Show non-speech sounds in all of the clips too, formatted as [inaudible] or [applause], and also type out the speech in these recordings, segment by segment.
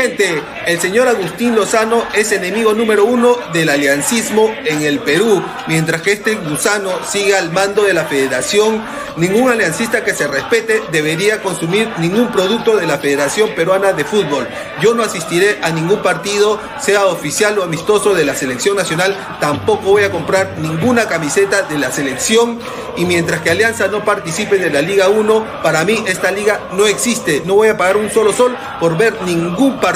Gente, el señor Agustín Lozano es enemigo número uno del aliancismo en el Perú, mientras que este gusano sigue al mando de la federación. Ningún aliancista que se respete debería consumir ningún producto de la Federación Peruana de Fútbol. Yo no asistiré a ningún partido, sea oficial o amistoso de la selección nacional. Tampoco voy a comprar ninguna camiseta de la selección. Y mientras que Alianza no participe de la Liga 1, para mí esta liga no existe. No voy a pagar un solo sol por ver ningún partido.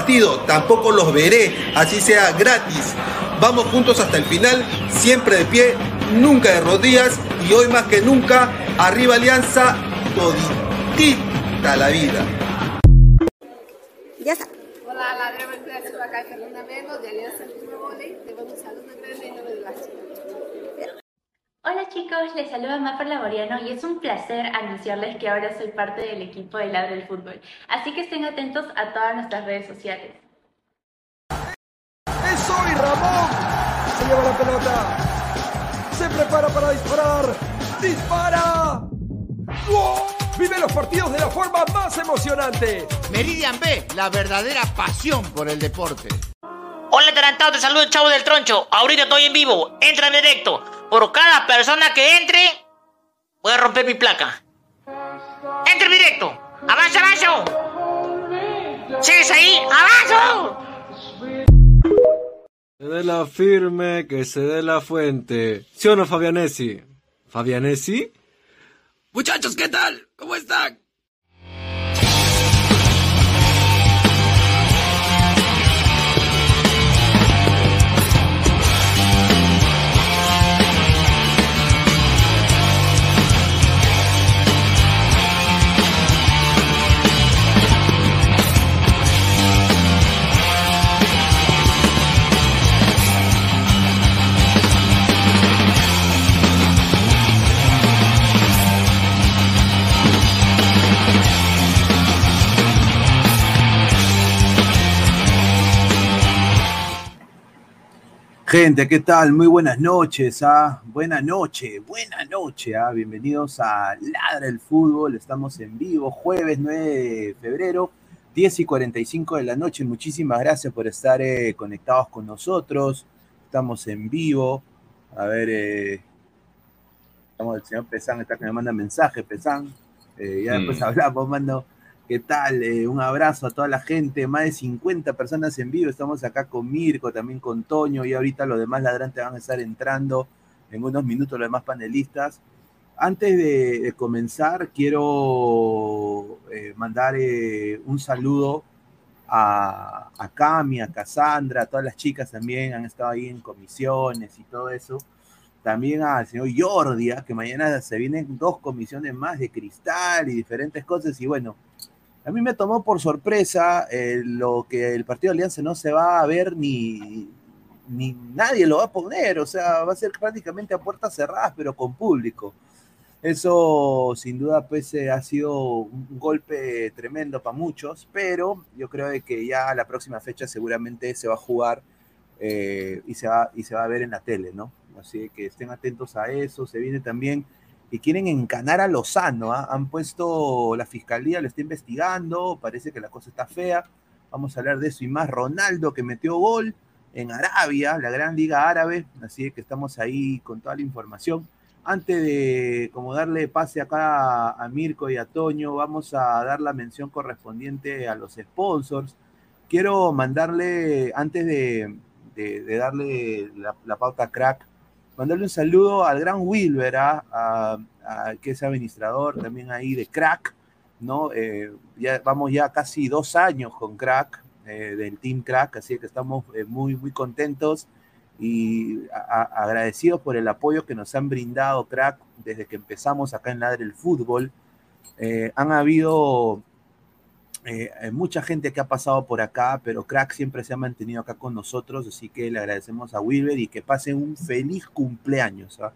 Tampoco los veré, así sea gratis. Vamos juntos hasta el final, siempre de pie, nunca de rodillas y hoy más que nunca, arriba Alianza, toditita la vida. Ya está. Olá, ladrão Expresso, acá Fernanda Melo, de Alianza Fútbol Te mando un saludo grande en nombre de la chica. Hola chicos, les saluda Mafer Laboriano y es un placer anunciarles que ahora soy parte del equipo de Ladra del Fútbol. Así que estén atentos a todas nuestras redes sociales. ¡Es hoy, Ramón! Se lleva la pelota. Se prepara para disparar. ¡Dispara! ¡Gol! Vive los partidos de la forma más emocionante. Meridian B, la verdadera pasión por el deporte. Hola, atarantado, te saludo, chavo del troncho. Ahorita estoy en vivo, entra en directo. Por cada persona que entre, voy a romper mi placa. Entra en directo. Avanza, avanza. ¿Sigues ahí? ¡Avanza! Se dé la firme, que se dé la fuente. ¿Sí o no, Fabianesi? ¿Fabianesi? Muchachos, ¿qué tal? ¿Cómo están? Gente, ¿qué tal? Muy buenas noches, ¿ah? Buena noche, buena noche, ¿ah? Bienvenidos a Ladra el Fútbol. Estamos en vivo, jueves 9 de febrero, 10 y 45 de la noche. Muchísimas gracias por estar eh, conectados con nosotros. Estamos en vivo. A ver, eh, estamos, el señor Pesán está que me manda mensaje, Pesán. Eh, ya después Mm. [laughs] hablamos, mando. ¿Qué tal? Eh, un abrazo a toda la gente, más de 50 personas en vivo. Estamos acá con Mirko, también con Toño, y ahorita los demás ladrantes van a estar entrando en unos minutos, los demás panelistas. Antes de, comenzar, quiero eh, mandar eh, un saludo a, a Cami, a Cassandra, a todas las chicas también han estado ahí en comisiones y todo eso. También al señor Jordia, que mañana se vienen dos comisiones más de cristal y diferentes cosas. Y bueno, a mí me tomó por sorpresa eh, lo que el Partido de Alianza no se va a ver ni, ni nadie lo va a poner. O sea, va a ser prácticamente a puertas cerradas, pero con público. Eso sin duda pues eh, ha sido un golpe tremendo para muchos, pero yo creo que ya la próxima fecha seguramente se va a jugar eh, y, se va, y se va a ver en la tele, ¿no? Así que estén atentos a eso. Se viene también y quieren encanar a Lozano. ¿ah? Han puesto, la fiscalía lo está investigando, parece que la cosa está fea. Vamos a hablar de eso y más. Ronaldo que metió gol en Arabia, la gran liga árabe. Así que estamos ahí con toda la información. Antes de como darle pase acá a, Mirko y a Toño, vamos a dar la mención correspondiente a los sponsors. Quiero mandarle, antes de, darle la, la pauta crack, mandarle un saludo al gran Wilber, ¿ah? que es administrador también ahí de crack, ¿no? Eh, ya vamos ya casi dos años con Crack, eh, del Team Crack, así que estamos eh, muy, muy contentos y agradecidos por el apoyo que nos han brindado Crack desde que empezamos acá en Ladre el Fútbol. Han habido eh, hay mucha gente que ha pasado por acá, pero Crack siempre se ha mantenido acá con nosotros, así que le agradecemos a Wilber y que pasen un feliz cumpleaños. ¿ah?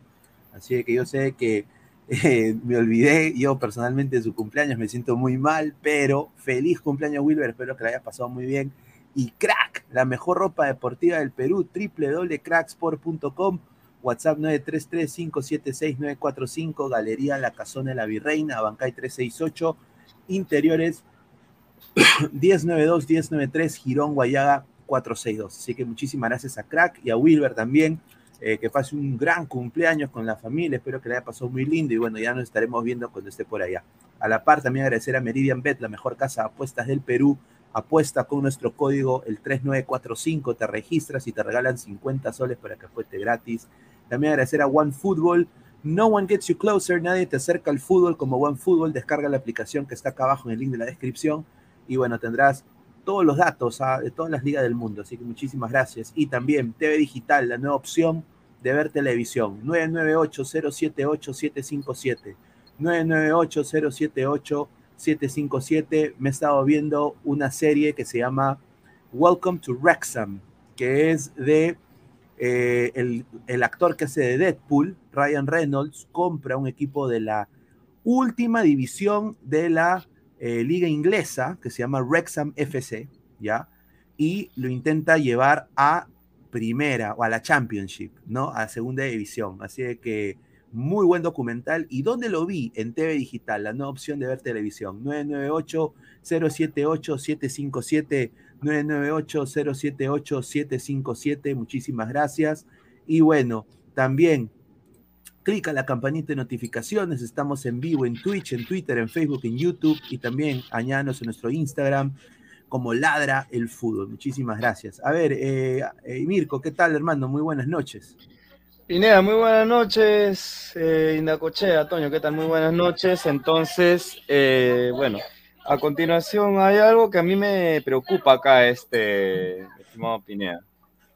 Así que yo sé que eh, me olvidé yo personalmente de su cumpleaños, me siento muy mal, pero feliz cumpleaños Wilber, espero que la hayas pasado muy bien. Y Crack, la mejor ropa deportiva del Perú, www.cracksport.com, WhatsApp 933-576-945, Galería La Casona de la Virreina, Bancay 368, Interiores 1092-1093, Girón Guayaga 462. Así que muchísimas gracias a Crack y a Wilber también, eh, que pase un gran cumpleaños con la familia, espero que le haya pasado muy lindo y bueno, ya nos estaremos viendo cuando esté por allá. A la par también agradecer a Meridian Bet, la mejor casa de apuestas del Perú. Apuesta con nuestro código el 3945, te registras y te regalan 50 soles para que apueste gratis. También agradecer a One Football. No one gets you closer, nadie te acerca al fútbol como One Football. Descarga la aplicación que está acá abajo en el link de la descripción y bueno, tendrás todos los datos ¿ah? de todas las ligas del mundo. Así que muchísimas gracias. Y también TV Digital, la nueva opción de ver televisión. 998-078-757. 998-078-757. Me he estado viendo una serie que se llama Welcome to Wrexham, que es de eh, el, el actor que hace de Deadpool, Ryan Reynolds, compra un equipo de la última división de la eh, liga inglesa que se llama Wrexham FC, ¿ya? Y lo intenta llevar a primera o a la Championship, ¿no? A segunda división. Así que muy buen documental. ¿Y dónde lo vi? En TV Digital, la nueva opción de ver televisión. 998-078-757. 998-078-757. Muchísimas gracias. Y bueno, también clica la campanita de notificaciones. Estamos en vivo en Twitch, en Twitter, en Facebook, en YouTube y también añádanos en nuestro Instagram como Ladra el Fútbol. Muchísimas gracias. A ver, eh, eh, Mirko, ¿qué tal, hermano? Muy buenas noches. Pineda, muy buenas noches. Eh, Indacochea, Toño, ¿qué tal? Muy buenas noches. Entonces, eh, bueno, a continuación hay algo que a mí me preocupa acá, este, estimado Pineda.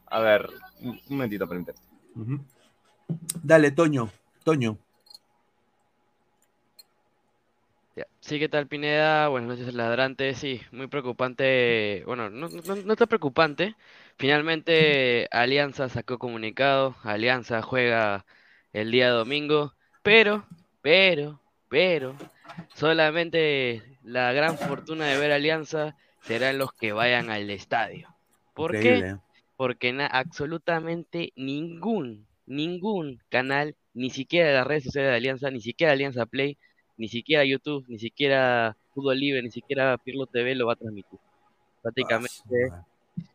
A ver, un, un momentito, permíteme. Ujú. Dale, Toño. Toño. Sí, ¿qué tal, Pineda? Buenas noches, ladrante. Sí, muy preocupante. Bueno, no, no, no está preocupante. Finalmente, Alianza sacó comunicado. Alianza juega el día domingo. Pero, pero, pero, solamente la gran fortuna de ver Alianza serán los que vayan al estadio. ¿Por Increíble, qué? ¿eh? Porque absolutamente ningún, ningún canal, ni siquiera las redes sociales de Alianza, ni siquiera Alianza Play, ni siquiera YouTube, ni siquiera Fútbol Libre, ni siquiera Pirlo TV lo va a transmitir. Prácticamente,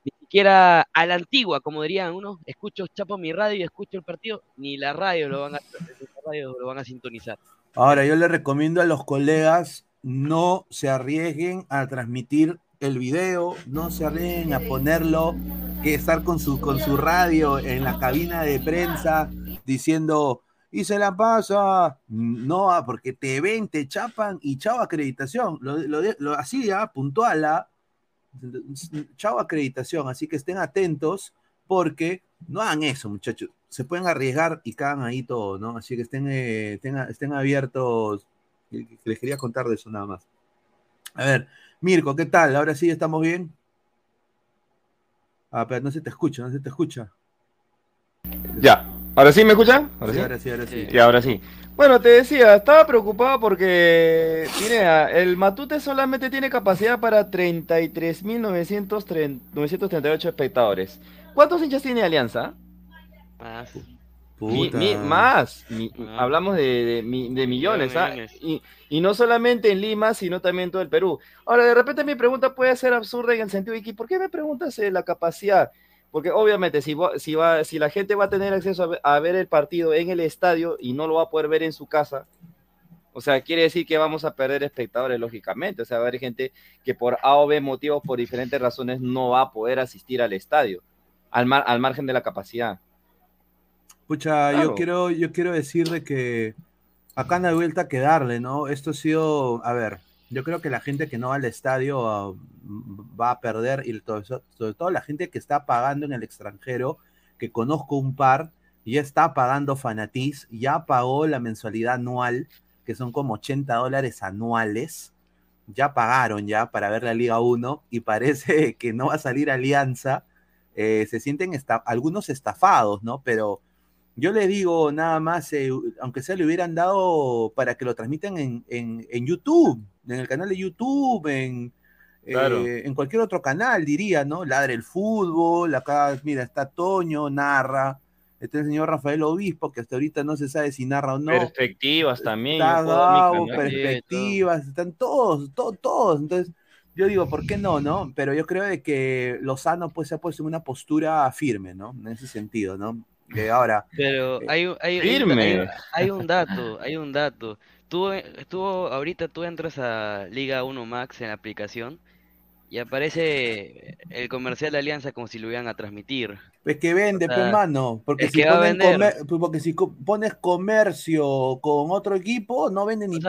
ni siquiera a la antigua, como dirían uno, escucho, chapo mi radio y escucho el partido, ni la radio lo van a, la radio lo van a sintonizar. Ahora, yo le recomiendo a los colegas no se arriesguen a transmitir el video, no se arriesguen a ponerlo, que estar con su, con su radio en la cabina de prensa diciendo, y se la pasa. No, ah, porque te ven, te chapan y chao acreditación. Lo, lo, lo así, ah, puntual, ah. acreditación. Así que estén atentos porque no hagan eso, muchachos. Se pueden arriesgar y cagan ahí todo, ¿no? Así que estén, eh, estén abiertos. Les quería contar de eso nada más. A ver, Mirko, ¿qué tal? ¿Ahora sí estamos bien? Ah, pero no se te escucha, no se te escucha. Ya, ¿ahora sí me escuchan? ¿Ahora Sí, sí? ahora sí, ahora sí. Sí, ahora sí. Bueno, te decía, estaba preocupado porque, Pineda, el Matute solamente tiene capacidad para 33.938 espectadores. ¿Cuántos hinchas tiene Alianza? Más. Mi- Puta. mi- más, mi- Ah. hablamos de, de mi- de millones, ¿ah? y no solamente en Lima, sino también en todo el Perú. Ahora, de repente mi pregunta puede ser absurda en el sentido de que, ¿por qué me preguntas eh, la capacidad? Porque obviamente si, va- si, va, si la gente va a tener acceso a ver, a ver el partido en el estadio y no lo va a poder ver en su casa, o sea, quiere decir que vamos a perder espectadores, lógicamente. O sea, va a haber gente que por A o B motivos, por diferentes razones, no va a poder asistir al estadio, al, mar- al margen de la capacidad. Pucha, yo quiero, yo quiero decir de que acá no hay vuelta que darle, ¿no? Esto ha sido, a ver, Yo creo que la gente que no va al estadio ah, va a perder, y todo eso- sobre todo la gente que está pagando en el extranjero, que conozco un par, ya está pagando Fanatiz, ya pagó la mensualidad anual, que son como 80 dólares anuales, ya pagaron ya para ver la Liga 1 y parece [laughs] que no va a salir Alianza. eh, se sienten algunos estafados, ¿no? Pero yo le digo nada más, eh, aunque sea le hubieran dado para que lo transmitan en- en YouTube, en el canal de YouTube, en, eh, en cualquier otro canal, diría, ¿no? Ladre el fútbol, acá, mira, está Toño, narra, está el señor Rafael Obispo, que hasta ahorita no se sabe si narra o no. Perspectivas también. Está canal. perspectivas, están todos, todos, todos. Entonces, yo digo, ¿por qué no, no? Pero yo creo de que Lozano pues se ha puesto en una postura firme, ¿no? En ese sentido, ¿no? Que ahora, Pero Eh, hay, un- hay, firme. hay un- hay un dato, hay un dato. Tú, tú ahorita tú entras a Liga 1 Max en la aplicación y aparece el comercial de Alianza como si lo iban a transmitir. es que vende, O pues, mano, porque si, ponen comer- pues, porque si pones comercio con otro equipo, no vende ni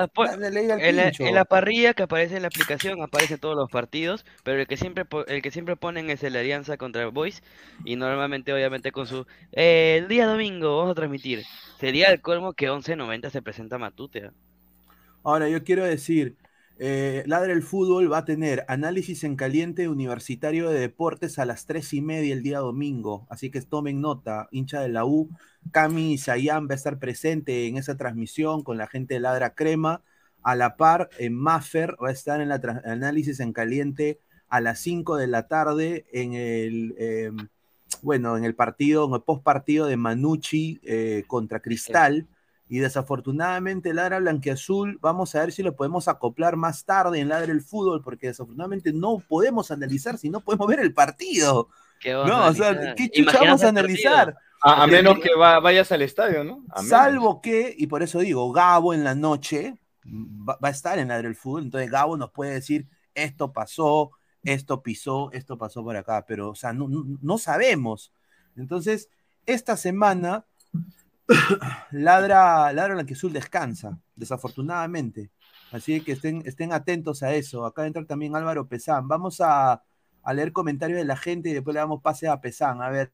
al En la, pincho. en la parrilla que aparece en la aplicación aparecen todos los partidos, pero el que siempre el que siempre ponen es el Alianza contra el Boys y normalmente obviamente con su eh, el día domingo vamos a transmitir. Sería el colmo que 11.90 se presenta Matute. ¿Ah? Ahora, yo quiero decir, eh, Ladra el Fútbol va a tener análisis en caliente universitario de deportes a las tres y media el día domingo. Así que tomen nota, hincha de la U. Cami Sayán va a estar presente en esa transmisión con la gente de Ladra Crema. A la par, en Maffer va a estar en la análisis en caliente a las 5 de la tarde en el, eh, bueno, en el partido, en el post partido de Manucci eh, contra Cristal. Y desafortunadamente Ladra Blanquiazul, vamos a ver si lo podemos acoplar más tarde en Ladra el Fútbol, porque desafortunadamente no podemos analizar si no podemos ver el partido. ¿Qué vamos No, a o sea, analizar? ¿qué chucha vamos a analizar? A, a menos que va- vayas al estadio, ¿no? A menos. Salvo que, y por eso digo, Gabo en la noche va, va a estar en Ladra el Fútbol, entonces Gabo nos puede decir, esto pasó, esto pisó, esto pasó por acá, pero, o sea, no, no, no sabemos. Entonces, esta semana, Ladra, Ladra Blanquiazul descansa, desafortunadamente. Así que estén, estén atentos a eso. Acá entra también Álvaro Pesán. Vamos a, a leer comentarios de la gente y después le damos pase a Pesán. A ver,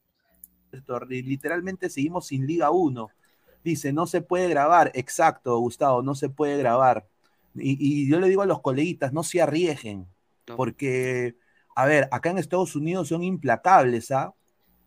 literalmente seguimos sin Liga 1. Dice, no se puede grabar. Exacto, Gustavo, no se puede grabar. Y, y yo le digo a los coleguitas, no se arriesguen. Porque, a ver, acá en Estados Unidos son implacables, ¿ah?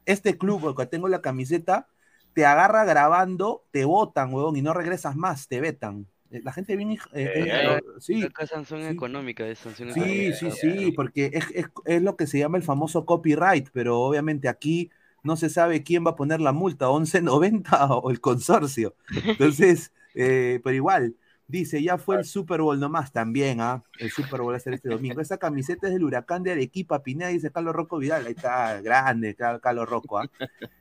Este club, porque tengo la camiseta, te agarra grabando, te votan, huevón, y no regresas más, te vetan. Eh, La gente viene... eh, eh, Eh, sí, Acá sanción económica, es sanción Sí, económica. sí, sí, porque es, es- es lo que se llama el famoso copyright, pero obviamente aquí no se sabe quién va a poner la multa, 11.90 [laughs] o el consorcio. Entonces, pero igual, dice, ya fue el Super Bowl nomás también, ¿ah? El Super Bowl va a ser este domingo. Esa camiseta es del huracán de Arequipa, Pineda, dice Carlos Rocco Vidal. Ahí está, grande, Car- Carlos Rocco, ¿ah?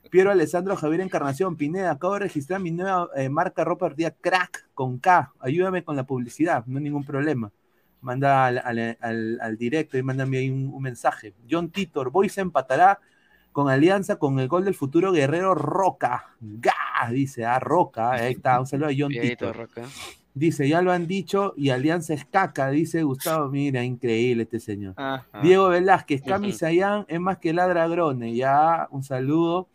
Piero Alessandro Javier Encarnación, Pineda, acabo de registrar mi nueva eh, marca ropa día Crack con K. Ayúdame con la publicidad, no hay ningún problema. Manda al, al- al- al directo y mándame ahí un, un mensaje. John Titor, Boy se empatará con alianza con el gol del futuro guerrero Roca. ¡Ga! Dice, ah, Roca. Ahí está, un saludo a John Titor. Roca. Dice, ya lo han dicho y Alianza es caca, dice Gustavo. Mira, increíble este señor. Ajá. Diego Velázquez, Cami. Sayán es más que ladragrone. Ya, un saludo.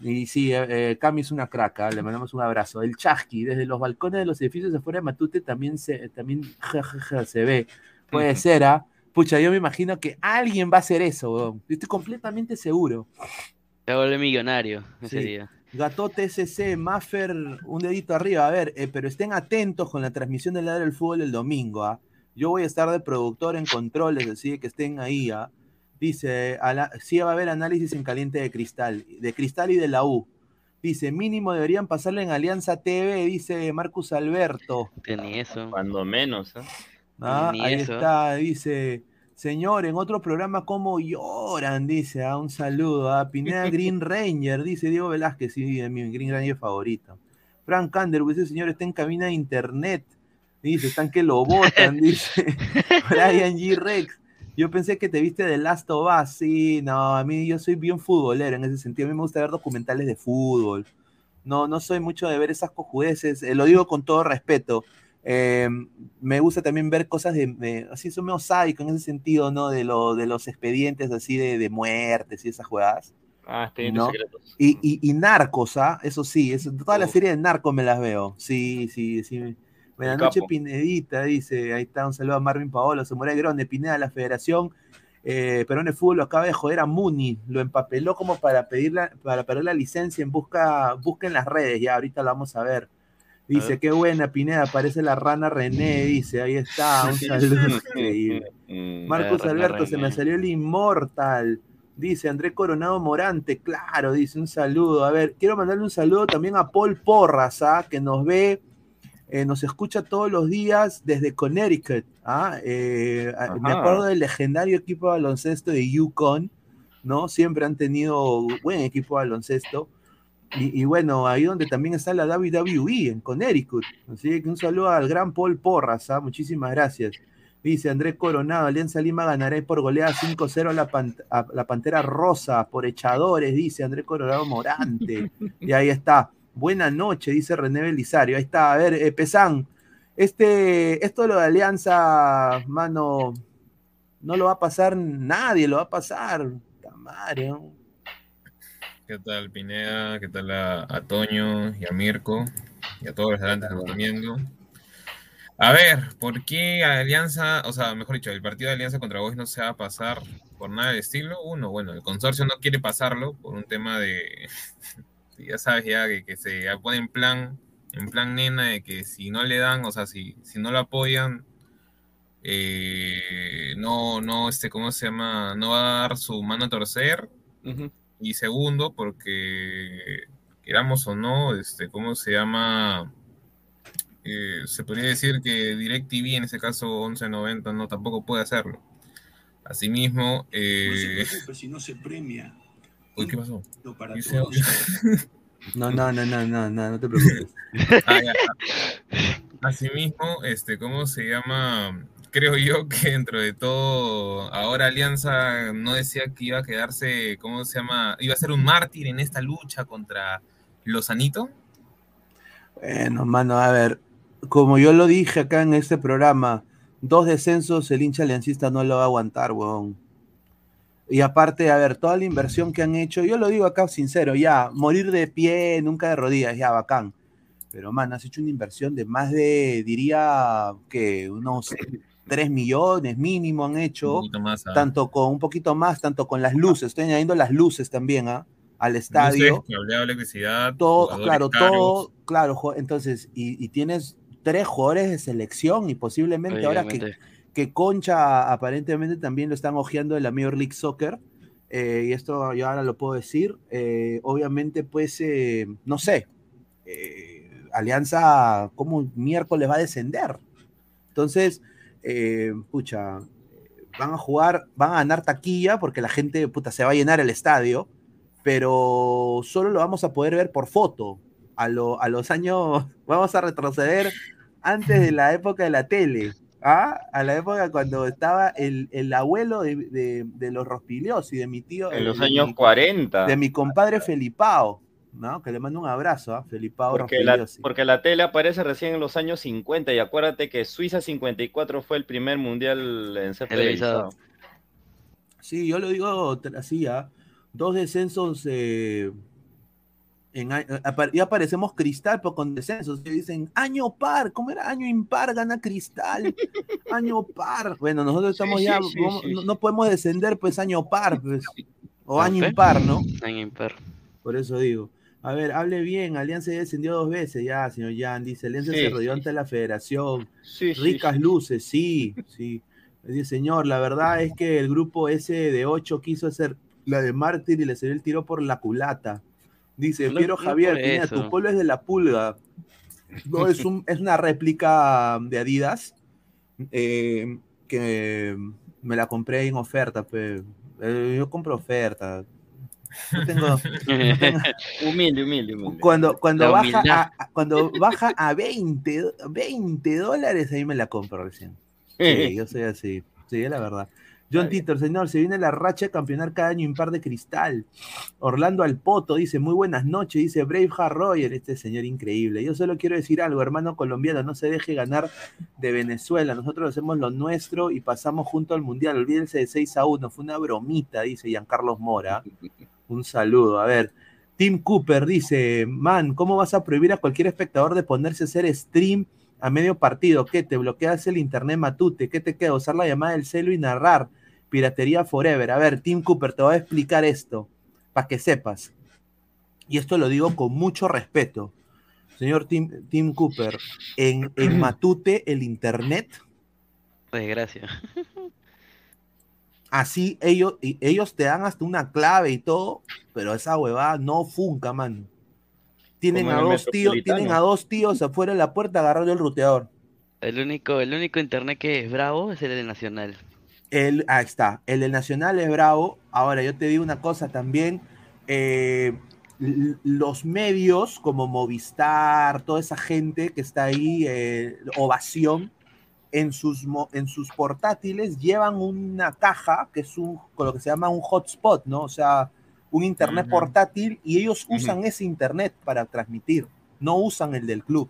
Y sí, eh, eh, Cami es una craca, le mandamos un abrazo. El Chasqui, desde los balcones de los edificios afuera de Matute también se, también, ja, ja, ja, se ve. Puede Ujú. ser, ¿ah? Pucha, yo me imagino que alguien va a hacer eso, weón. Estoy completamente seguro. Se vuelve millonario ese Sí. día. Gatote SC, Maffer, un dedito arriba. A ver, eh, pero estén atentos con la transmisión del Ladra del Fútbol el domingo. ¿ah? Yo voy a estar de productor en controles, así que estén ahí. ¿ah? Dice, a la- sí va a haber análisis en caliente de cristal, de cristal y de la U. Dice, mínimo deberían pasarle en Alianza TV, dice Marcus Alberto. Ni eso. Cuando menos, ¿eh? Ah, Ni ahí eso. está, dice, señor, en otro programa como lloran, dice, ah, un saludo a Pineda Green [laughs] Ranger, dice Diego Velázquez, sí, es mi Green Ranger favorito. Frank Underwood, ese señor está en cabina de internet, dice, están que lo botan, [laughs] dice [laughs] Brian G. Rex. Yo pensé que te viste de Last of Us, sí, no, a mí yo soy bien futbolero en ese sentido, a mí me gusta ver documentales de fútbol. No, no soy mucho de ver esas cojudeces, eh, lo digo con todo respeto. Eh, me gusta también ver cosas de, de- así son medio sádico en ese sentido, ¿no? De, lo, de los expedientes así de, de muertes y esas jugadas. Ah, expedientes ¿no? secretos. Y, y, y Narcos, ¿ah? Eso sí, eso, toda la serie de Narcos me las veo. Sí, sí, sí. Buenas noches. Pinedita, dice. Ahí está, un saludo a Marvin Paolo, Samurai Grande, Pineda, la Federación. Eh, Perón de Fútbol lo acaba de joder a Muni, lo empapeló como para pedir la, para perder la licencia en busca, busca en las redes, ya ahorita lo vamos a ver. Dice, ver. qué buena, Pineda, parece la rana René, dice, ahí está, un [laughs] saludo increíble. Mm, Marcos Alberto, se me salió el inmortal. Dice André Coronado Morante, claro, dice un saludo. A ver, quiero mandarle un saludo también a Paul Porras, ¿ah? que nos ve, eh, nos escucha todos los días desde Connecticut. ¿ah? Eh, me acuerdo del legendario equipo de baloncesto de Yukon, ¿no? Siempre han tenido buen equipo de baloncesto. Y, y bueno, ahí donde también está la WWE, en Connecticut. Así que un saludo al gran Paul Porras, ¿ah? muchísimas gracias. Dice Andrés Coronado, Alianza Lima ganará por goleada 5-0 a la, pan- a la Pantera Rosa por echadores, dice Andrés Coronado Morante. [laughs] Y ahí está. Buena noche, dice René Belisario. Ahí está. A ver, eh, Pesán, este, esto de lo de Alianza, mano, no lo va a pasar nadie, lo va a pasar. ¿no? ¿Qué tal Pineda? ¿Qué tal a, a Toño y a Mirko? Y a todos los adelantes que están viendo. A ver, ¿por qué Alianza, o sea, mejor dicho, el partido de Alianza contra Boys no se va a pasar por nada de estilo? Uno, bueno, el consorcio no quiere pasarlo por un tema de, [laughs] ya sabes ya, que, que se pone en plan, en plan nena de que si no le dan, o sea, si, si no lo apoyan, eh, no, no, este, ¿cómo se llama? No va a dar su mano a torcer. Y segundo, porque queramos o no, este, ¿cómo se llama? Eh, se podría decir que DirecTV, en ese caso 1190, no tampoco puede hacerlo. Asimismo, eh... si no se premia. Uy, ¿qué pasó? No para. [laughs] No, no, no, no, no, no, no te preocupes. Ah, ya. Asimismo, este, ¿cómo se llama? Creo yo [laughs] que dentro de todo, ahora Alianza no decía que iba a quedarse, ¿cómo se llama? Iba a ser un mártir en esta lucha contra Lozanito. Bueno, mano, a ver, como yo lo dije acá en este programa, dos descensos el hincha aliancista no lo va a aguantar, weón. Y aparte, a ver, toda la inversión que han hecho, yo lo digo acá sincero, ya, morir de pie, nunca de rodillas, ya, bacán. Pero, man, has hecho una inversión de más de, diría, que unos 3 millones mínimo han hecho, Un poquito más, ah. tanto con un poquito más, tanto con las luces, estoy añadiendo las luces también, ¿ah? Al estadio Luces, cableado, electricidad, todo, claro, caros. todo, claro, entonces, y, y tienes tres jugadores de selección y posiblemente ahora que, que Concha aparentemente también lo están ojeando de la Major League Soccer, eh, y esto yo ahora lo puedo decir, eh, obviamente pues, eh, no sé, eh, Alianza, ¿cómo miércoles va a descender? Entonces, eh, pucha, van a jugar, van a ganar taquilla porque la gente, puta, se va a llenar el estadio, pero solo lo vamos a poder ver por foto. A, lo- a los años, [laughs] vamos a retroceder antes de la época de la tele, ¿ah? a la época cuando estaba el, el abuelo de, de- de los Rospilios y de mi tío. En los años mi- 40. De mi compadre Felipao, ¿no? que le mando un abrazo a Felipao Porque la, porque la tele aparece recién en los años 50 y acuérdate que Suiza 54 fue el primer mundial en ser Televisado. Sí, yo lo digo así, ¿ah? Dos descensos eh, en, ya aparecemos cristal, pero con descensos. Y dicen, año par, ¿cómo era? Año impar, gana cristal. [laughs] año par. Bueno, nosotros estamos Sí, ya, sí, sí, vamos- sí, no, sí. no podemos descender, pues año par, pues. O año impar, ¿no? Año impar. Por eso digo. A ver, hable bien, Alianza ya descendió dos veces, ya, señor Jan, dice, Alianza Sí, se rodeó sí. ante la federación. Sí, Ricas luces, sí, sí. Dice, señor, la verdad es que el grupo ese de ocho quiso hacer la de Mártir y le salió el tiro por la culata. Dice, No- Piero no Javier, tu polo es de la pulga. No, es, un, es una réplica de Adidas eh, que me la compré en oferta. pe. Eh, yo compro oferta. No tengo, no [laughs] tengo- Humilde, humilde, humilde. cuando, cuando, baja a, cuando baja a 20, do- 20 dólares, ahí me la compro recién. Sí, yo soy así. Sí, es la verdad. John Titor, señor, se viene la racha de campeonar cada año impar de cristal. Orlando Alpoto dice, muy buenas noches, dice Braveheart Royer, este señor increíble. Yo solo quiero decir algo, hermano colombiano, no se deje ganar de Venezuela. Nosotros hacemos lo nuestro y pasamos junto al Mundial. Olvídense de 6 a 1, fue una bromita, dice Giancarlos Mora. [laughs] Un saludo, a ver. Tim Cooper dice, man, ¿cómo vas a prohibir a cualquier espectador de ponerse a hacer stream a medio partido? ¿Qué? ¿Te bloqueas el internet matute? ¿Qué te queda? Usar la llamada del celo y narrar. Piratería Forever. A ver, Tim Cooper, te voy a explicar esto para que sepas. Y esto lo digo con mucho respeto. Señor Tim, Tim Cooper, en, en [clears throat] Matute el internet, Desgracia. [laughs] así ellos, y ellos te dan hasta una clave y todo, pero esa huevada no funca, man. Tienen a dos tíos, tienen a dos tíos afuera de la puerta agarrando el ruteador. El único, el único internet que es bravo es el de Nacional. El, ahí está. El del Nacional es bravo. Ahora, yo te digo una cosa también. eh, los medios como Movistar, toda esa gente que está ahí, eh, Ovación, en sus, en sus portátiles llevan una caja que es un, con lo que se llama un hotspot, ¿no? O sea, un internet Ujú. portátil y ellos usan ese internet para transmitir, no usan el del club.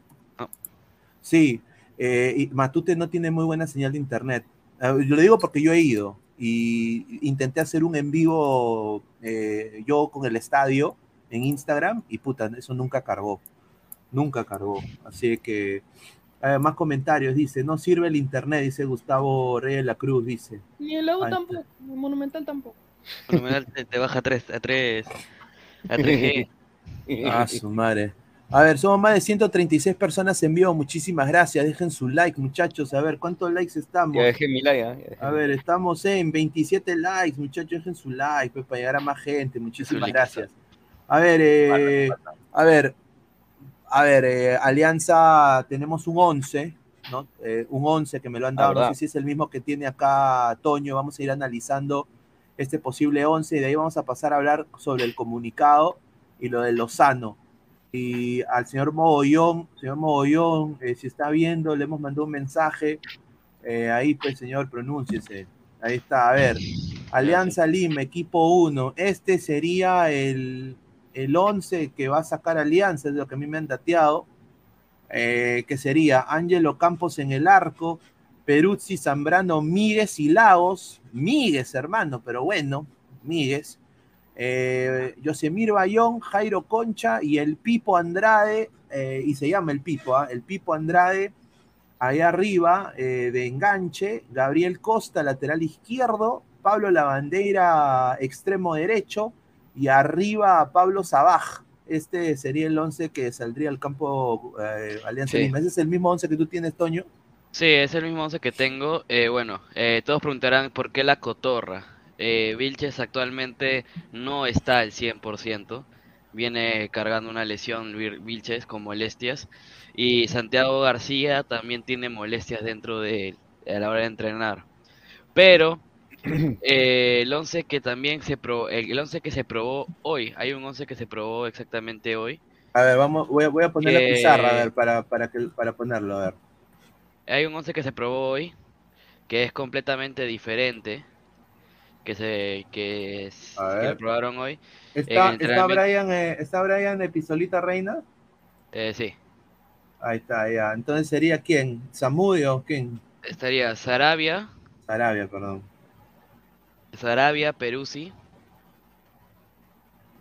Sí, eh, y Matute no tiene muy buena señal de internet. Eh, yo lo digo porque yo he ido y intenté hacer un en vivo eh, yo con el estadio en Instagram y puta, eso nunca cargó. Nunca cargó. Así que, eh, más comentarios, dice, no sirve el internet, dice Gustavo Reyes de la Cruz, dice. Ni el U Ahí está. tampoco, el Monumental tampoco. Fenomenal, te, te baja a 3, a 3, a 3G. Ah, [laughs] su madre. A ver, somos más de 136 personas en vivo. Muchísimas gracias. Dejen su like, muchachos. A ver, ¿cuántos likes estamos? Ya dejé mi like, ¿ah? Dejé A ver, estamos en 27 likes, muchachos. Dejen su like pues, para llegar a más gente. Muchísimas like, gracias. A ver, eh, a ver, a ver, eh, Alianza, tenemos un 11, ¿no? Eh, un 11 que me lo han Ah, dado. no sé si es el mismo que tiene acá Toño. Vamos a ir analizando este posible 11 y de ahí vamos a pasar a hablar sobre el comunicado y lo de Lozano. Y al señor Mogollón, señor Mogollón, eh, si está viendo, le hemos mandado un mensaje. Ahí, pues, señor, pronúnciese. Ahí está, a ver. Alianza Lima, equipo 1. Este sería el, el 11 que va a sacar Alianza, es lo que a mí me han dateado. Eh, que sería Ángelo Campos en el arco, Peruzzi, Zambrano, Míguez y Lagos. Míguez, hermano, pero bueno, Míguez. Eh, Yosemir Bayón, Jairo Concha y el Pipo Andrade, eh, y se llama el Pipo, ¿ah? el Pipo Andrade, ahí arriba eh, de enganche, Gabriel Costa, lateral izquierdo, Pablo Lavandeira, extremo derecho, y arriba Pablo Sabaj. Este sería el 11 que saldría al campo eh, Alianza Sí. Lima. ¿Ese es el mismo 11 que tú tienes, Toño? Sí, es el mismo 11 que tengo. Eh, bueno, eh, todos preguntarán por qué la cotorra. Eh, Vilches actualmente no está al 100%. Viene cargando una lesión Vil- Vilches con molestias. Y Santiago García también tiene molestias dentro de a la hora de entrenar. Pero [clears throat] eh, el 11 que también se probó, el 11 que se probó hoy, hay un 11 que se probó exactamente hoy. A ver, vamos, voy a, voy a poner la pizarra a ver, para, para, que, para ponerlo, a ver. Hay un 11 que se probó hoy que es completamente diferente que se que, es- A que ver. lo probaron hoy. ¿Está, el está, Brian, eh, ¿Está Brian de Pistolita Reina? eh, sí, Ahí está, ya. Entonces sería quién? ¿Samudio o quién? estaría Sarabia, Sarabia, perdón. Sarabia, Peruzzi,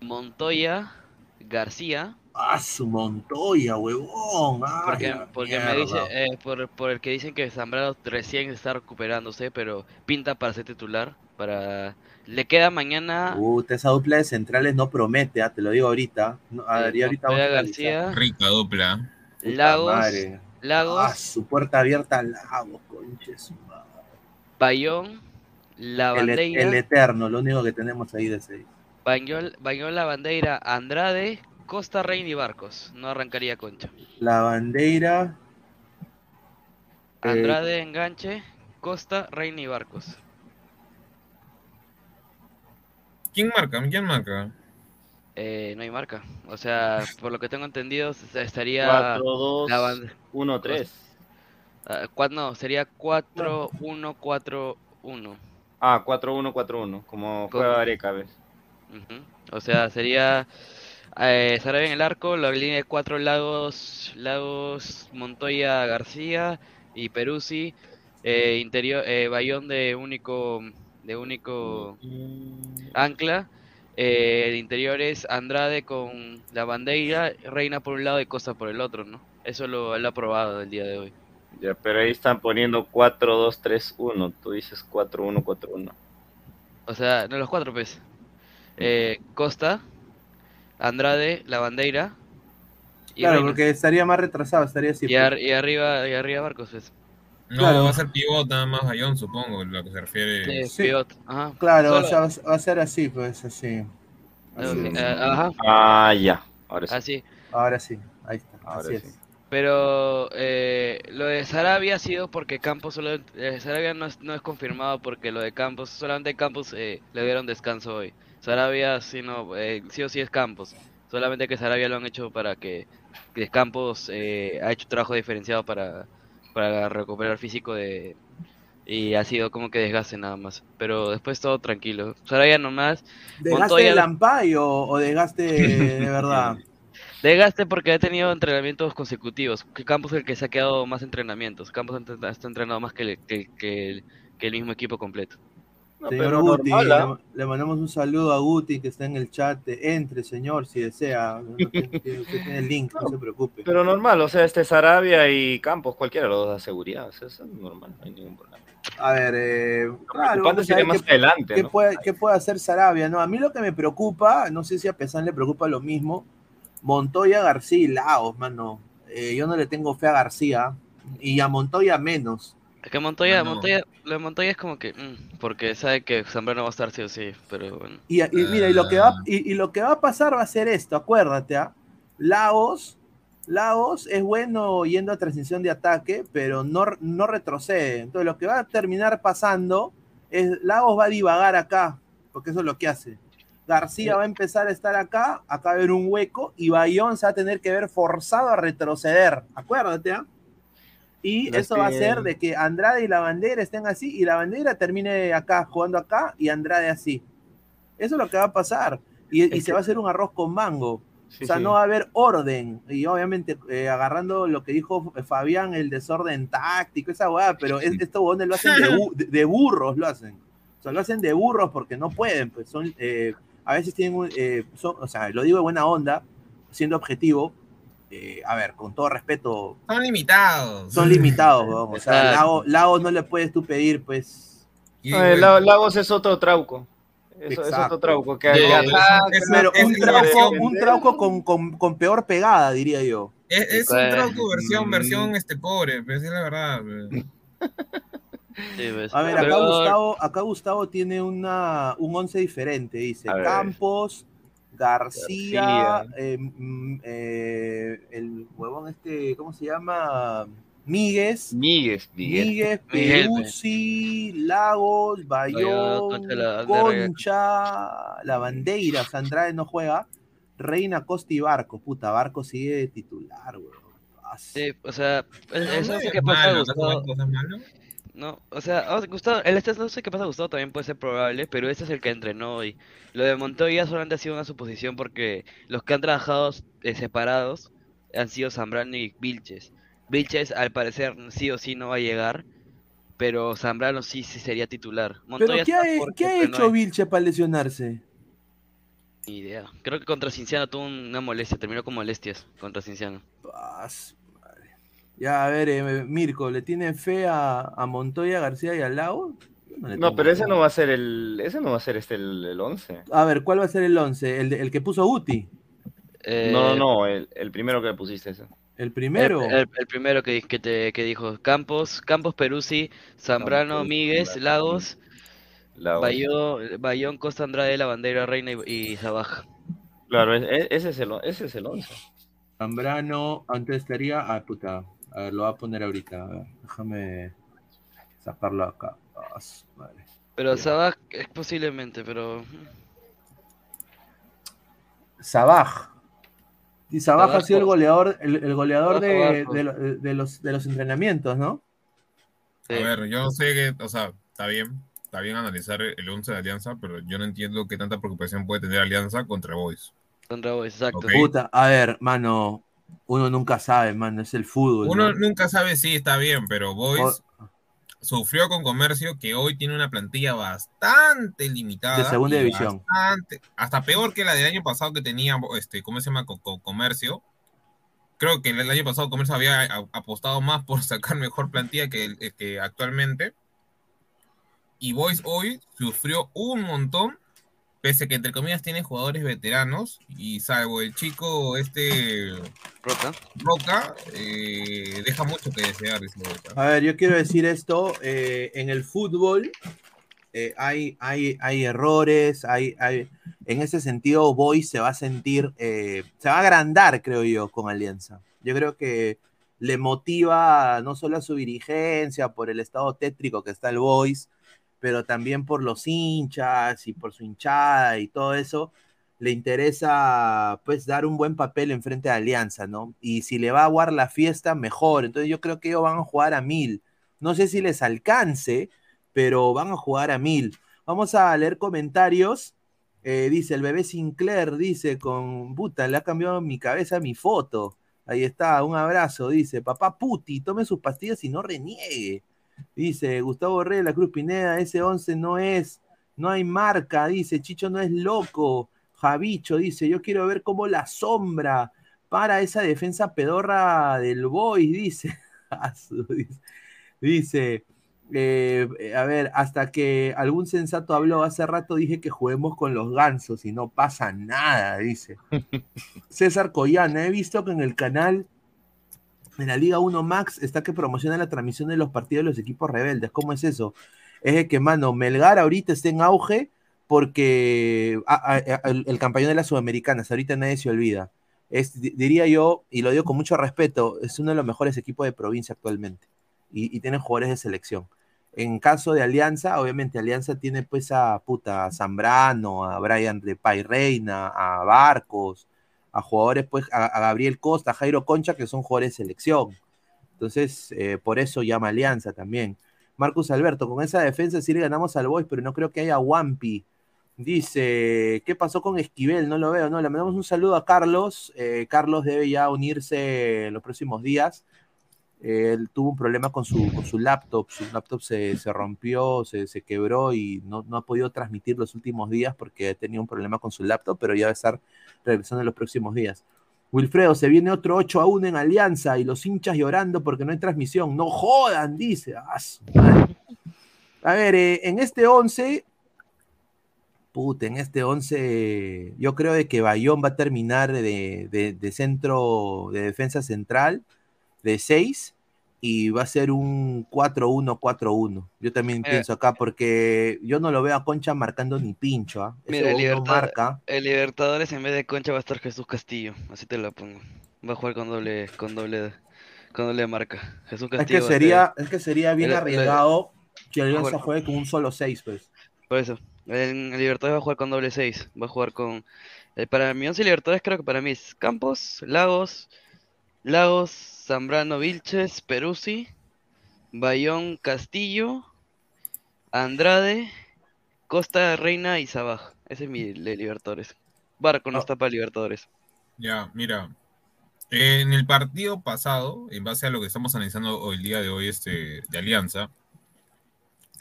Montoya, García, Ah, su Montoya, huevón. Ay, porque, porque me dice, eh, por, por el que dicen que Zambrano recién está recuperándose, pero pinta para ser titular, para le queda mañana Puta, esa dupla de centrales no promete, ah, te lo digo ahorita. No, a ahorita vamos a. García, Rica dupla. Lagos, madre. Lagos, Ah, su puerta abierta al Lagos, conches. Bayón, La El, Bandeira, el eterno, lo único que tenemos ahí de ese. Bañol, Bañol La Bandeira, Andrade, Costa Reina y Barcos. No arrancaría Concha. La bandera. eh, Andrade, Enganche, Costa, Reina y Barcos. ¿Quién marca? ¿Quién marca? Eh, no hay marca. O sea, por lo que tengo entendido, estaría 4, 2, la banda- 1, 3. Ah, cua- no, sería 4, 1, 4, 1. Ah, 4-1-4-1, como juega Areca, ¿ves? O sea, sería eh, Sarabia en el arco, la línea de cuatro Lagos, Lagos, Montoya, García y Peruzzi, eh, interior, eh, Bayón de único, de único ancla, eh, el interior es Andrade con la bandera, Reina por un lado y Costa por el otro, ¿no? Eso lo él ha probado el día de hoy. Ya, pero ahí están poniendo 4-2-3-1. Tú dices 4-1-4-1. O sea, no los cuatro, pues. Eh, Costa, Andrade, la bandera y Claro, Reina. porque estaría más retrasado, estaría así. Y, ar- y arriba, y arriba Barcos, pues. No, Claro. va a ser pivot nada más Bayón, supongo, lo que se refiere. Sí, Sí. pivot, ajá. Claro, o sea, va a- ser así, pues, así. Así. Eh, ajá, Ah, ya. Ahora sí. así. Ahora sí, ahí está, Ahora así sí. es. Pero eh, lo de Sarabia ha sido porque Campos solo eh, Sarabia no es, no es confirmado porque lo de Campos solamente Campos eh, le dieron descanso hoy. Sarabia sí no eh, sí o sí es Campos. Solamente que Sarabia lo han hecho para que, que Campos eh, ha hecho trabajo diferenciado para para recuperar físico de y ha sido como que desgaste nada más. Pero después todo tranquilo. Sarabia nomás. ¿Desgaste Montoya- de Lampay o, o desgaste de [laughs] verdad? Desgaste porque ha tenido entrenamientos consecutivos. Campos es el que se ha quedado más entrenamientos. Campos ha- está entrenado más que el, que, que el- que el mismo equipo completo. No, Señor pero Guti, normal, ¿ah? le, le mandamos un saludo a Guti que está en el chat. Entre, señor, si desea. Usted tiene el link, no se preocupe. Pero normal, o sea, este Sarabia y Campos, cualquiera de los dos da seguridad. o sea, es normal, no hay ningún problema. A ver, eh, claro, preocupante vamos a sería ver más qué, adelante, qué ¿no? puede, qué puede hacer Sarabia. No, a mí lo que me preocupa, no sé si a Pesán le preocupa lo mismo, Montoya, García y Laos, mano. Eh, yo no le tengo fe a García y a Montoya menos. Es que Montoya, No. Montoya, lo de Montoya es como que, mm, porque sabe que Zambrano va a estar sí o sí, pero bueno. Y, y mira, y lo, que va, y, y lo que va a pasar va a ser esto, acuérdate, ¿ah? Lagos, Lagos es bueno yendo a transición de ataque, pero no, no retrocede. Entonces lo que va a terminar pasando es Lagos va a divagar acá, porque eso es lo que hace. García va a empezar a estar acá, acá va a haber un hueco, y Bayón se va a tener que ver forzado a retroceder. Acuérdate, ¿ah? Y eso es va a ser de que Andrade y la bandera estén así, y la bandera termine acá, jugando acá, y Andrade así. Eso es lo que va a pasar. Y, se va a hacer un arroz con mango. Sí, o sea, sí. no va a haber orden. Y obviamente, eh, agarrando lo que dijo Fabián, el desorden táctico, esa weá, pero es- estos lo hacen de, bu- de- de burros, lo hacen. O sea, lo hacen de burros porque no pueden, pues son, eh, a veces tienen, un- eh, son- o sea, lo digo de buena onda, siendo objetivo, eh, a ver, con todo respeto, Son limitados. son limitados, weón. O sea. Lago, Lago no le puedes tú pedir, pues, No, el Lagos es otro trauco. Eso, es otro trauco. Que, No, es- pero es un trauco, un trauco con, con- con peor pegada, diría yo. Es, es un Pues, trauco versión, versión este pobre, pero es la verdad. [laughs] pues. Sí, pues. A ver, acá Pero- Gustavo, acá Gustavo tiene una, un once diferente. Dice. Campos, García, García. eh, mm, eh, el huevón este, ¿cómo se llama? Míguez, Míguez, Miguel. Míguez, Miguel, Peruzzi, Lagos, Bayón, Concha, la- Concha, La Bandeira, Andrade no juega, Reina, Costa y Barco. Puta, Barco sigue de titular, weón. Sí, o sea, eso es es que pasa Gustavo. No, o sea, ah, Gustavo, el este no sé qué pasa Gustavo también puede ser probable, pero este es el que entrenó hoy. Lo de Montoya solamente ha sido una suposición porque los que han trabajado eh, separados han sido Zambrano y Vilches. Vilches al parecer sí o sí no va a llegar, pero Zambrano sí sí sería titular. Pero Montoya ¿qué ha, porque ¿qué ha entrenó hecho hoy. Vilche para lesionarse? Ni idea. Creo que contra Cinciano tuvo una molestia, terminó con molestias contra Cinciano. Madre. Ya, a ver, eh, Mirko, ¿le tiene fe a, a Montoya, García y al Lago? No, pero ese no va a ser el. Ese no va a ser este el, el 11. A ver, ¿cuál va a ser el 11? El, de- el que puso Uti. Eh, No, no, no, el, el primero que pusiste ese. El primero. El, el- el primero que, que, te, que dijo Campos, Campos Peruzzi, Zambrano, Míguez, Lagos, Lagos. Bayón, Bayón, Costa Andrade, La Bandera, Reina y, y Sabaj. Claro, e- e- ese es el, ese es el 11. Zambrano, antes estaría. Ah, puta. A ver, lo voy a poner ahorita. A ver, déjame sacarlo acá. Ah, madre. Pero. Sabaj es posiblemente, pero Sabaj. Y Sabaj ha sido el goleador, el, el goleador de, de lo- de los, de los entrenamientos, ¿no? sí. A ver, yo sé que, o sea, está bien, está bien analizar el 11 de Alianza, pero yo no entiendo qué tanta preocupación puede tener Alianza contra Boys. Contra Boys, exacto. Puta, a ver, mano, uno nunca sabe, mano, es el fútbol. Uno ¿no? nunca sabe si está bien, pero Boys O- sufrió con Comercio, que hoy tiene una plantilla bastante limitada. De segunda división. bastante- hasta peor que la del año pasado que tenía, este, ¿cómo se llama? Co- co- Comercio. Creo que el año pasado Comercio había apostado más por sacar mejor plantilla que, que actualmente. Y Boys hoy sufrió un montón, pese que entre comillas tiene jugadores veteranos, y salvo el chico este Roca. Roca, eh, deja mucho que desear. A ver, yo quiero decir esto, eh, en el fútbol eh, hay, hay, hay errores, hay, hay, en ese sentido Boys se va a sentir, eh, se va a agrandar, creo yo, con Alianza. Yo creo que le motiva no solo a su dirigencia, por el estado tétrico que está el Boys, pero también por los hinchas y por su hinchada y todo eso, le interesa pues dar un buen papel en frente a Alianza, ¿no? Y si le va a aguar la fiesta, mejor. Entonces yo creo que ellos van a jugar a mil. No sé si les alcance, pero van a jugar a mil. Vamos a leer comentarios. Eh, dice el bebé Sinclair, dice con puta, le ha cambiado mi cabeza mi foto. Ahí está, un abrazo. Dice, papá Puti, tome sus pastillas y no reniegue. Dice Gustavo Rey la Cruz Pineda, ese 11 no es, no hay marca. Dice, Chicho no es loco. Javicho dice, yo quiero ver cómo la sombra para esa defensa pedorra del Boys, [laughs] dice. Dice. Eh, a ver, hasta que algún sensato habló hace rato, dije que juguemos con los gansos y no pasa nada, dice. [laughs] César Collana, he visto que en el canal, en la Liga 1 Max, está que promociona la transmisión de los partidos de los equipos rebeldes. ¿Cómo es eso? Es de que, mano, Melgar ahorita está en auge porque ah, ah, ah, el, campeón de las Sudamericanas, ahorita nadie se olvida. Diría yo, y lo digo con mucho respeto, es uno de los mejores equipos de provincia actualmente. Y, y tienen jugadores de selección. En caso de Alianza, obviamente Alianza tiene pues a puta Zambrano, a Brian de Pay Reina, a Barcos, a jugadores pues, a, Gabriel Costa, a Jairo Concha, que son jugadores de selección. Entonces, eh, por eso llama Alianza también. Marcus Alberto, con esa defensa sí le ganamos al Boys, pero no creo que haya Wampi. Dice, ¿qué pasó con Esquivel? No lo veo, no, le mandamos un saludo a Carlos. Eh, Carlos debe ya unirse los próximos días. Él tuvo un problema con su, su laptop, su laptop se, se rompió, se, se quebró y no, no ha podido transmitir los últimos días porque tenía un problema con su laptop, pero ya va a estar regresando en los próximos días. Wilfredo, se viene otro 8 a 1 en Alianza y los hinchas llorando porque no hay transmisión. No jodan, dice. Ah. A ver, eh, en este 11, puta, en este 11, yo creo de que Bayón va a terminar de, de- de centro de defensa central de 6 y va a ser un 4-1-4-1. Yo también Mira. pienso acá porque yo no lo veo a Concha marcando ni pincho. ¿ah? Mira, el, Libertad- marca. el Libertadores en vez de Concha va a estar Jesús Castillo, así te lo pongo. Va a jugar con doble, con doble, con doble marca. Jesús Es Castillo que va a sería, es que sería bien El- el- arriesgado que Alianza juegue con un solo 6, pues. Por eso, en el Libertadores va a jugar con doble 6. Va a jugar con. eh, para mi once Libertadores, creo que para mí es Campos, Lagos, Lagos, Zambrano, Vilches, Peruzzi, Bayón, Castillo, Andrade, Costa, Reina y Sabaj. Ese es mi de Libertadores. Barco no está para Libertadores. Ya, mira. En el partido pasado, en base a lo que estamos analizando hoy, el día de hoy, este, de Alianza,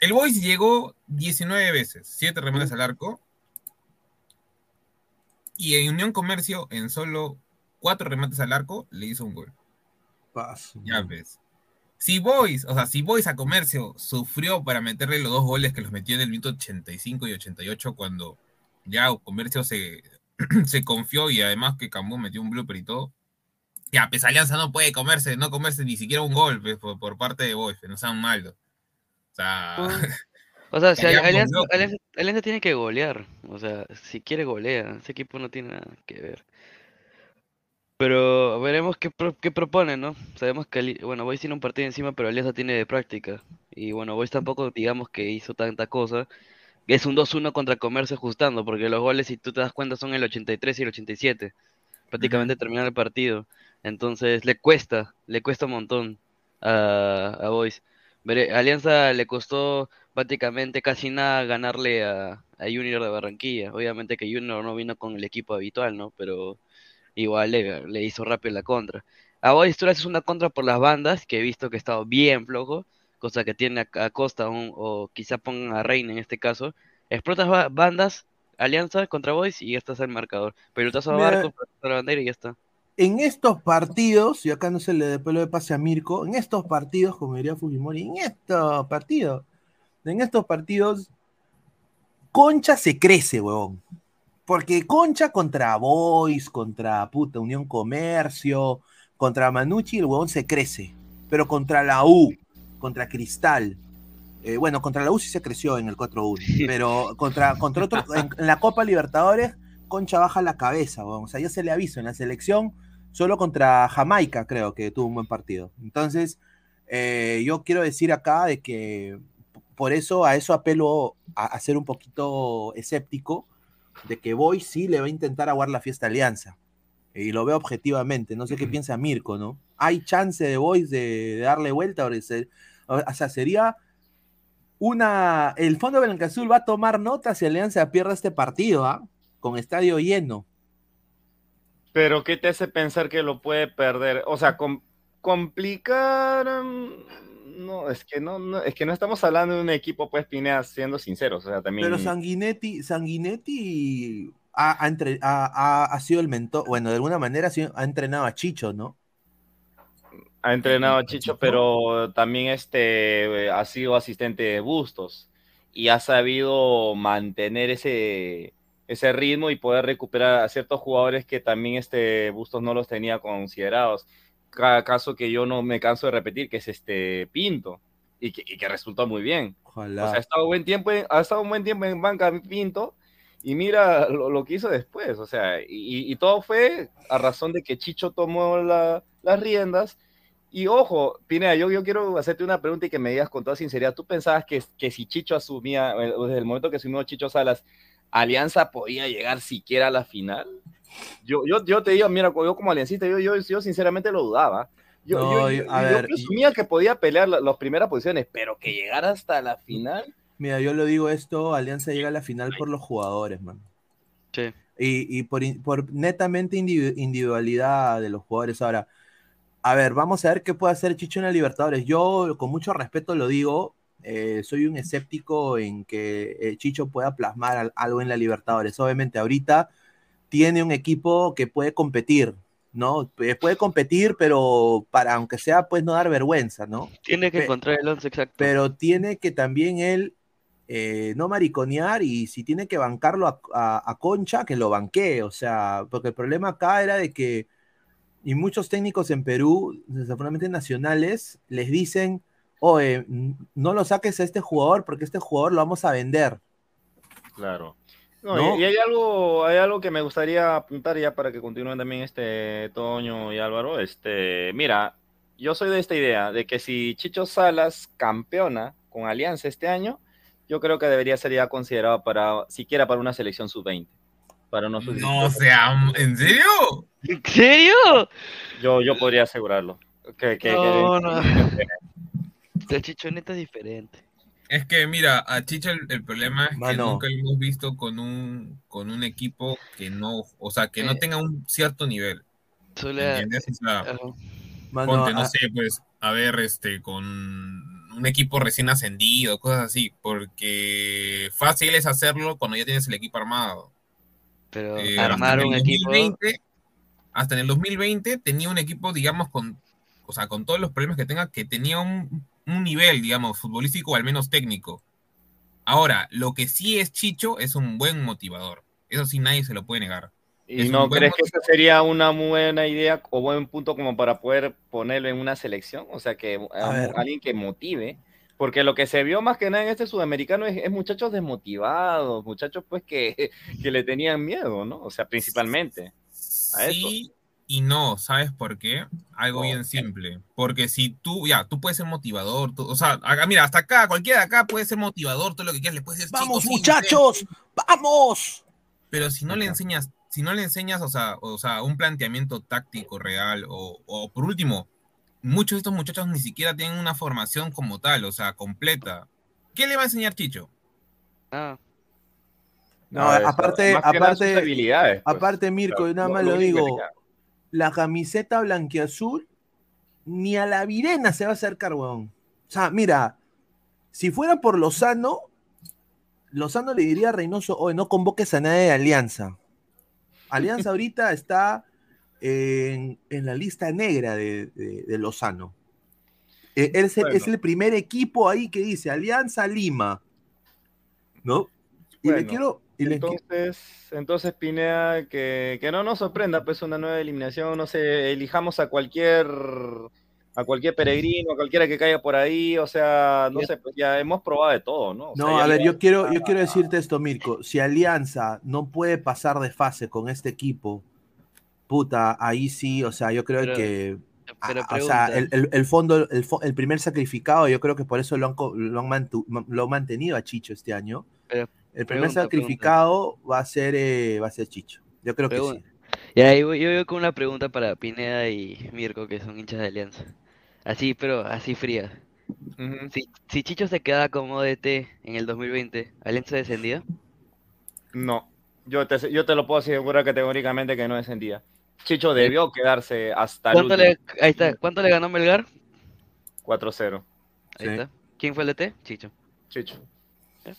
el Boys llegó 19 veces, 7 remates al arco. Y en Unión Comercio, en solo 4 remates al arco, le hizo un gol. Ya ves. Si Boys, o sea, si Boys a Comercio sufrió para meterle los dos goles que los metió en el minuto 85 y 88 cuando ya Comercio se, [clears throat] se confió y además que Cambú metió un blooper y todo. Ya, pues Alianza no puede comerse, no comerse ni siquiera un gol pues, por, por parte de Boys, pues, no sean malos. O sea, [laughs] O sea, si Alianza tiene que golear. O sea, si quiere golea. Ese equipo no tiene nada que ver. Pero veremos qué, pro- qué proponen, ¿no? Sabemos que, Ali- bueno, Boys tiene un partido encima, pero Alianza tiene de práctica. Y bueno, Boys tampoco, digamos que hizo tanta cosa. Es un 2-1 contra Comercio ajustando, porque los goles, si tú te das cuenta, son el 83 y el 87. Prácticamente terminar el partido. Entonces, le cuesta, le cuesta un montón a, a Boys. Alianza le costó prácticamente casi nada ganarle a, a Junior de Barranquilla. Obviamente que Junior no vino con el equipo habitual, ¿no? Pero igual le, le hizo rápido la contra. A tú le haces una contra por las bandas, que he visto que ha estado bien flojo, cosa que tiene a, a Costa un- o quizá pongan a Reina en este caso. Explotas ba- bandas, alianza contra Boys y ya estás el marcador. Pelotazo a Barco, pelotazo a la bandera y ya está. En estos partidos, y acá no se le dé pelo de pase a Mirko, en estos partidos, como diría Fujimori, en estos partidos, en estos partidos, Concha se crece, huevón. Porque Concha contra Boys, contra puta Unión Comercio, contra Manucci, el huevón se crece. Pero contra la U, contra Cristal, eh, bueno, contra la U sí se creció en el 4-1, [laughs] pero contra, contra otro, en, en la Copa Libertadores, Concha baja la cabeza, huevón. o sea, ya se le aviso en la selección, solo contra Jamaica creo que tuvo un buen partido. Entonces, eh, yo quiero decir acá de que por eso a eso apelo a, a ser un poquito escéptico de que Boy sí le va a intentar aguar la fiesta Alianza. Y lo veo objetivamente, no sé qué piensa Mirko, ¿no? ¿Hay chance de Boys de, darle vuelta? O, se- o sea, sería una... El Fondo Blanca-Azul va a tomar nota si Alianza pierde este partido, ¿ah? Con estadio lleno. Pero ¿qué te hace pensar que lo puede perder? O sea, com- complicar. mm, No, es que no, no, es que no estamos hablando de un equipo, pues, Pinea, siendo sinceros. O sea, también. Pero Sanguinetti, Sanguinetti ha, ha entre- ha- ha- ha sido el mentor, bueno, de alguna manera ha, sido- ha entrenado a Chicho, ¿no? Ha entrenado a Chicho, pero también este ha sido asistente de Bustos y ha sabido mantener ese, ese ritmo y poder recuperar a ciertos jugadores que también este Bustos no los tenía considerados. Ca- caso que yo no me canso de repetir, que es este Pinto, y que, y que resultó muy bien. Ojalá. O sea, ha estado buen tiempo, en- ha estado un buen tiempo en banca Pinto y mira lo, lo que hizo después. O sea, y, y todo fue a razón de que Chicho tomó la- las riendas. Y ojo, Pineda, yo, yo quiero hacerte una pregunta y que me digas con toda sinceridad. ¿Tú pensabas que, que si Chicho asumía, eh, desde el momento que asumió Chicho Salas, Alianza podía llegar siquiera a la final? Yo, yo, yo te digo, mira, yo como aliancista, yo, yo, yo sinceramente lo dudaba. Yo, No, yo, yo- a yo ver, presumía que podía pelear la- las primeras posiciones, pero que llegara hasta la final. Mira, yo lo digo esto, Alianza llega a la final por los jugadores, man. Sí. Y, y por, por netamente individu- individualidad de los jugadores. Ahora, a ver, vamos a ver qué puede hacer Chicho en la Libertadores. Yo, con mucho respeto, lo digo, eh, soy un escéptico en que eh, Chicho pueda plasmar al- algo en la Libertadores. Obviamente, ahorita tiene un equipo que puede competir, ¿no? Eh, Puede competir, pero para, aunque sea, pues no dar vergüenza, ¿no? Tiene que Pe- encontrar el once exacto. pero tiene que también él eh, no mariconear y si tiene que bancarlo a, a- a Concha, que lo banquee, o sea, porque el problema acá era de que, y muchos técnicos en Perú, desafortunadamente nacionales, les dicen, oye, no lo saques a este jugador porque este jugador lo vamos a vender. Claro. No, ¿No? Y, y hay algo, hay algo que me gustaría apuntar ya para que continúen también este Toño y Álvaro. Este, mira, yo soy de esta idea de que si Chicho Salas campeona con Alianza este año, yo creo que debería ser ya considerado para siquiera para una selección sub-20. Para no No, o sea, ¿en serio? ¿En serio? Yo, yo podría asegurarlo. Que, que- No, que- no. La chichoneta es diferente. Es que mira, a Chicho el, el problema es que nunca lo hemos visto con un con un equipo que no, o sea, que no Eh. tenga un cierto nivel. ¿Entiendes? O sea, Ajá. Mano, ponte, no a- sé, pues, a ver, este, con un equipo recién ascendido, cosas así, porque fácil es hacerlo cuando ya tienes el equipo armado. Pero Eh, hasta armar en un el equipo. 2020, hasta en el 2020 tenía un equipo, digamos, con, o sea, con todos los problemas que tenga, que tenía un, un nivel, digamos, futbolístico o al menos técnico. Ahora, lo que sí es Chicho es un buen motivador. Eso sí nadie se lo puede negar. ¿Y Es no crees que esa sería una buena idea o buen punto como para poder ponerlo en una selección? O sea, que um, alguien que motive. Porque lo que se vio más que nada en este sudamericano es, es muchachos desmotivados, muchachos pues que, [laughs] que le tenían miedo, ¿no? O sea, principalmente. A eso. Y no, ¿sabes por qué? Algo ¿Por bien simple. Porque si tú, ya, tú puedes ser motivador, tú- o sea, acá, mira, hasta acá, cualquiera de acá puede ser motivador, todo lo que quieras, le puedes decir, ¡Vamos, "Chicos, sí, muchachos! ¡Vamos! Pero si no le enseñas, si no le enseñas, o sea, o sea, un planteamiento táctico real, o, o por último, muchos de estos muchachos ni siquiera tienen una formación como tal, o sea, completa. ¿Qué le va a enseñar Chicho? Ah. No, aparte, aparte, habilidades, pues. aparte, Mirko, Claro, y nada más lo lo único que digo. La camiseta blanquiazul ni a la virena se va a acercar, weón. O sea, mira, si fuera por Lozano, Lozano le diría a Reynoso, oye, no convoques a nadie de Alianza. Alianza ahorita [laughs] está en, en la lista negra de, de- de Lozano. Eh, él es, el- es Bueno. el primer equipo ahí que dice Alianza Lima. ¿No? Y le quiero. Y le qui- Entonces, entonces Pineda, que, que no nos sorprenda pues una nueva eliminación, no sé, elijamos a cualquier a cualquier peregrino, a cualquiera que caiga por ahí, o sea, no sé, pues ya hemos probado de todo, ¿no? O No, a ver, yo quiero, yo quiero decirte esto, Mirko. Si Alianza no puede pasar de fase con este equipo, puta, ahí sí, o sea, yo creo Pero- que. pero ah, o sea, el, el- el fondo, el, el primer sacrificado, yo creo que por eso lo han, co- lo han, mantu- lo han mantenido a Chicho este año. Pero, El primer pregunta, sacrificado va a ser eh, va a ser Chicho. Yo creo que sí. Y ahí voy, yo voy con una pregunta para Pineda y Mirko, que son hinchas de Alianza. Así, pero así fría. Si, si Chicho se queda como DT en el 2020, ¿Alianza descendía? No, yo te, yo te lo puedo asegurar categóricamente que no descendía. Chicho debió quedarse hasta el ¿Cuánto último. le, ahí está, ¿cuánto le ganó Melgar? 4-0. Ahí Sí. está. ¿Quién fue el DT? Chicho. Chicho.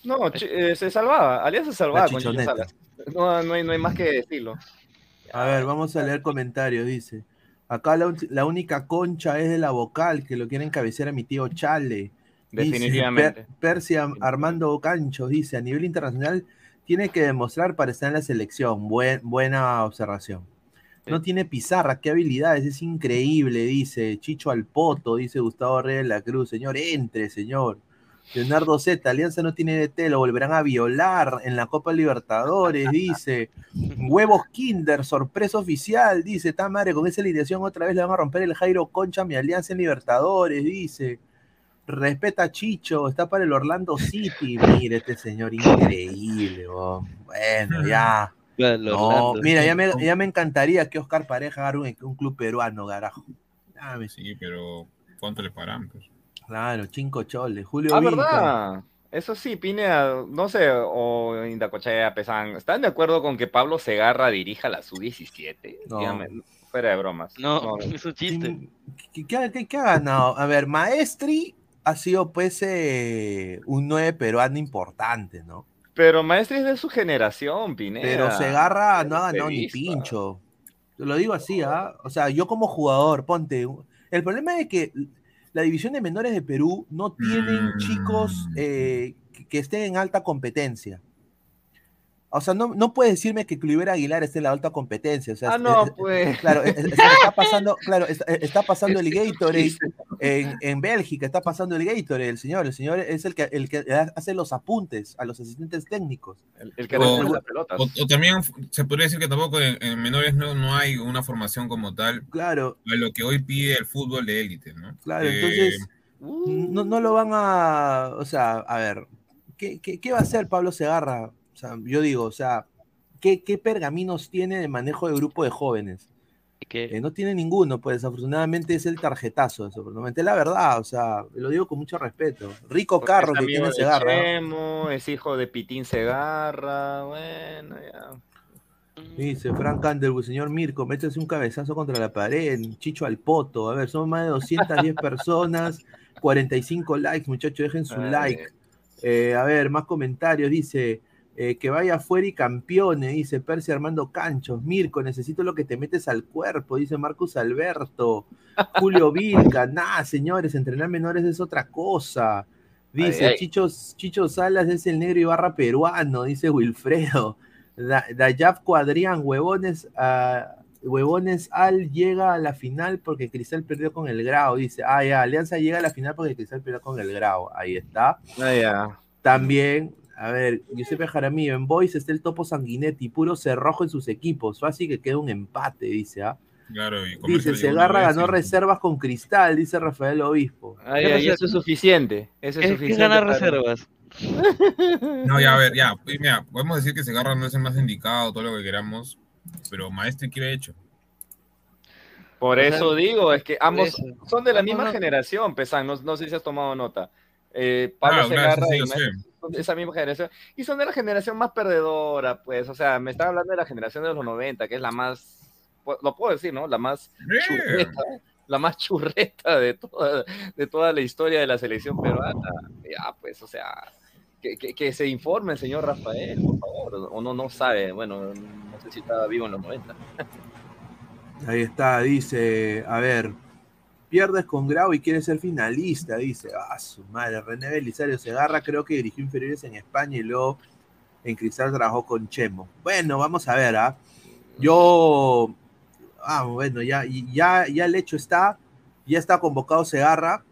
No, eh, se salvaba. Alianza se salvaba con Chicho chichoneta. Salas. No, no, hay, no hay más que decirlo. A ver, vamos a leer comentarios, dice. Acá la, única concha es de la vocal, que lo quieren cabecear a mi tío Chale. Dice, Definitivamente. Per- Persia Armando Canchos dice, a nivel internacional tiene que demostrar para estar en la selección. Buen- buena observación. No tiene pizarra, qué habilidades, es increíble, dice Chicho Alpoto, dice Gustavo Reyes de la Cruz. Señor, entre, señor. Leonardo Z, Alianza no tiene DT, lo volverán a violar en la Copa Libertadores, [laughs] dice. Huevos Kinder, sorpresa oficial, dice. Está madre, con esa alineación otra vez le van a romper el Jairo Concha mi Alianza en Libertadores, dice. Respeta a Chicho, está para el Orlando City. Mire, este señor increíble, bo. Bueno, ya. No, mira, ya me, ya me encantaría que Oscar Pareja agarre un, un club peruano, carajo. Dame. Sí, pero ¿cuánto le paran? Pues? Claro, cinco choles. Julio Ah, Vilca. ¿verdad? Eso sí, Pinea, no sé, o Indacochea, Pesán, ¿están de acuerdo con que Pablo Segarra dirija la Sub-17? No. Dígame, fuera de bromas. No, [laughs] es un chiste. ¿Qué, qué- qué- qué ha ganado? A ver, Maestri ha sido pues eh, un nueve peruano importante, ¿no? Pero Maestri es de su generación, Pineda. Pero Segarra no ha ganado ni pincho. Te Lo digo así, ¿ah? O sea, yo como jugador, ponte. El problema es que la división de menores de Perú no tienen chicos eh, que, que estén en alta competencia. O sea, no, no puedes decirme que Cliver Aguilar esté en la alta competencia. O sea, Ah, no, es- pues. Claro, es- es- está pasando, claro, está, está pasando el Gatorade en, en Bélgica, está pasando el Gatorade, el señor, el señor es el que, el que hace los apuntes a los asistentes técnicos. El, que O, las pelotas. o- o también se podría decir que tampoco en, en menores no, no hay una formación como tal Claro. a lo que hoy pide el fútbol de élite, ¿no? Claro, Eh, entonces no, no lo van a, o sea, a ver, ¿qué, qué, qué va a hacer Pablo Segarra? O sea, yo digo, o sea, ¿qué, qué pergaminos tiene de manejo de grupo de jóvenes? Eh, no tiene ninguno, pues desafortunadamente es el tarjetazo, es la verdad, o sea, lo digo con mucho respeto. Rico carro que tiene de Segarra. es hijo de Pitín Segarra, bueno, ya. Dice Frank Underwood, señor Mirko, métese un cabezazo contra la pared, Chicho al poto. A ver, son más de 210 personas, 45 likes, muchachos, dejen su Ay. like. Eh, a ver, más comentarios. Dice eh, que vaya afuera y campeone, dice Percy Armando Canchos. Mirko, necesito lo que te metes al cuerpo, dice Marcus Alberto. Julio [laughs] Vilca, nah, señores, entrenar menores es otra cosa. Dice Ay, ay. Chicho, Chicho Salas es el negro Ibarra peruano, dice Wilfredo. Da- Dayaf Cuadrián, huevones, ah, huevones Al llega a la final porque Cristal perdió con el Grau. Dice, ah, ya, Alianza llega a la final porque Cristal perdió con el Grau. Ahí está. Ah, ya. También, a ver, Giuseppe Jaramillo, en Boys está el topo Sanguinetti, puro cerrojo en sus equipos. Fácil que quede un empate, dice, ¿ah? Claro, y Dice, una vez, ganó sí. reservas con Cristal, dice Rafael Obispo. Ay, ay, eso es suficiente. Eso es, ¿Qué- qué suficiente. ganar para- reservas? No, ya, a ver, ya. Mira, podemos decir que Segarra no es el más indicado, todo lo que queramos, pero Maestri, ¿qué le ha hecho? Por eso digo, es que ambos son de la misma no- generación, Pesan, no, no sé si has tomado nota. eh, Pablo Claro, claro, Segarra sí, y esa misma generación. Y son de la generación más perdedora, pues. O sea, me estaba hablando de la generación de los 90, que es la más, lo puedo decir, ¿no? La más churreta, la más churreta de toda, de toda la historia de la selección peruana. Ya, pues, o sea, que, que, que se informe el señor Rafael, por favor. O no, no sabe, bueno, no sé si estaba vivo en los 90. Ahí está, dice, a ver, pierdes con Grau y quieres ser finalista, dice, ah, su madre, René Belisario Segarra creo que dirigió inferiores en España y luego en Cristal trabajó con Chemo. Bueno, vamos a ver, ¿ah? Yo, ah, bueno, ya, ya, ya el hecho está, ya está convocado Segarra.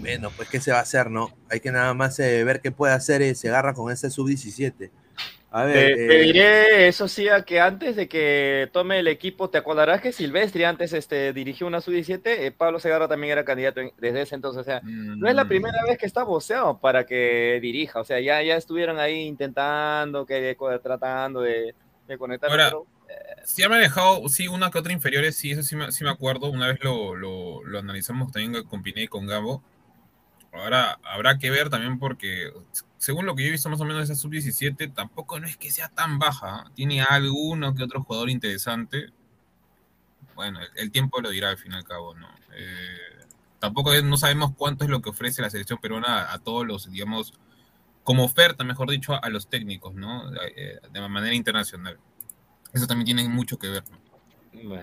Bueno, pues qué se va a hacer, ¿no? Hay que nada más eh, ver qué puede hacer eh, Segarra con ese sub-17. A ver, Te, te eh, diré, eso sí, a que antes de que tome el equipo, te acordarás que Silvestri antes este, dirigió una sub-17, eh, Pablo Segarra también era candidato en- desde ese entonces, o sea, no es la primera vez que está voceado para que dirija, o sea, ya, ya estuvieron ahí intentando, que, tratando de, de conectar, Ahora, pero Sí, ha manejado, sí, una que otra inferiores, sí, eso sí me, sí me acuerdo. Una vez lo, lo, lo analizamos también con Pineda y con Gabo. Ahora, habrá que ver también porque, según lo que yo he visto más o menos de esa sub-17, tampoco no es que sea tan baja. Tiene alguno que otro jugador interesante. Bueno, el, tiempo lo dirá al fin y al cabo, ¿no? Eh, tampoco no sabemos cuánto es lo que ofrece la selección peruana a, todos los, digamos, como oferta, mejor dicho, a, los técnicos, ¿no? Eh, de manera internacional. Eso también tiene mucho que ver. ¿no?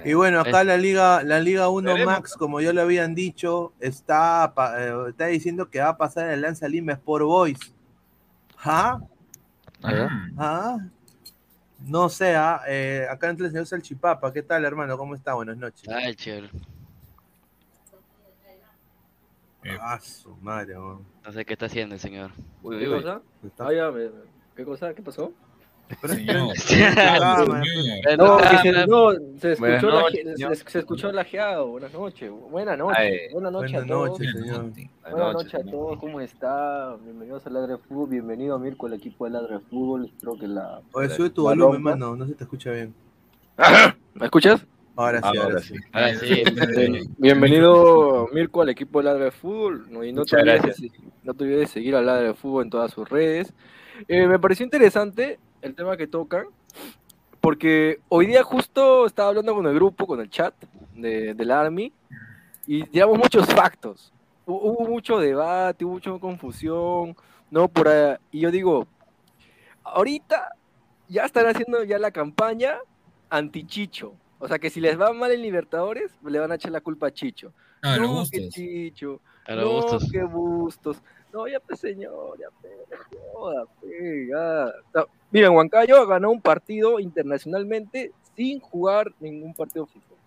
Y bueno, acá Es- la Liga, la Liga 1 Veremos. Max, como ya lo habían dicho, está, eh, está diciendo que va a pasar el Lanza Lima Sport Boys. ¿Ah? ¿Ah? No sé, ah, eh, acá entra el señor Salchipapa. ¿Qué tal, hermano? ¿Cómo está? Buenas noches. Ay, chévere. Ah, su madre, weón. No sé qué está haciendo el señor. ¿Qué cosa? Ah, ya, me- ¿Qué cosa? ¿Qué pasó? Ah, [laughs] Señor. No, que se, no, se escuchó, la, noches, se, señor. se escuchó lajeado. Buenas noches. Buenas noches. Ay, Buenas noches a todos. Buenas noches a todos. ¿Cómo está? Bienvenidos a Ladre Fútbol. Bienvenido a Mirko, el equipo de Ladre Fútbol. Espero que la. Oye, sube tu volumen, mano. No se te escucha bien. [laughs] ¿Me escuchas? Ahora sí, ahora, Ahora sí. sí. Ahora [laughs] sí. Bien- Bienvenido, Mirko, al equipo de Ladre Fútbol. No, y no, te olvides, no te olvides de seguir a Ladre Fútbol en todas sus redes. Eh, me pareció interesante el tema que tocan, porque hoy día justo estaba hablando con el grupo, con el chat de, del Army, y tiramos muchos factos. Hu- Hubo mucho debate, hubo mucha confusión, ¿no? Por ahí- y yo digo, ahorita ya están haciendo ya la campaña anti-Chicho. O sea que si les va mal en Libertadores, le van a echar la culpa a Chicho. Ah, no, que. Chicho. A no, que bustos. No, ya pues señor, ya pues, joda, pues, ya. Miren, Huancayo ganó un partido internacionalmente sin jugar ningún partido de fútbol.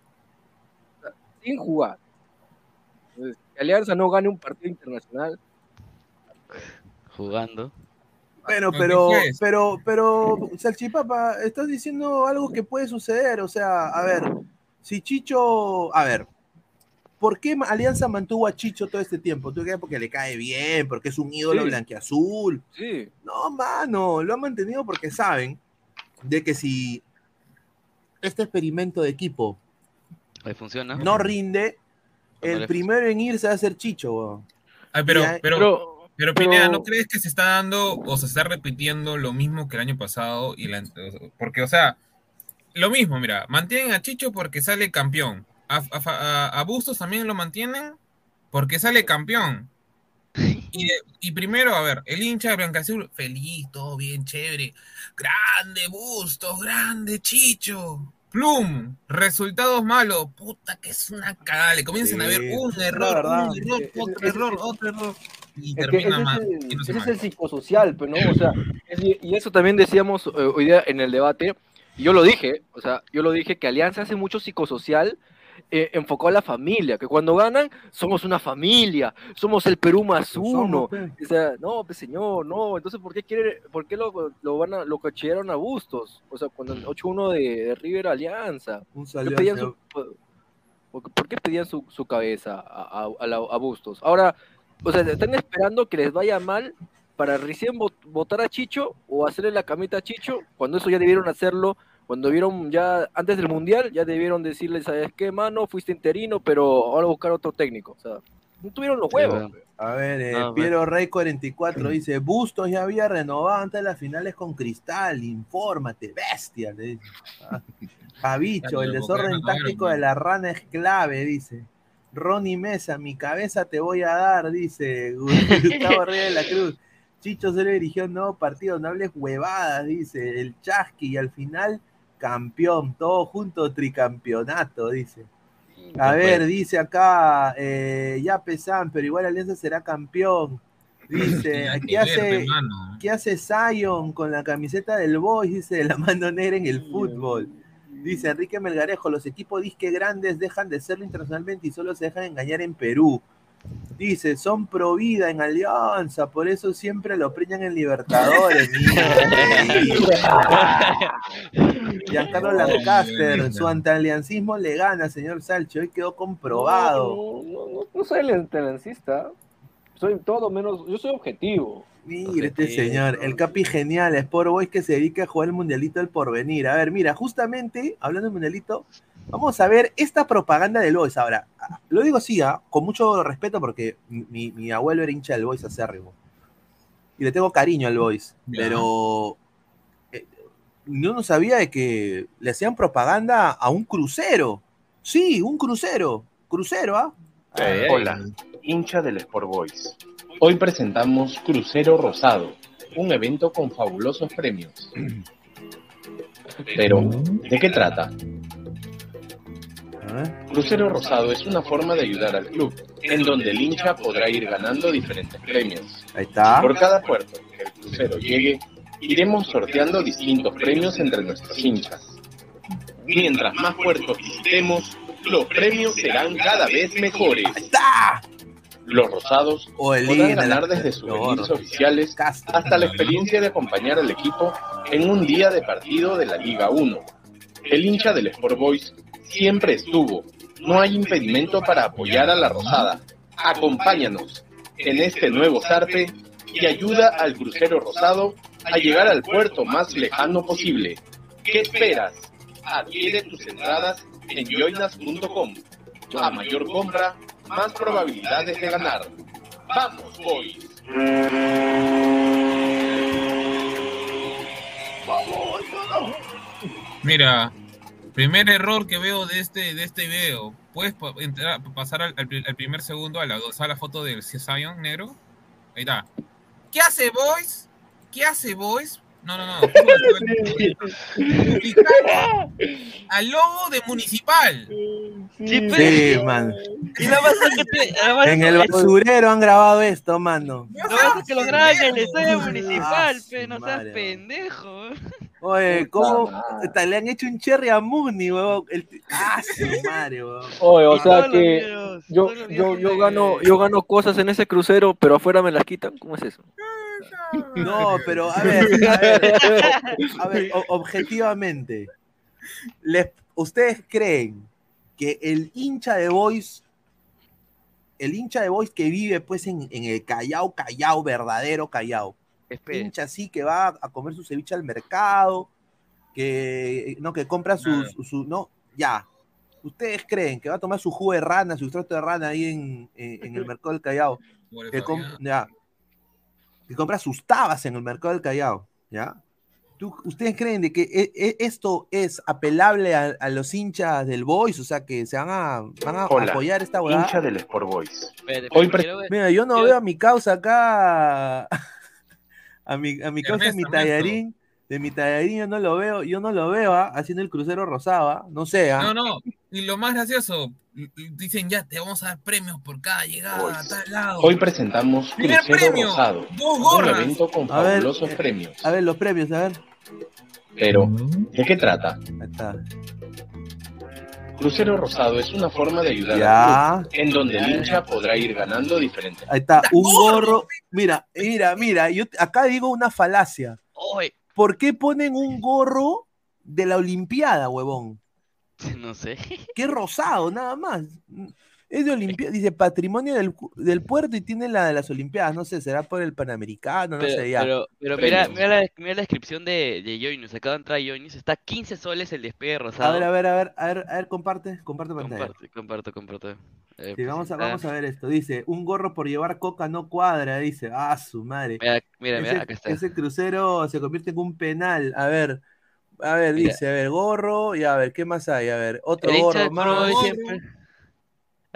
O sea, sin jugar. Entonces, que Alianza no gane un partido internacional. Jugando. Bueno, ¿Qué pero, pero, pero, Salchipapa, estás diciendo algo que puede suceder. O sea, a ver, si Chicho, a ver, ¿por qué Alianza mantuvo a Chicho todo este tiempo? ¿Tú crees porque le cae bien, porque es un ídolo Sí. blanquiazul? Sí. No, mano, lo han mantenido porque saben de que si este experimento de equipo Ahí funciona. no rinde, el primero en irse va a ser Chicho. Ay, pero, Ya, pero, Pero, pero Pineda, ¿no crees que se está dando o se está repitiendo lo mismo que el año pasado? Y la- porque, o sea, lo mismo, mira, mantienen a Chicho porque sale campeón. A, a, Bustos también lo mantienen porque sale campeón. Y, primero, a ver, el hincha de Blancaazul, feliz, todo bien, chévere. Grande Bustos, grande Chicho. Plum, resultados malos, puta que es una cagada. Le comienzan a ver un error, verdad. un error, otro error, otro error. Y termina ese mal. es el, yéndose ese es mal. el psicosocial, pues, ¿no? O sea, y eso también decíamos eh, hoy día en el debate, y yo lo dije, o sea, yo lo dije que Alianza hace mucho psicosocial eh, enfocado a la familia, que cuando ganan somos una familia, somos el Perú más uno. O sea, no, pues señor, no, entonces ¿por qué quiere, por qué lo, lo van a, lo cachearon a Bustos? O sea, cuando el 8-1 de, de River Alianza. Un ¿Qué saludo al pedían señor- su- por, qué pedían su, su cabeza a, a- a la- a Bustos? Ahora, o sea, están esperando que les vaya mal para recién vot- votar a Chicho o hacerle la camita a Chicho, cuando eso ya debieron hacerlo, cuando vieron ya antes del Mundial, ya debieron decirle, ¿sabes qué, mano? Fuiste interino, pero ahora buscar otro técnico. O sea, No tuvieron los huevos. A ver, eh, No, Piero Rey 44 dice, Bustos ya había renovado antes de las finales con Cristal, infórmate, bestia, le dice. Ah. [laughs] Javicho, el desorden táctico de la rana es clave, dice. Ronnie Mesa, mi cabeza te voy a dar, dice [laughs] Gustavo Reyes de la Cruz. Chicho se le dirigió un nuevo partido, no hables huevadas, dice. El Chasqui y al final campeón, todo junto tricampeonato, dice. A ver, dice acá, eh, ya pesan, pero igual Alianza será campeón. Dice, [laughs] ¿qué hace, hermano. ¿qué hace Zion con la camiseta del Boys? Dice, la mano negra en el fútbol. Dice Enrique Melgarejo, los equipos disque grandes dejan de serlo internacionalmente y solo se dejan engañar en Perú. Dice, son pro vida en Alianza, por eso siempre lo preñan en Libertadores. [laughs] Giancarlo Lancaster, su antialiancismo le gana, señor Salcho, hoy quedó comprobado. No, no, no, no soy el telencista. Soy todo menos. Yo soy objetivo. Mira este señor, el Capi genial, Sport Boys que se dedica a jugar el Mundialito del Porvenir. A ver, mira, justamente hablando del Mundialito, vamos a ver esta propaganda del Boys. Ahora, lo digo así, ¿ah? con mucho respeto porque mi, mi abuelo era hincha del Boys acérrimo. Y le tengo cariño al Boys, pero eh, yo no sabía de que le hacían propaganda a un crucero. Sí, un crucero. Crucero, ¿ah? Hola, hincha del Sport Boys. Hoy presentamos Crucero Rosado, un evento con fabulosos premios. [clears throat] Pero, ¿de qué trata? Crucero Rosado es una forma de ayudar al club, en donde el hincha podrá ir ganando diferentes premios. Ahí está. Por cada puerto que el crucero llegue, iremos sorteando distintos premios entre nuestros hinchas. Mientras más puertos visitemos, los premios serán cada vez mejores. Los rosados O el podrán ganar desde los souvenirs oficiales hasta la experiencia de acompañar al equipo en un día de partido de la Liga 1. El hincha del Sport Boys siempre estuvo. No hay impedimento para apoyar a la Rosada. Acompáñanos en este nuevo zarpe y ayuda al crucero rosado a llegar al puerto más lejano posible. ¿Qué esperas? Adquiere tus entradas en joinas.com. A mayor compra, más probabilidades de ganar. ¡Vamos, boys! Mira, primer error que veo de este, de este video. ¿Puedes pa- entrar- pasar al, al al primer segundo a la, está la foto del Zion negro? Ahí está. ¿Qué hace Boys? ¿Qué hace Boys? No, no, no. Publicar [laughs] al logo de Municipal. Sí, Sí, man. Y más es que te- además- En el basurero han grabado esto, mano. No a que lo graben en el estadio Ah, municipal, pe, no seas madre, pendejo. Oye, ¿cómo Puta, le han hecho un cherry a Muni, huevón? El... Ah, su [laughs] madre, huevón. Oye, o Y sea que videos, yo, yo, yo gano, yo gano cosas en ese crucero, pero afuera me las quitan. ¿Cómo es eso? No, pero a ver, a ver, [laughs] a ver, o- objetivamente, les- ¿ustedes creen que el hincha de Boys, el hincha de Boys que vive pues en, en el Callao, Callao, verdadero Callao, hincha así que va a comer su ceviche al mercado, que no que compra su, su- su- no, ya. ¿Ustedes creen que va a tomar su jugo de rana, su extracto de rana ahí en, en- en el mercado del Callao? [laughs] Que, com- ya, que compra sus tabas en el mercado del Callao, ¿ya? ¿Tú- ¿Ustedes creen de que e- e- esto es apelable a, a los hinchas del Boys? O sea, que se van a, van a Hola, apoyar esta huevada. hincha del Sport Boys. Hoy Mira, yo no veo a mi causa acá, [laughs] a mi, a mi causa, mi Ernesto. tallarín, de mi tallarín yo no lo veo, yo no lo veo ¿ah? haciendo el crucero rosado, ¿ah? no sé, ¿ah? No, no. Y lo más gracioso, dicen ya, te vamos a dar premios por cada llegada a tal lado. Hoy presentamos Primer Crucero premio, Rosado, dos un evento con A ver, fabulosos premios. A ver, los premios, a ver. Pero, ¿de qué trata? Ahí está. Crucero Rosado es una forma de ayudar Ya. al club, en donde el hincha podrá ir ganando diferentes Ahí está, un gorro. Mira, mira, mira, yo acá digo una falacia. ¿Por qué ponen un gorro de la Olimpiada, huevón? [laughs] no sé. Qué rosado, nada más. Es de Olimpiadas, dice patrimonio del, del puerto y tiene la de las Olimpiadas. No sé, será por el Panamericano, no Pero, sé ya. pero, pero mira, mira la, mira la descripción de, de Joinus. Acaba de entrar Joinus. Está 15 soles el despegue A rosado. ver, a ver, a ver, a ver, a ver, comparte, comparte pantalla. Comparto, comparto, comparto. Eh, Sí, pues, vamos, a, vamos a ver esto. Dice, un gorro por llevar coca no cuadra. Dice, ah, su madre. Mira, mira, mira, ese, acá está. ese crucero se convierte en un penal. A ver, a ver, Mira. dice, a ver, gorro y a ver, ¿qué más hay? A ver, otro gorro más. Siempre-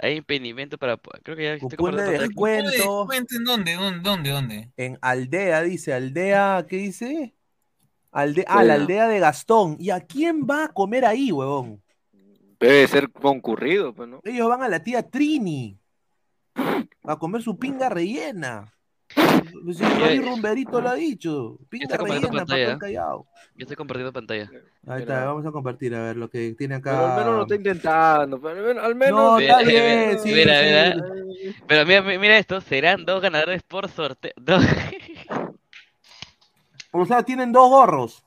Hay impedimento para. Creo que ya estoy Cupón de descuento. ¿En dónde? ¿Dónde? ¿Dónde? ¿Dónde? En aldea, dice, aldea, ¿qué dice? Alde ah, la Aldea. aldea de Gastón. ¿Y a quién va a comer ahí, huevón? Debe ser concurrido, pues, ¿no? Ellos van a la tía Trini a comer su pinga rellena. Si Johnny Rumberito lo ha dicho. Compartiendo rellena pantalla. Yo estoy compartiendo pantalla. Ahí está, vamos a compartir a ver lo que tiene acá. Pero al menos lo está intentando. Pero al menos, al menos- No, está Mira, bien, mira, sí, mira, sí. mira. Pero mira, mira esto, serán dos ganadores por sorteo. Dos, [laughs] O sea, tienen dos gorros.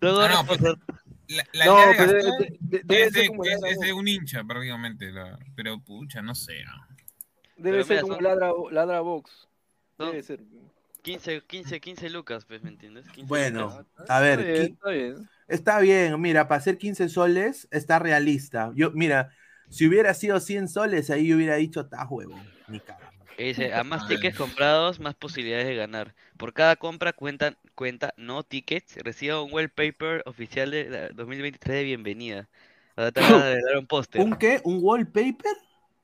dos Ah, ganadores no, por pues, sorteo. La, la No, idea de pero de- de- debe es, ser de, es- de un hincha, prácticamente. la- pero pucha, no sé. ah. Debe Pero ser mira, como son- ladra, ladra box. Son Debe ser. 15, 15, 15 lucas, pues, ¿me entiendes? 15 Bueno, lucas. a ver, Está bien, qui- está bien. está bien, mira, para hacer 15 soles está realista. Yo, mira, si hubiera sido 100 soles, ahí yo hubiera dicho, está huevo, ni. Y dice, a más tickets comprados, más posibilidades de ganar. Por cada compra cuenta, cuenta no tickets, reciba un wallpaper oficial de la 2023 de bienvenida. Ahora te [coughs] acaba de dar un póster. ¿Un qué? ¿Un wallpaper?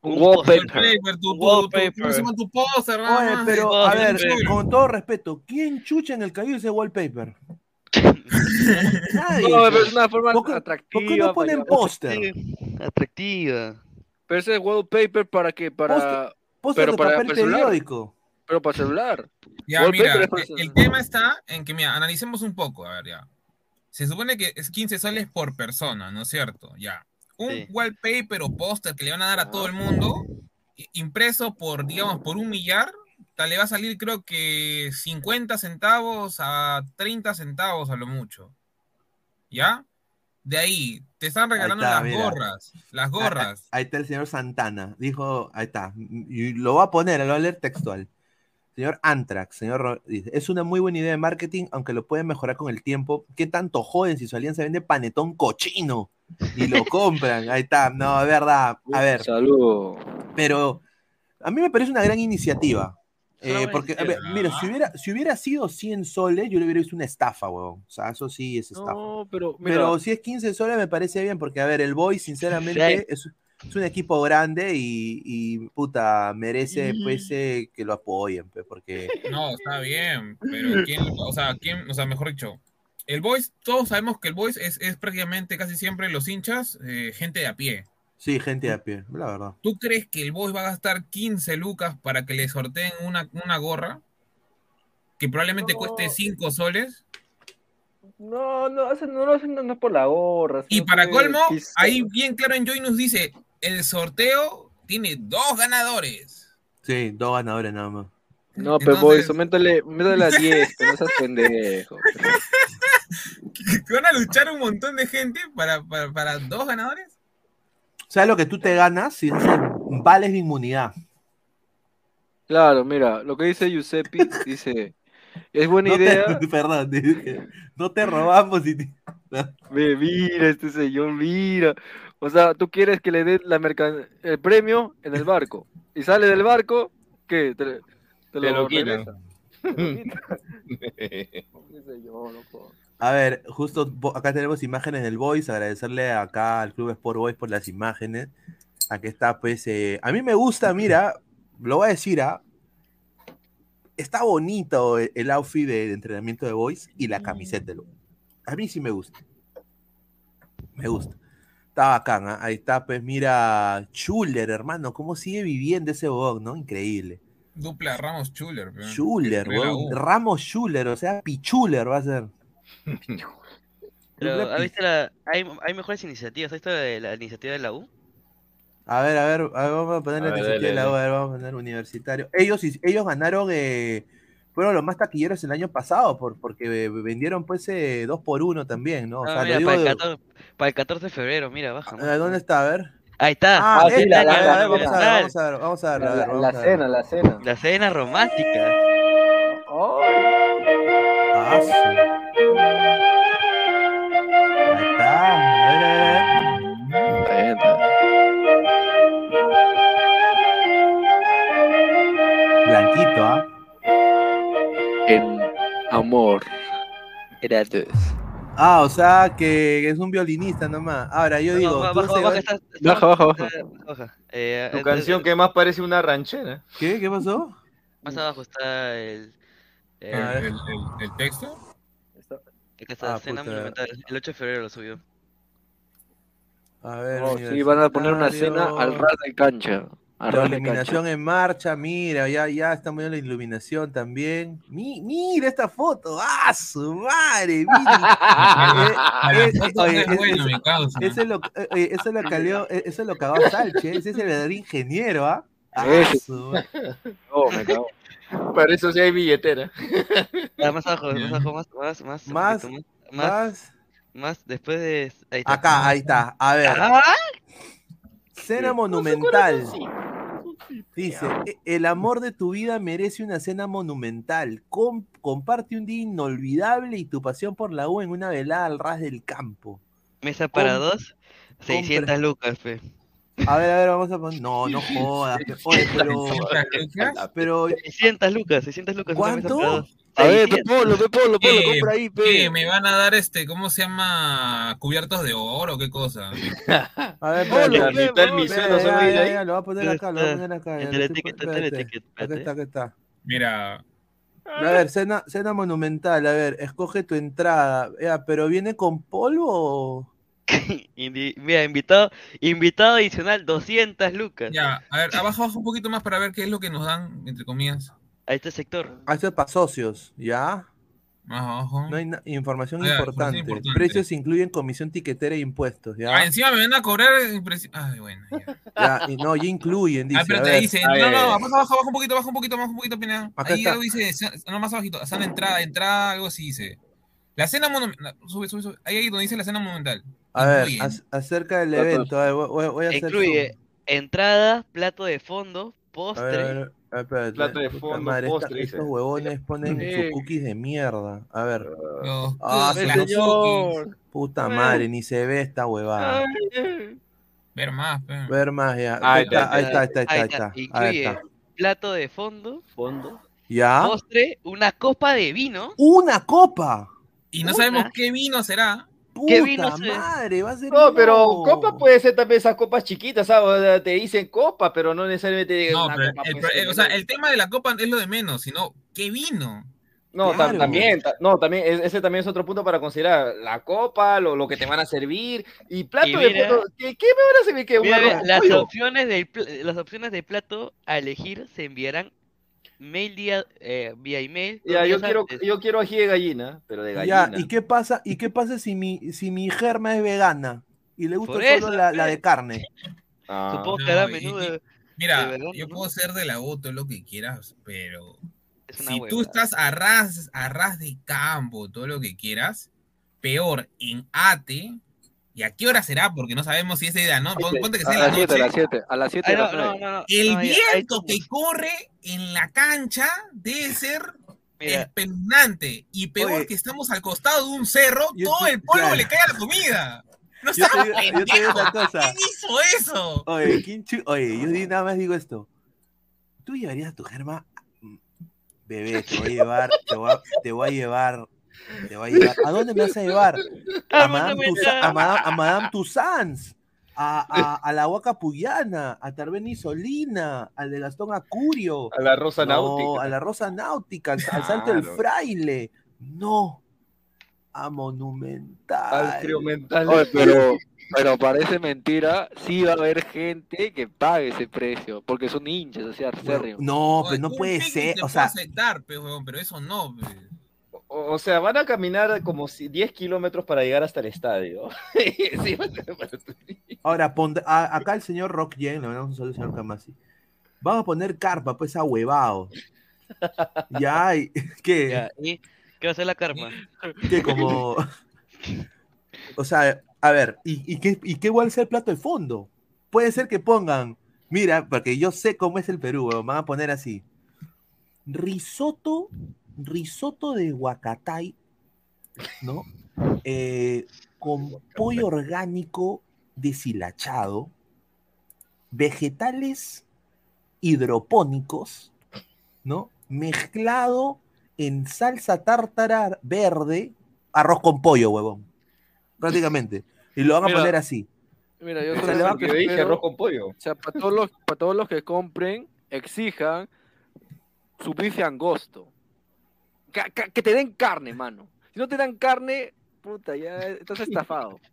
Un wallpaper. Tu, Un tu, wallpaper. tu, ¿cómo se llama tu póster? Oye, pero, a ver, con todo respeto, ¿quién chucha en el Callao ese wallpaper? [laughs] Nadie. No, pero es una forma ¿Por qué- atractiva. ¿Por qué no ponen póster? Atractiva. Pero ese wallpaper para qué? Para. Póster pero de para papel periódico. Pero para celular. Ya, Wallpaper mira, es el, tema está en que, mira, analicemos un poco, a ver, ya. Se supone que es 15 soles por persona, ¿no es cierto? Ya. Un Sí. wallpaper o póster que le van a dar a todo el mundo, i- impreso por, digamos, por un millar, le va a salir creo que 50 centavos a 30 centavos a lo mucho. ¿Ya? De ahí, te están regalando está, las mira. gorras, las Ah, gorras. ah, Ahí está el señor Santana. Dijo, ahí está. Y lo va a poner, lo va a leer textual. Señor Antrax, señor dice, es una muy buena idea de marketing, aunque lo pueden mejorar con el tiempo. ¿Qué tanto joden si su alianza vende panetón cochino? Y lo compran. Ahí está. No, es verdad. A ver, Saludos. pero a mí me parece una gran iniciativa. Eh, porque, a ver, mira, si hubiera, si hubiera sido 100 soles, yo le hubiera visto una estafa, huevón. O sea, eso sí es estafa. No, pero. Mira, Pero si es 15 soles me parece bien, porque a ver, el Boy sinceramente es, es un equipo grande y, y, puta, merece pues eh, que lo apoyen, pues, porque No, está bien, pero quién, o sea, quién, o sea, mejor dicho, el Boys, todos sabemos que el Boys es, es prácticamente casi siempre los hinchas, eh, gente de a pie. sí, gente de a pie, la verdad. ¿Tú crees que el Boys va a gastar 15 lucas para que le sorteen una, una gorra que probablemente No. cueste 5 soles? no, no, no lo hacen no, es por la gorra. Y para colmo, ahí bien claro en Joy nos dice, el sorteo tiene dos ganadores. Sí, dos ganadores nada más. No, pero Entonces- boys, métele, métele a 10, que no seas pendejo. [laughs] ¿Que van a luchar un montón de gente para, para, para dos ganadores? ¿Sabes lo que tú te ganas si haces vales de inmunidad? Claro, mira, lo que dice Giuseppe, dice, es buena No te- idea. [laughs] perdón, no te robamos y te- mira este señor, mira. O sea, tú quieres que le den la mercan el premio en el barco. Y sale del barco, ¿qué? Te, te Te lo, lo quitan. Te lo quita. Ese [laughs] señor, loco. A ver, justo acá tenemos imágenes del Boys, agradecerle acá al Club Sport Boys por las imágenes. Aquí está, pues, eh, a mí me gusta, mira, lo voy a decir, ¿ah? Está bonito el, el outfit de, de entrenamiento de Boys y la camiseta del A mí sí me gusta. Me gusta. Está bacán, ¿ah? Ahí está, pues, mira, Schuller, hermano, cómo sigue viviendo ese bog, ¿no? Increíble. Dupla Ramos Chuller. U. Ramos Schuller, o sea, Pichuller va a ser. [laughs] Pero, Dupla ¿has pi- visto la... hay, hay mejores iniciativas. ¿Has visto de la iniciativa de la U? A ver, a ver, a ver, vamos a poner la ver, iniciativa de la U, a ver, vamos a poner universitario. Ellos, ellos ganaron, eh, fueron los más taquilleros el año pasado, por, porque vendieron pues eh, dos por uno también, ¿no? O Ah, mira, digo para, el de- 14, para el 14 de febrero, mira, baja. Ah, ¿Dónde está? A ver. Ahí está. Ah, Ah, sí, la- la- la- vamos a ver, la- vamos a ver, vamos a ver, a La, ver, la- vamos la a ver. cena, la cena. La cena romántica. Ah, su- amor. Era dos. Ah, o sea que es un violinista nomás. Ahora yo digo, No, baja, baja, está- Baja, baja, baja. está- baja. Eh, Tu eh, canción eh, que más parece una ranchera. ¿Qué? ¿Qué pasó? Más abajo está el. ¿El, el- el- el texto? Acá está, Ah, cena monumental. El 8 de febrero lo subió. A ver, Oh, sí, van a poner una cena al ras de cancha. La iluminación cancha. en marcha, mira, ya, ya está viendo la iluminación también. Mi- mira esta foto, ¡ah, su madre! Mira. Eh, eh, es es- es-. Eso es lo, eh, eso lo eh, lo cagó Salche, ese es el verdadero ingeniero, ¿ah? Ah, su madre. Oh, me cago. Para eso sí hay billetera. Ah, más abajo, más abajo, más, más, más. Más, poquito más, más, más. más, después de. Ahí está. Acá, ahí está. A ver. Ah, Cena monumental. Dice, "E- el amor de tu vida merece una cena monumental. Com- comparte un día inolvidable y tu pasión por la U en una velada al ras del campo. Mesa para Com- dos, 600 lucas, fe. A ver, a ver, vamos a poner. No, no jodas. Oye, pero. Pero. 600 lucas, 600 lucas. una mesa ¿Cuánto? para dos. A ver, pe 600. Polo, pe Polo, Polo, compra ahí, ¿Qué? pe. ¿Me van a dar este, cómo se llama? ¿Cubiertos de oro? ¿Qué cosa? [laughs] A ver, Polo, pe, Polo. Ya, se va a ya, ir ya, ahí. ya, lo voy a poner acá, lo voy a poner acá. ya, lo espérate. está, acá está. Mira, A ver, cena, cena monumental, a ver, escoge tu entrada. Ya, pero viene con polvo o. [laughs] Mira, invitado, invitado adicional, 200 lucas. ya, a ver, abajo, abajo un poquito más para ver qué es lo que nos dan, entre comillas. A este sector. Ah, esto es para socios, ¿ya? Más abajo. No hay información Ah, ya, importante. información importante. Precios incluyen comisión tiquetera e impuestos, ¿ya? Ah, encima me van a cobrar. Ay, bueno. Ya. [laughs] Ya, y no, ya incluyen, dice. ah, pero te ver. dice. a No, no, abajo, abajo, abajo un poquito, abajo un poquito, abajo un poquito, Pineda. Acá Ahí está. algo dice, no, más abajito, sala entrada, entrada, algo así dice. La cena monumental. Sube, sube, sube. Ahí, ahí donde dice la cena monumental. A ver, acerca del evento, a ver, voy, voy- a hacer Incluye entrada, plato de fondo, A ver, a postre. ver, a ver, espérate. Plato de Puta fondo, madre, postre, estos huevones ponen sus cookies de mierda. A ver, Los Ah, las cookies. puta madre, ni se ve esta huevada. Ver más. Ver más ya. Ahí está, ahí está, ahí está, ahí está. ahí está. Ahí Incluye está. plato de fondo, Fondo. ¿Ya? postre, una copa de vino. ¡Una copa! Y no Una. sabemos qué vino será. ¡Puta ¿Qué vino se- madre! Va a ser No, pero copa puede ser también esas copas chiquitas, ¿sabes? O sea, te dicen copa, pero no necesariamente No, una pero copa el, ser eh, o sea, el tema de la copa es lo de menos, sino qué vino. No, Claro. también, ta- no, también, es- ese también es otro punto para considerar. La copa, lo, lo que te van a servir, y plato Y de fondo, ¿qué, qué me van a servir? ¿Qué? ¿Un Mira, las opciones del pl- las opciones de plato a elegir se enviarán mail día, eh, vía email. Ya, yo quiero, antes. yo quiero ají de gallina, pero de Ya, gallina. ¿y qué pasa? ¿Y qué pasa si mi, si mi germa es vegana y le gusta Por solo eso, la, la pe. de carne? Ah. Supongo que hará y- de, Mira, de yo puedo ser de la U, todo lo que quieras, pero si tú estás a ras, a ras de campo, todo lo que quieras, peor en ATE, ¿y a qué hora será? Porque no sabemos si es de. Ponte que sea A las 7, a las 7, a las 7 Ay, de no, no, 9. no, no, El no, viento que corre en la cancha debe ser Mira, espeluznante. Y peor Oye. que estamos al costado de un cerro, Yo todo el polvo claro. le cae a la comida. No Yo te digo- yo te digo una pendejos. cosa. ¿Quién hizo eso? Oye, ¿quién Oye, yo nada más digo esto. ¿Tú llevarías a tu germa? Bebé, te voy a llevar, te voy a, te voy a llevar, te a llevar. ¿A dónde me vas a llevar? [laughs] A Madame, Tusa- a Madame, a Madame Tussauds, a, a, a la Huaca Puyana, a Tarbeni Solina, al de Gastón Acurio. A la rosa No, náutica. a la Rosa Náutica, al, al Salto del Claro. Fraile. No, a Monumental. Al. Oye, pero, pero parece mentira, sí va a haber gente que pague ese precio, porque son hinchas, o sea. No, pues no puede ser, te o sea, aceptar, pero eso no. pe. O, o sea, van a caminar como si 10 kilómetros para llegar hasta el estadio. [laughs] Sí, a- ahora a- acá el señor Rock Yen, le mandamos un saludo al señor Kamasi. Vamos a poner carpa, pues, a huevado. [laughs] Ya, y- [laughs] ¿qué? ya, ¿y qué va a ser la karma? que como. O sea, a ver, ¿y, y qué, ¿y qué igual es el plato de fondo? puede ser que pongan, mira, porque yo sé cómo es el Perú, weón, van a poner así. Risotto, risotto de huacatay, ¿no? [laughs] Eh, con pollo orgánico deshilachado, vegetales hidropónicos, ¿no? Mezclado en salsa tártara verde, arroz con pollo, huevón. Prácticamente. Y lo van a Mira, poner así. Mira, yo solo le va- que dije espero- arroz con pollo. O sea, para todos los, para todos los que compren, exijan su bife angosto. Que te den carne, mano. Si no te dan carne, puta, ya estás estafado. [laughs]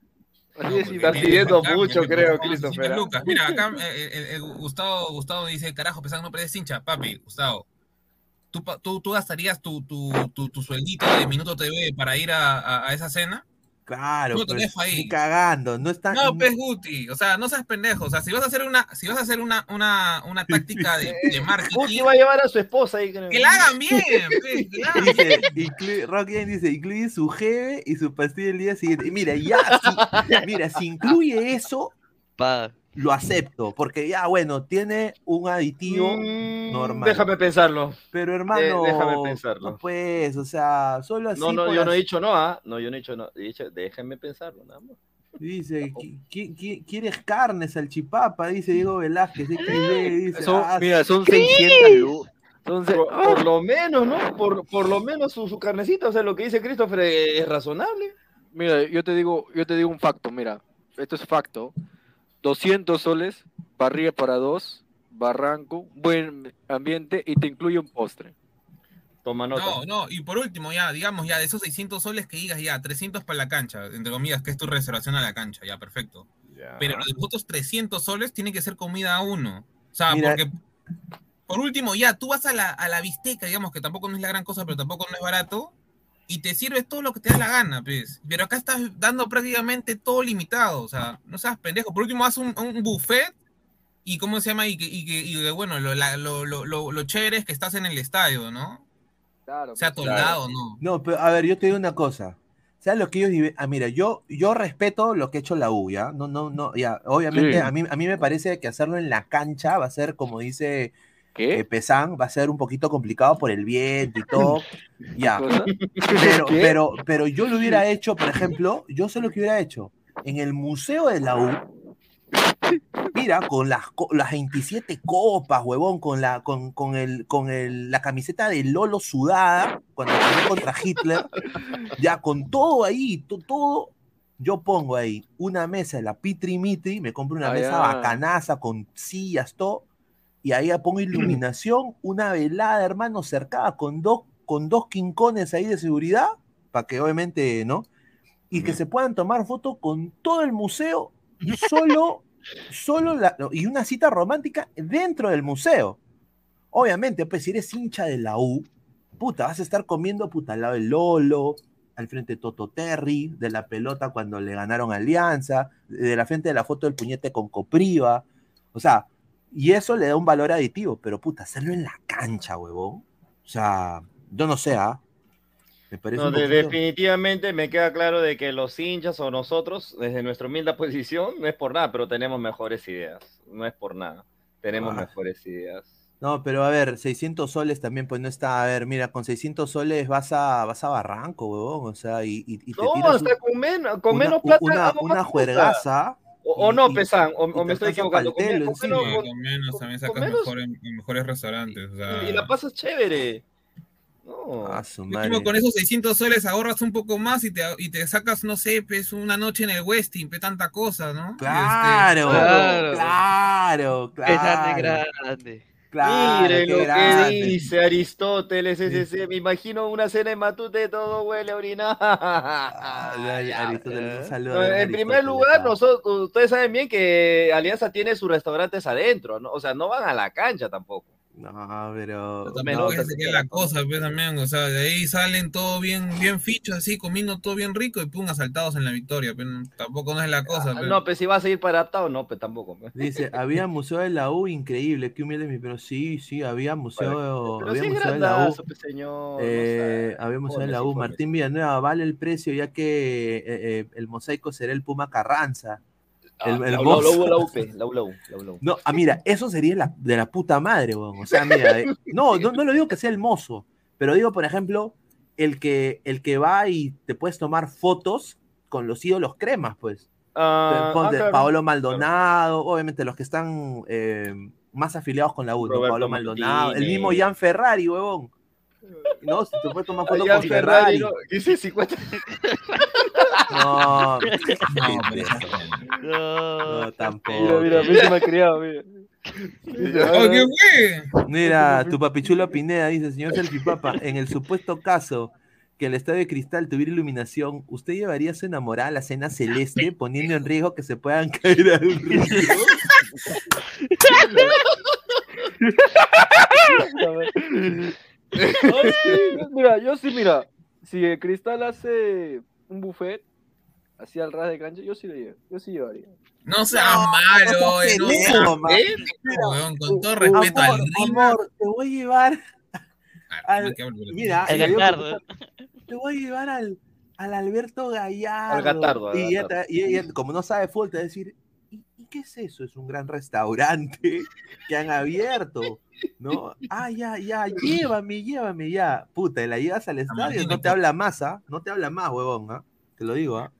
Así porque Estás pidiendo mucho, creo, pagamos 600 Christopher, ¿ah? lucas. Mira, acá [laughs] eh, eh, eh, Gustavo, Gustavo dice, carajo, pesando no perdes hincha. Papi, Gustavo, ¿tú, pa- tú, tú gastarías tu, tu, tu, tu sueldito de Minuto TV para ir a, a- a esa cena? Claro, No pues, ahí. cagando, no está. No, pez Guti, o sea, no seas pendejo. O sea, si vas a hacer una, si vas a hacer una, una, una táctica de, de marketing, Guti va a llevar a su esposa ahí. creo. que la hagan bien, pez, que la hagan bien. Dice, incluye, dice, incluye su jeve y su pastilla el día siguiente. Y mira, ya, si, mira, si incluye eso, lo acepto, porque ya, bueno, tiene un aditivo normal. Mm, Déjame pensarlo. Pero hermano, Eh, déjame pensarlo. no pues, o sea, solo así. No, no, yo no he dicho no, ¿ah? No, yo no he dicho no. He dicho, déjenme pensarlo, nada más. Dice, "Qui- qui- qui- ¿quieres carne, salchipapa? Dice Diego Velázquez, [laughs] dice, Son- "Ah, mira, son Cris". 600 lu- son se- Por, por lo menos, ¿no? Por, por lo menos su, su carnecita, o sea, lo que dice Christopher es razonable. Mira, yo te digo, yo te digo un facto, mira, esto es facto. 200 soles, parrilla para dos, barranco, buen ambiente y te incluye un postre. Toma nota. No, no, y por último, ya, digamos, ya, de esos 600 soles que digas, ya, 300 para la cancha, entre comillas, que es tu reservación a la cancha, ya, perfecto. Pero los otros 300 soles tiene que ser comida a uno. O sea, Mira. porque, por último, ya, tú vas a la, a la bisteca, digamos, que tampoco no es la gran cosa, pero tampoco no es barato, y te sirves todo lo que te da la gana, pues. Pero acá estás dando prácticamente todo limitado, o sea, no seas pendejo. Por último, haz un, un buffet, y cómo se llama, y que, y que, y que, bueno, lo, la- lo, lo, lo, lo chévere es que estás en el estadio, ¿no? Claro. Sea toldado, ¿no? No, pero a ver, yo te digo una cosa. ¿Sabes lo que ellos Ah, mira, yo, yo respeto lo que ha hecho la U, ¿ya? No, no, no, ya. Obviamente, Sí. a, mí, a mí me parece que hacerlo en la cancha va a ser, como dice eh, Pesán, va a ser un poquito complicado por el viento y todo. [laughs] ya. Pero, ¿Qué? pero, pero yo lo hubiera hecho, por ejemplo, yo sé lo que hubiera hecho. En el museo de la U, mira, con las, las 27 copas, huevón, con la, con, con el, con el, la camiseta de Lolo sudada, cuando peleó contra Hitler, ya con todo ahí, to- todo, yo pongo ahí una mesa de la Pitri Mitri, me compro una Ah, mesa bacanaza con sillas, todo, y ahí ya pongo iluminación, [clears throat] una velada, hermano, cercada con dos, con dos quincones ahí de seguridad, para que obviamente, ¿no? Y que se puedan tomar fotos con todo el museo, solo, [laughs] solo la- y una cita romántica dentro del museo. Obviamente, pues si eres hincha de la U, puta, vas a estar comiendo puta al lado del Lolo, al frente de Toto Terry, de la pelota cuando le ganaron Alianza, de la frente de la foto del puñete con Copriva. O sea, y eso le da un valor aditivo, pero puta, hacerlo en la cancha, huevón. O sea, yo no sé, ¿ah? Me parece No, de- definitivamente me queda claro de que los hinchas o nosotros, desde nuestra humilde [laughs] posición, no es por nada, pero tenemos mejores ideas. No es por nada. Tenemos Ah. mejores ideas. No, pero a ver, 600 soles también, pues no está. A ver, mira, con 600 soles vas a, vas a Barranco, huevón. O sea, y, y- y te No, tiras hasta un- con, men- con una- menos plata. una, una juergaza. O, y- no, Pesan, o, o me estoy equivocando. Con, menos- Sí, con menos también sacas menos- mejores, en mejores restaurantes. O sea, y la pasas chévere. No. A su Último, madre. con esos 600 soles ahorras un poco más y te, y te sacas, no sé, pues una noche en el Westin, pe tanta cosa, ¿no? Claro, Claro. claro, claro. Grande, grande. Claro, Mire lo grande. que dice Aristóteles, ese, me imagino una cena en Matute, todo huele a orinar. Ay, [laughs] Aristóteles, un saludo No, a en primer lugar, nosotros, ustedes saben bien que Alianza tiene sus restaurantes adentro, ¿no? O sea, no van a la cancha tampoco. No, pero. Tampoco no, es que la cosa, pues también, o sea, de ahí salen todo bien, bien fichos, así, comiendo todo bien rico y pum, asaltados en la victoria, pero tampoco no es la cosa. pues. No, pues si vas a ir para adaptado, no, pues tampoco. pues. Dice, [laughs] había museo de la U, increíble, qué humilde mi, pero sí, sí, había museo, Pero había sí museo de la U. pues, señor. no Eh, sé. había museo de la U. Martín Villanueva, vale el precio ya que eh, eh, el mosaico será el Puma Carranza. El, el la, boss. la, la UP, la. No, ah, mira, eso sería la, de la puta madre, weón. O sea, mira, eh, [laughs] no, no, no lo digo que sea el mozo, pero digo, por ejemplo, el que, el que va y te puedes tomar fotos con los ídolos cremas, pues. Ah, Ponte ah. Paolo Maldonado, obviamente los que están eh, más afiliados con la U, Paolo Maldonado, el mismo Jan Ferrari, huevón. No, si te puedes tomar fotos Jan con Ferrari, Ferrari. ¿no? Dice 50. [laughs] No, No, pero no, tampoco. Mira, mira, a mí se me ha criado, mira. Oh, ¿Qué fue? Mira, tu papichulo Pineda dice, señor Salchipapa, en el supuesto caso que el estadio de cristal tuviera iluminación, ¿usted llevaría a su enamorada a la cena celeste poniendo en riesgo que se puedan caer al río? [laughs] [laughs] Ay, mira, yo sí, mira, si el Cristal hace un buffet así al ras de cancha, yo sí lo llevo, yo sí llevaría. No seas malo, eh, no seas pendejo, weón, con todo respeto al amor, Rima. amor, te voy a llevar al, que hable, mira, El Gatardo. te voy a llevar al, al Alberto Gallardo. Al Gatardo, al y, te- y ella, como no sabe fútbol, te va a decir, ¿y, y qué es eso? Es un gran restaurante [laughs] que han abierto, ¿no? Ah, ya, ya, [laughs] llévame, llévame, ya. Puta, y la llevas al estadio, no te habla más, ¿ah? No te habla más, huevón, ¿ah? Te lo digo, ¿ah?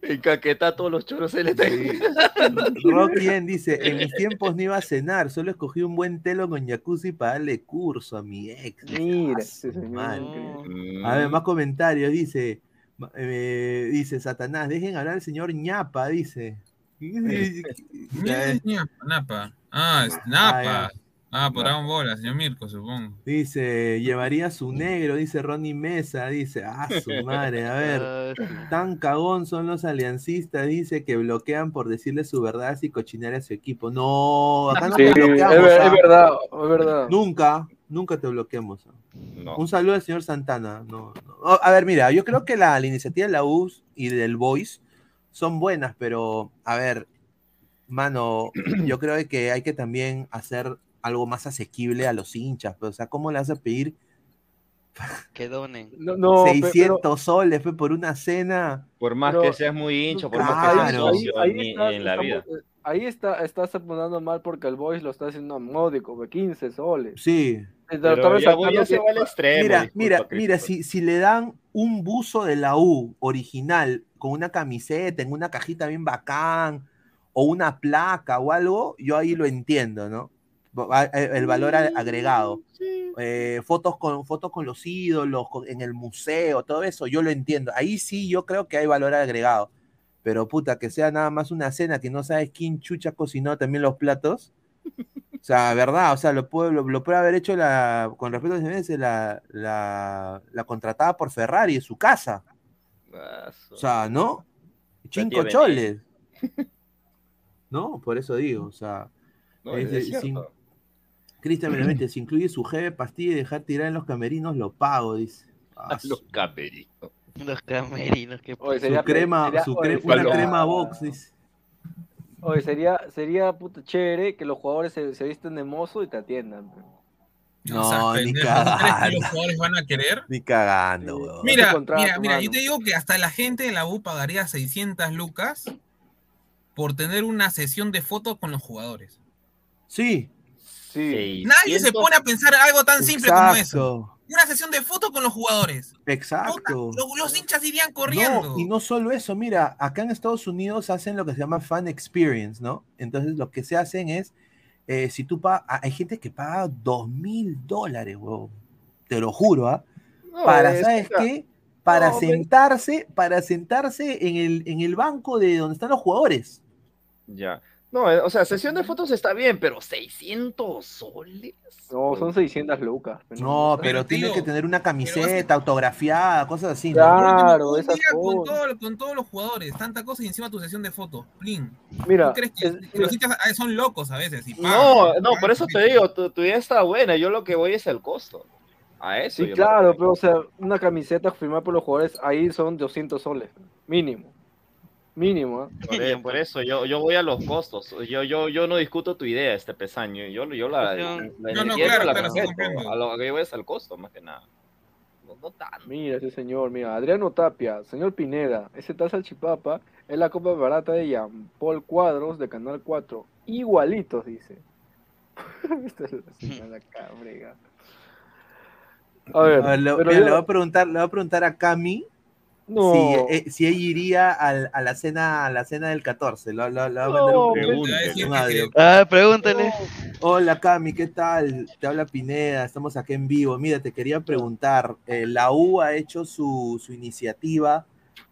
Encaqueta a todos los choros él está ahí. [laughs] Rockien dice, en mis tiempos no iba a cenar, solo escogí un buen telo con jacuzzi para darle curso a mi ex. Mira, Ah, ese señor, madre. increíble. A ver, más comentarios, dice, eh, dice Satanás, dejen hablar al señor ñapa, dice. [laughs] Ña, Napa. Ah, es Ah, Napa. Ah, por Dragon Ball, señor Mirko, supongo. Dice, llevaría su negro, dice Ronnie Mesa, dice, ah, su madre, a ver, [laughs] tan cagón son los aliancistas, dice que bloquean por decirle su verdad y cochinar a su equipo. No, acá no Sí, te es, bloqueamos. ver- ah. es verdad, es verdad. Nunca, nunca te bloqueamos. ah. No. Un saludo al señor Santana. No, no. Oh, A ver, mira, yo creo que la, la iniciativa de la US y del Voice son buenas, pero a ver, mano, [clears throat] yo creo que hay que también hacer algo más asequible a los hinchas. Pues, o sea, ¿cómo le vas a pedir Que donen. No, no, pe- 600 pero- soles por una cena? Por más Pero- que seas muy hincho, por más que seas ahí, socio ahí estás- en la vida. estamos- eh, ahí está, estás apuntando mal porque el Boys lo está haciendo a módico, de 15 soles. Sí. Pero estaba ya, se va al extremo. Mira, disculpa, mira, mira, pues. si, si le dan un buzo de la U original con una camiseta, en una cajita bien bacán, o una placa o algo, yo ahí lo entiendo, ¿no? Eh, El valor a- agregado. Eh, fotos, con, fotos con los ídolos, con- en el museo, todo eso, yo lo entiendo. Ahí sí yo creo que hay valor agregado. Pero puta, que sea nada más una cena que no sabes quién chucha cocinó también los platos. O sea, verdad, o sea, lo puede, lo, lo puede haber hecho la, con respeto a la, la, la contratada por Ferrari en su casa. Su- O sea, ¿no? Cinco choles. ¿No? Por eso digo, o sea. No, es- es sin-. Cristian Benavente, si incluye su jeve pastilla y dejar tirar en los camerinos, lo pago, dice. [laughs] Los camerinos. Los camerinos, que Oye, su sería- crema, sería- su cre- una crema box, dice. Oye, sería, sería puta chévere que los jugadores se, se visten de mozo y te atiendan. No, seas No, ni pendejo, ¿tú crees que cagando. los jugadores van a querer? Ni cagando, weón. Mira, mira, mira, yo te digo que hasta la gente de la U pagaría 600 lucas por tener una sesión de fotos con los jugadores. Sí. Sí. Nadie se 600 pone a pensar algo tan simple como eso. Una sesión de fotos con los jugadores. Exacto. Los, los hinchas irían corriendo. No, y no solo eso, mira, acá en Estados Unidos hacen lo que se llama fan experience, ¿no? Entonces lo que se hacen es, eh, si tú pagas, hay gente que paga dos mil dólares, weón. Te lo juro, ¿ah? No, para, es- ¿sabes qué? Para no, sentarse, para sentarse en el, en el banco de donde están los jugadores. Ya. No, eh, o sea, sesión de fotos está bien, pero 600 soles. No, son 600 lucas. No, pero, pero tiene tío, que tener una camiseta autografiada, cosas así, ¿no? Claro, Un esas día con, todo- con todos los jugadores, tanta cosa y encima tu sesión de fotos. Plin. Mira, ¿Tú crees que, es- que los hinchas son locos a veces? y No, no, por eso te digo, tu, tu idea está buena. Yo lo que voy es el costo. A eso. Sí, claro, pero o sea, una camiseta firmada por los jugadores, ahí son 200 soles, mínimo. Mínimo, ¿eh? Por, e- por eso yo, yo voy a los costos. Yo, yo, yo no discuto tu idea, este pesaño. Yo, yo la, la, No, la no, entiendo, claro, la claro. A lo que yo voy es al costo, más que nada. No, no tanto. Mira ese señor, mira, Adriano Tapia, señor Pineda, ese tal salchipapa Es la copa barata de Jean Paul Cuadros de Canal 4. Igualitos, dice. [laughs] Esta es la [laughs] señora cabrega. A ver, A ver, mira, yo- le voy a preguntar, le voy a preguntar a Cami No. si, eh, si ella iría al- a la cena, a la cena del 14. Le, le- le voy a mandar un, Pregunta. un audio. Ah, pregúntale. Hola Cami, ¿qué tal? Te habla Pineda, estamos aquí en vivo. Mira, te quería preguntar, eh, la U ha hecho su, su iniciativa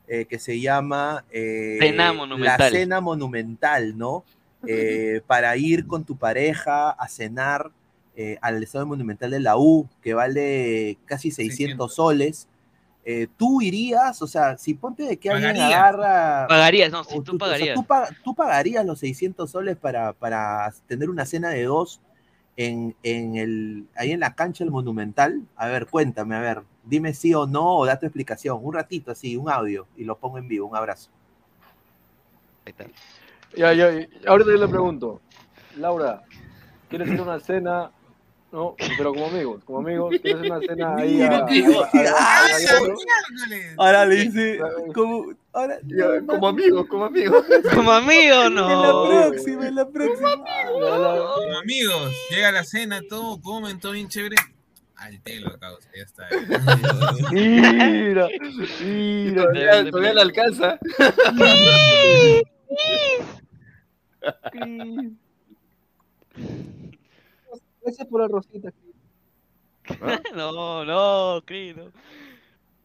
eh, que se llama eh, Cena La. Cena Monumental, ¿no? Eh, para ir con tu pareja a cenar eh, al Estado Monumental de la U, que vale casi 600 soles. Eh, ¿Tú irías? O sea, si ponte de que alguien agarra... Pagarías, no, si tú o sea, pagarías. ¿tú, pa- tú pagarías los 600 soles para, para tener una cena de dos en, en el, ahí en la cancha del Monumental? A ver, cuéntame, a ver, dime sí o no o da tu explicación. Un ratito así, un audio y lo pongo en vivo. Un abrazo. Ya, ya, ya, ahorita yo le pregunto, Laura, ¿quieres ir a una cena? No, pero como amigos, como amigos, ¿quieres ir a una cena [laughs] ahí a, a- a- a- a- a- Ahora le dice, como, ahora, como amigos, como amigos. Como amigo, no. En la próxima, en la próxima. Como amigos, llega la cena, todo, comen, todo bien chévere. Al telo, causa, ya está. [laughs] Mira, mira. Todavía, todavía le alcanza. [laughs] Gracias por la rosita. [laughs] No, no, Cris, no.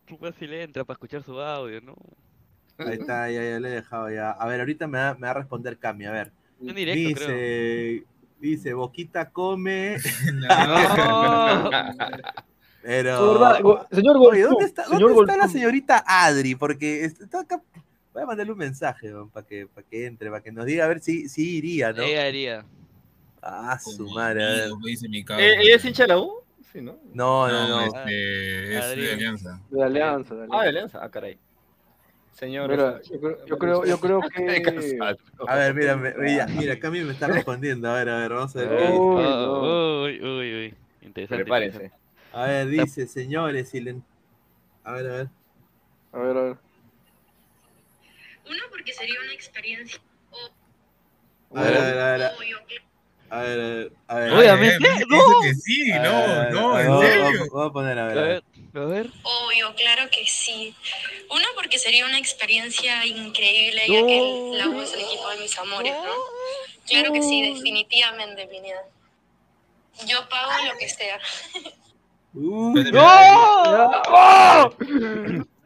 Tú fácil entra para escuchar su audio, ¿no? Ahí está, ya, ya le he dejado ya. A ver, ahorita me va, me va a responder Cami, a ver. En directo, dice, dice, Boquita come. [laughs] [laughs] No. Pero. Señor Oye, ¿dónde está, señor ¿dónde está la señorita Adri? Porque está acá. Voy a mandarle un mensaje para que, para que entre, para que nos diga a ver si, si iría, ¿no? Ella haría. Ah, su madre. a ver. Amigo, me dice mi ¿Eh, cabra. ¿Ella es hincha de la U? Sí, ¿no? No, no, no. Este, es de. Alianza. De Alianza, de Ah, Alianza. de Alianza. Ah, caray. Señor. Mira, yo creo, yo creo, yo creo [laughs] que... A ver, mira, me- mira, mira, Cami me está [laughs] respondiendo. A ver, a ver, vamos a ver. qué dice. Uy, Oh, Uy, uy, uy. Interesante. Prepárese. A ver, dice, señores, si le... A ver, a ver. A ver, a ver. Uno, porque sería una experiencia. A ver, a ver, a ver. A ver, a ver, a ver. Obviamente, Eh, dice no. que sí, A ver, a no, ver, no, a ver, en vamos- serio. Vamos a poner, a A ver. a ver. ver, a ver. Obvio, claro que sí. Uno, porque sería una experiencia increíble, ya que el- la U es el equipo de mis amores, ¿no? Claro que sí, definitivamente, Pineda. Yo pago lo que sea. Uh, ¡No!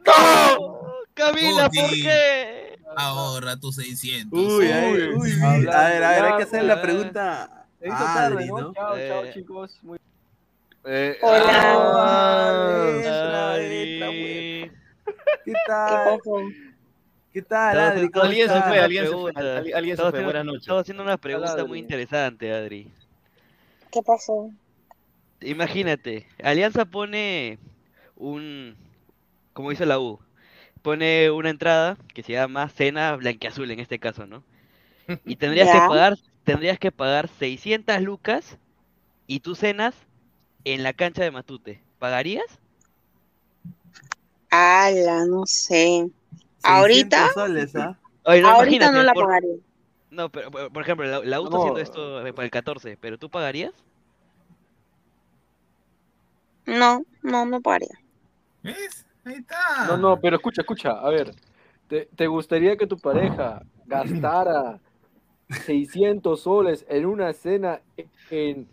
¡No! Camila, ¿por qué? Ahorra tus 600. Uy, ay, Uy. uy, a ver, a ver, hay que hacer la pregunta a Adri, ¿no? Chao, chao, Eh. chicos. Muy... Eh, Ah, Adri. ¿Qué tal? ¿Qué tal, Adri? ¿Cómo Alguien se fue, alguien se fue. Alguien se fue. Buenas noches. Estaba haciendo una pregunta muy interesante, Adri. ¿Qué pasó? Imagínate, Alianza pone un, como dice la U, pone una entrada que se llama cena blanqueazul en este caso, ¿no? Y tendrías que [laughs] pagar, tendrías que pagar 600 lucas y tú cenas en la cancha de Matute. ¿Pagarías? Ala, no sé. 600 ¿Ahorita? soles, ¿ah? Oye, no, Ahorita no la por- pagaría. No, pero por ejemplo, la, la U está No. haciendo esto para el 14, pero ¿tú pagarías? No, no, no pagaría. ¿Ves? Ahí está. No, no, pero escucha, escucha. A ver, ¿te, te gustaría que tu pareja gastara [clears throat] 600 soles en una cena en,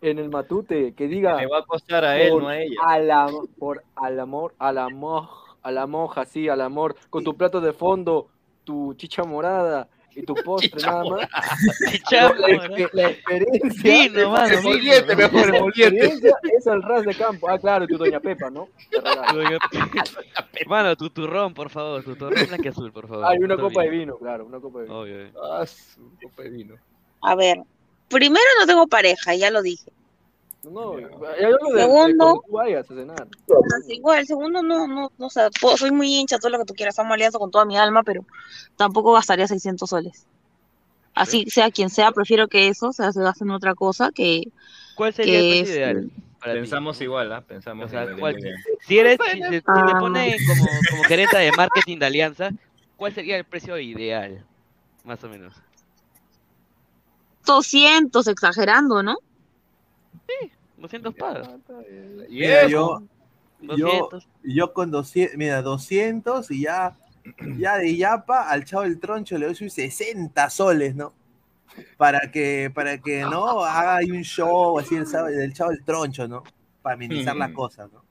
en el matute que diga Le va a costar a él, por, no a ella. al por al amor, al amor, a la moja, sí, al amor, con tu plato de fondo, tu chicha morada y tu postre Chicha nada más? [laughs] Chicha la, la experiencia, Vino, mano, vino. Emoliente, mejor, la emoliente. experiencia [laughs] es al ras de campo. Ah, claro, tu doña Pepa, ¿no? Regalo. Oiga, [laughs] Mano, tu turrón, por favor, tu turrón blanqueazul, por favor. Hay una Todo copa de bien. vino, claro, una copa de vino. Obvio, obvio. Ah, su copa de vino. A ver, primero no tengo pareja, ya lo dije. No, yo hablo de, de Segundo. tú vayas a cenar. Así, Igual, segundo no, no, no, o sea, puedo- soy muy hincha, todo lo que tú quieras, amo Alianza con toda mi alma, pero tampoco gastaría 600 soles. Así sea quien sea, prefiero que eso, o sea, se gaste en otra cosa que, ¿Cuál sería el que es, ideal ti? Pensamos igual, ¿ah? Pensamos O sea, igual. ¿cuál- Si eres, si, si te Ah. ponen como, como gerente de marketing de Alianza, ¿cuál sería el precio ideal? Más o menos. 200, exagerando, ¿no? 200 pagas. Mira, yo, yo, 200. yo con 200, mira, 200 y ya, [clears throat] ya de Yapa al chavo del troncho le doy sus 60 soles, ¿no? Para que, para que no haga ahí un show así el del chavo del troncho, ¿no? Para amenizar la Mm. cosa, ¿no?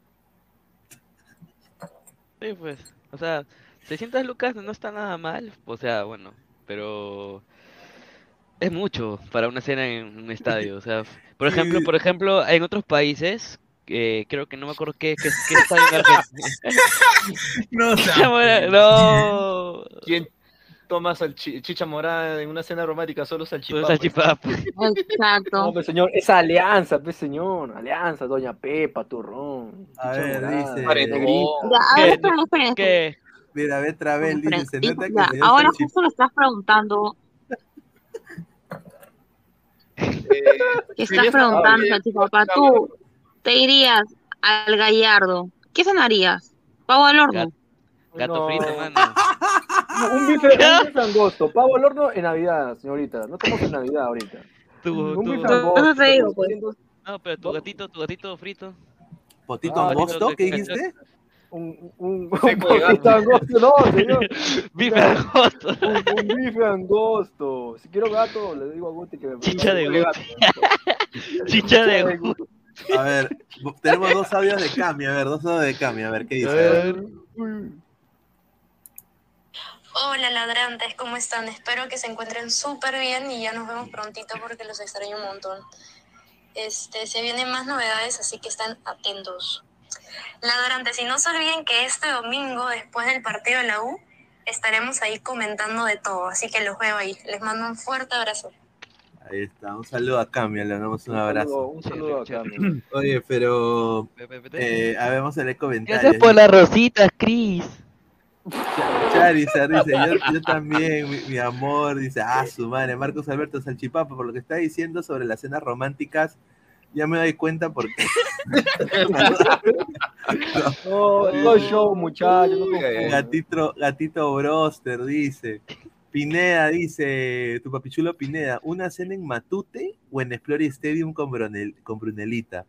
Sí, pues. O sea, 600 lucas no está nada mal. O sea, bueno, pero es mucho para una cena en un estadio. O sea, [laughs] por ejemplo, por ejemplo, en otros países, eh, creo que no me acuerdo qué, qué, qué estadio en Argentina. No, [laughs] Chicha Morada, no. ¿Quién toma salchi- chicha morada en una cena romántica? Solo salchipapa. salchipapa. Exacto. No, pues señor, esa alianza, pues señor, alianza, doña Pepa, turrón. A ver, morada, dice- ¿Qué? Mira, ve Travel, dice, se nota que Ya, el señor ahora justo le estás preguntando, [laughs] que estás preguntando, saber- Salchipapa, tú te irías al Gallardo, ¿qué cenarías? ¿Pavo al horno? Gato No. frito, mano. [laughs] Un bife, un [laughs] bife angosto, pavo al horno en Navidad, señorita. No estamos en Navidad ahorita. Tu, Un tu- bife angosto. Eso te digo, pues. No, pero tu gatito, tu gatito frito. ¿Potito Ah, angosto? ¿Qué dijiste? Un, un, [laughs] un poquito gato. angosto, no, [laughs] señor. Bife angosto. Un, un bife angosto. Si quiero gato, le digo a Guti que me Chicha de Guti. [laughs] Chicha de Guti. A ver, tenemos dos audios de Cami, a ver, dos audios de Cami, a ver, ¿qué dice? A ver. Hola ladrantes, ¿cómo están? Espero que se encuentren súper bien y ya nos vemos prontito porque los extraño un montón. Este, se vienen más novedades, así que están atentos. Ladrantes, y no se olviden que este domingo, después del partido de la U, estaremos ahí comentando de todo, así que los veo ahí. Les mando un fuerte abrazo. Ahí está, un saludo a Cami, le damos un abrazo. Un saludo a Cami. Oye, pero. Eh, a ver, vamos a leer comentarios. Gracias por las rositas, Chris. Charizard dice, yo, yo también, mi, mi amor, dice, ah, su madre, Marcos Alberto Salchipapa, por lo que está diciendo sobre las cenas románticas, ya me doy cuenta porque... [laughs] No, no show, muchachos. No gatito, gatito Broster dice, Pineda dice, tu papichulo Pineda, ¿una cena en Matute o en Explorer Stadium con, Brunel- con Brunelita?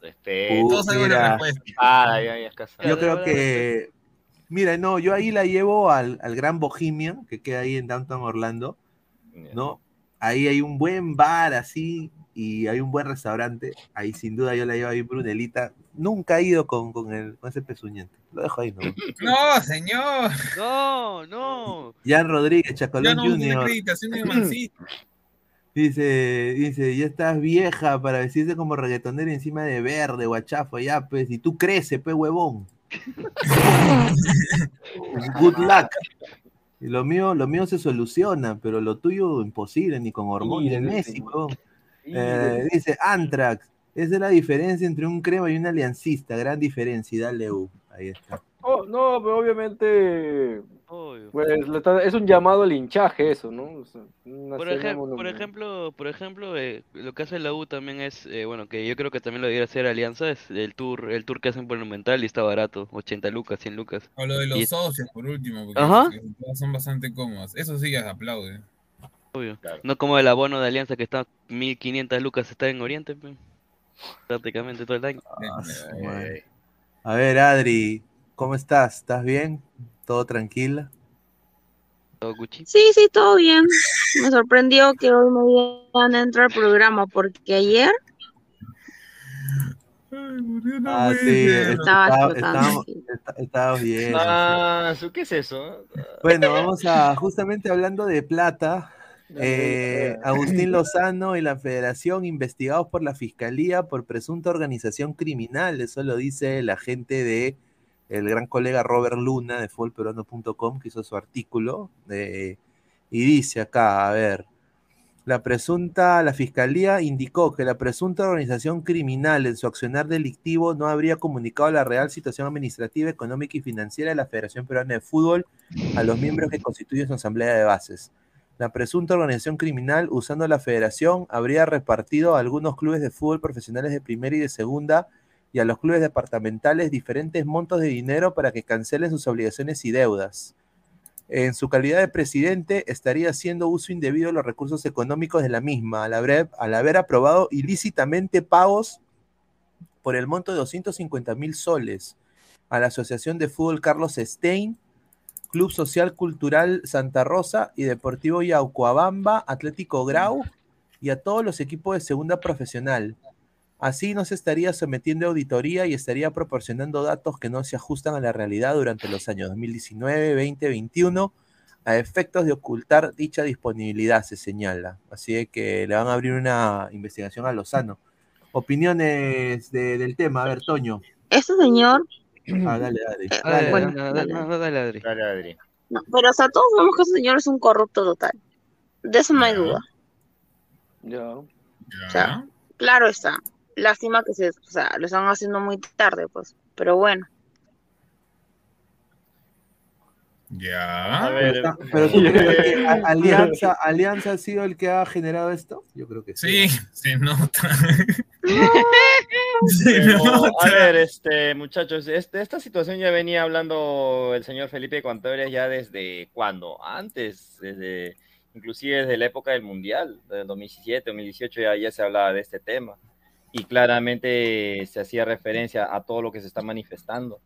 Respeto. La Mira. respuesta. Ah, ya, ya es casado. Yo creo que, mira, no, yo ahí la llevo al, al Gran Bohemian, que queda ahí en Downtown Orlando, ¿no? Ahí hay un buen bar así y hay un buen restaurante. Ahí sin duda yo la llevo ahí Brunelita. Nunca he ido con, con, el, con ese pezuñente. Lo dejo ahí, ¿no? [laughs] No, señor. No, no. Jan Rodríguez, Chacolón no Junior. [clears throat] Dice, dice, ya estás vieja para vestirse como reggaetonero encima de verde, guachafo, ya, pues, y tú creces, pues, huevón. [laughs] Good luck. Y lo mío, lo mío se soluciona, pero lo tuyo imposible, ni con hormonas, Messi, huevón. Eh, dice, Antrax, esa es la diferencia entre un crema y un aliancista, gran diferencia, y dale U. Ahí está. Oh, no, pero obviamente. Pues, es un llamado al hinchaje, eso, ¿no? O sea, una Por, ejem- por ejemplo, por ejemplo, eh, lo que hace la U también es, eh, bueno, que yo creo que también lo debería hacer Alianza, es el tour, el tour que hacen por Monumental y está barato, 80 lucas, 100 lucas. O lo de los es- socios, por último, porque Ajá. son bastante cómodas. Eso sí, las aplaude. Obvio. No como el abono de Alianza que está 1500 lucas, está en Oriente, pe. prácticamente todo el año. Madre. A ver, Adri, ¿cómo estás? ¿Estás bien? ¿Todo tranquila? Todo Gucci. Sí, sí, todo bien. Me sorprendió que hoy me dieran entrar al programa porque ayer Ah, sí, Estaba estábamos, bien. Ah, ¿qué es eso? Bueno, vamos a, justamente hablando de plata, eh, Agustín [laughs] Lozano y la Federación investigados por la Fiscalía por presunta organización criminal, eso lo dice la gente de el gran colega Robert Luna de futbolperuano.com que hizo su artículo eh, y dice acá, a ver, la presunta, la fiscalía indicó que la presunta organización criminal en su accionar delictivo no habría comunicado la real situación administrativa, económica y financiera de la Federación Peruana de Fútbol a los miembros que constituyen su asamblea de bases. La presunta organización criminal, usando la federación, habría repartido a algunos clubes de fútbol profesionales de primera y de segunda y a los clubes departamentales diferentes montos de dinero para que cancelen sus obligaciones y deudas. en su calidad de presidente, estaría haciendo uso indebido de los recursos económicos de la misma, al haber, al haber aprobado ilícitamente pagos por el monto de 250 mil soles a la Asociación de Fútbol Carlos Stein, Club Social Cultural Santa Rosa y Deportivo Yaucoabamba, Atlético Grau y a todos los equipos de segunda profesional. Así no se estaría sometiendo a auditoría y estaría proporcionando datos que no se ajustan a la realidad durante los años 2019, 20, 21 a efectos de ocultar dicha disponibilidad, se señala. Así que le van a abrir una investigación a Lozano. Opiniones de- del tema, a ver, Toño. Este señor, Ah, dale, dale. Dale, bueno, dale. dale. No, dale, Adri. Dale, Adri. no, pero o sea, todos sabemos que ese señor es un corrupto total. De eso no hay duda. Ya. O sea, claro está. Lástima que se, o sea, lo están haciendo muy tarde, pues. Pero bueno. Ya. Pero, está- pero tú crees que [laughs] a- Alianza, Alianza ha sido el que ha generado esto? Yo creo que sí. Sí, se nota. [laughs] Pero, nota. a ver, este, muchachos, este, esta situación ya venía hablando el señor Felipe Contreras ya desde cuándo, antes, desde, inclusive desde la época del Mundial, del 2017, 2018 ya, ya se hablaba de este tema y claramente se hacía referencia a todo lo que se está manifestando.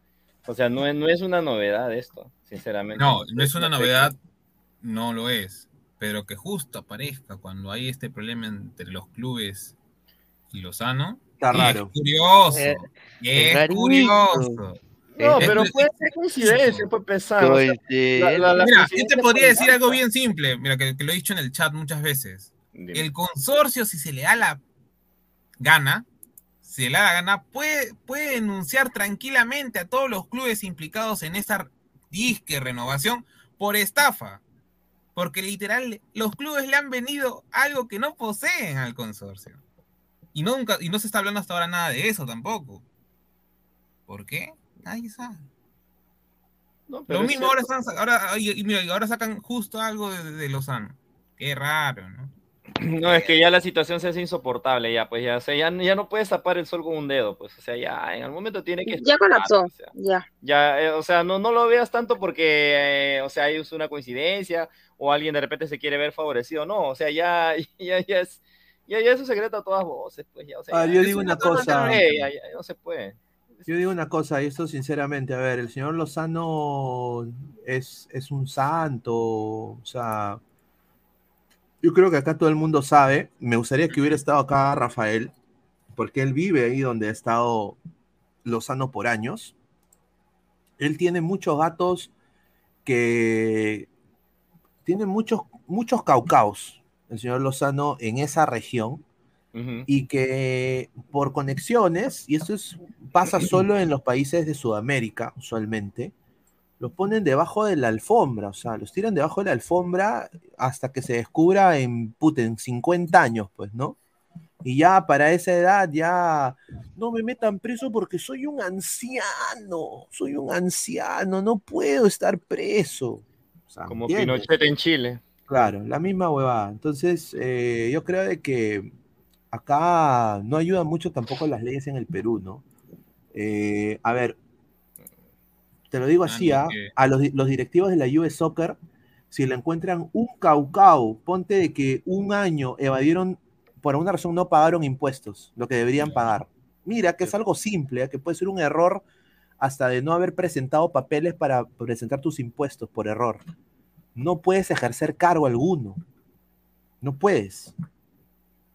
O sea, no es, no es una novedad esto, sinceramente. No, no es una novedad, no lo es. Pero que justo aparezca cuando hay este problema entre los clubes y Lozano. Está es raro. curioso. Eh, es rarito. curioso. No, Es- pero es- puede ser coincidencia, puede pensar. o sea, la- la- las Mira, yo te podría decir algo bien simple, mira, que, que lo he dicho en el chat muchas veces. El consorcio, si se le da la gana, da la gana, puede, puede denunciar tranquilamente a todos los clubes implicados en esta disque renovación por estafa. Porque literal, los clubes le han venido algo que no poseen al consorcio. Y, nunca, y no se está hablando hasta ahora nada de eso tampoco. ¿Por qué? Nadie sabe. pero Lo mismo ahora, están, ahora, y, y mira, ahora sacan justo algo de, de Lozano. Qué raro, ¿no? No, es que ya la situación se hace insoportable, ya, pues ya, o sea, ya, ya no puedes tapar el sol con un dedo, pues, o sea, ya en algún momento tiene que... Ya colapsó. o sea, Ya. ya, eh, o sea, no, no lo veas tanto porque, eh, o sea, es una coincidencia o alguien de repente se quiere ver favorecido, no, o sea, ya, [laughs] ya, ya es, ya, ya es un secreto a todas voces, pues, ya, o sea, Ah, ya- yo digo una cosa. no, ya, ya, no se puede. Yo digo una cosa, y esto sinceramente, a ver, el señor Lozano es, es un santo, o sea, yo creo que acá todo el mundo sabe, me gustaría que hubiera estado acá Rafael, porque él vive ahí donde ha estado Lozano por años. Él tiene muchos gatos que tiene muchos, muchos caucaos, el señor Lozano, en esa región y que por conexiones, y eso es, pasa solo en los países de Sudamérica, usualmente, los ponen debajo de la alfombra, o sea, los tiran debajo de la alfombra hasta que se descubra en, puta, en 50 años, pues, ¿no? Y ya para esa edad, ya no me metan preso porque soy un anciano, soy un anciano, no puedo estar preso. O sea, Como ¿entiendes? Pinochet en Chile. Claro, la misma huevada. Entonces, eh, yo creo de que acá no ayudan mucho tampoco las leyes en el Perú, ¿no? Eh, a ver, te lo digo así, ¿ah? a los, di- los directivos de la US Soccer, si le encuentran un caucao, ponte de que un año evadieron, por alguna razón no pagaron impuestos, lo que deberían pagar. Mira, que es algo simple, ¿ah? que puede ser un error hasta de no haber presentado papeles para presentar tus impuestos por error. No puedes ejercer cargo alguno. No puedes.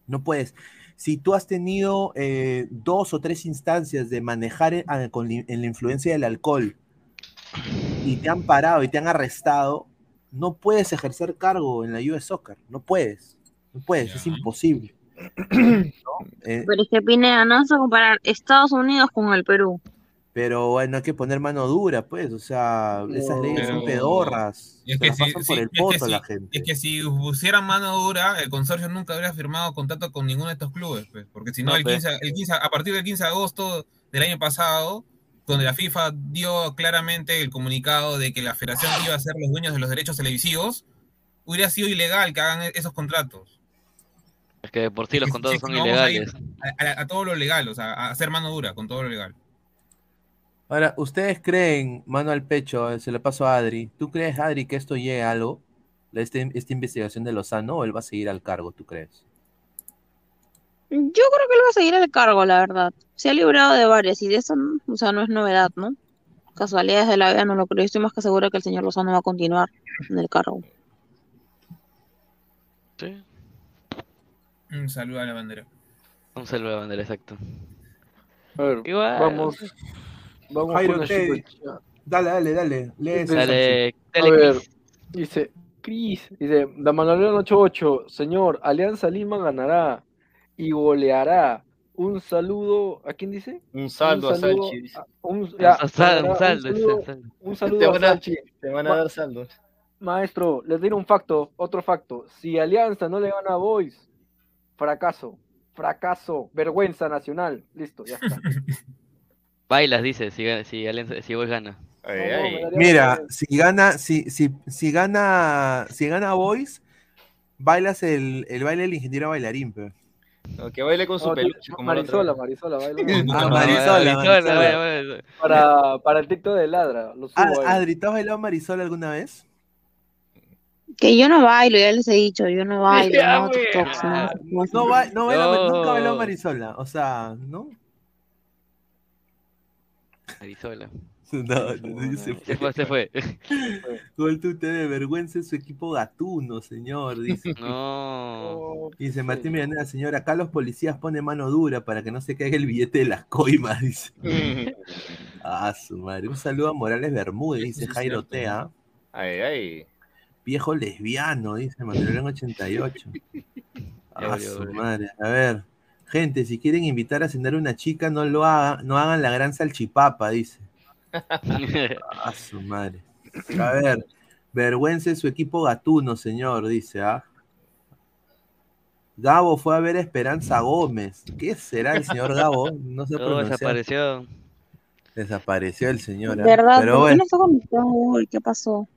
No puedes. Si tú has tenido eh, dos o tres instancias de manejar en, ah, con li- en la influencia del alcohol y te han parado y te han arrestado, no puedes ejercer cargo en la US Soccer. No puedes. No puedes. Es imposible. [clears throat] ¿no? Eh, Pero es que Pineda, no vas a comparar Estados Unidos con el Perú. pero bueno, hay que poner mano dura, pues. O sea, esas leyes son pedorras. Es que, si, pasan sí, por el es, que poto si, la gente. es que si pusieran mano dura, el consorcio nunca habría firmado contrato con ninguno de estos clubes, pues, porque si no, No, el pues. 15, el 15 a partir del 15 de agosto del año pasado, donde la FIFA dio claramente el comunicado de que la federación iba a ser los dueños de los derechos televisivos, hubiera sido ilegal que hagan e- esos contratos. Es que de por sí los contratos son ilegales. A, a- a todo lo legal, o sea, a hacer mano dura con todo lo legal. Ahora, ¿ustedes creen, mano al pecho, eh, se lo paso a Adri, ¿tú crees, Adri, que esto llegue a algo? Este, esta investigación de Lozano, o él va a seguir al cargo, tú crees? Yo creo que él va a seguir el cargo, la verdad. Se ha librado de varias y de eso, o sea, no es novedad, ¿no? Casualidades de la vida no lo creo. Yo estoy más que segura que el señor Lozano va a continuar en el cargo. Sí. Un saludo a la bandera. Un saludo a la bandera, exacto. A ver, Igual. vamos. Vamos Jairo, con superchat. Dale, dale, dale. Lee ese Dale, A dale, ver, Chris. dice, Cris, dice, Damanolén 88, señor, Alianza Lima ganará y goleará. Un saludo, ¿a quién dice? Un saldo a saludo Salchi, dice. a- un, sal- saldo, saludo, un saldo. un saludo Te a van a, Salchi. te van a dar saldos. Maestro, les diré un facto, otro facto. Si Alianza no le gana a Boys, fracaso, fracaso, vergüenza nacional. Listo, ya está. [laughs] Bailas, dice, si, si, Alianza- si Boys gana. Ay, No, ay. Mira, si gana, si, si, si gana, si gana Boys, bailas el, el baile del ingeniero bailarín, pe. No, que baile con su No, peluche. como la otra Marisola. Marisola, baila. [laughs] Ah, Marisola, Marisola. Para, para el TikTok de Ladra, lo subo Ah, ahí. Adri, ¿tú has bailado Marisola alguna vez? Que yo no bailo, ya les he dicho, yo no bailo, Ya, no. TikToks, no. no sé. No, ba- no baila- No. nunca bailado Marisola, o sea, ¿no? Marisola. [laughs] No, no, se Se fue, se fue. Gol te de vergüenza en su equipo gatuno, señor, dice. [laughs] No. Dice Martín Villaneda, señor, acá los policías ponen mano dura para que no se caiga el billete de las coimas, [laughs] dice. Ah, su madre. Un saludo a Morales Bermúdez, dice Jairo. Tea. Ay, ay. Viejo lesbiano, dice Mandalorian 88. Ah, su madre. A ver, gente, si quieren invitar a cenar a una chica, no lo hagan, no hagan la gran salchipapa, dice. [laughs] Ah, su madre. A ver, vergüenza su equipo gatuno, señor, dice, ¿ah? Gabo fue a ver a Esperanza Gómez. ¿Qué será el señor Gabo? No se Todo [laughs] pronuncia. desapareció. Desapareció el señor. ¿ah? ¿Verdad? Pero ¿Por qué bueno, no está conectado hoy? ¿Qué pasó?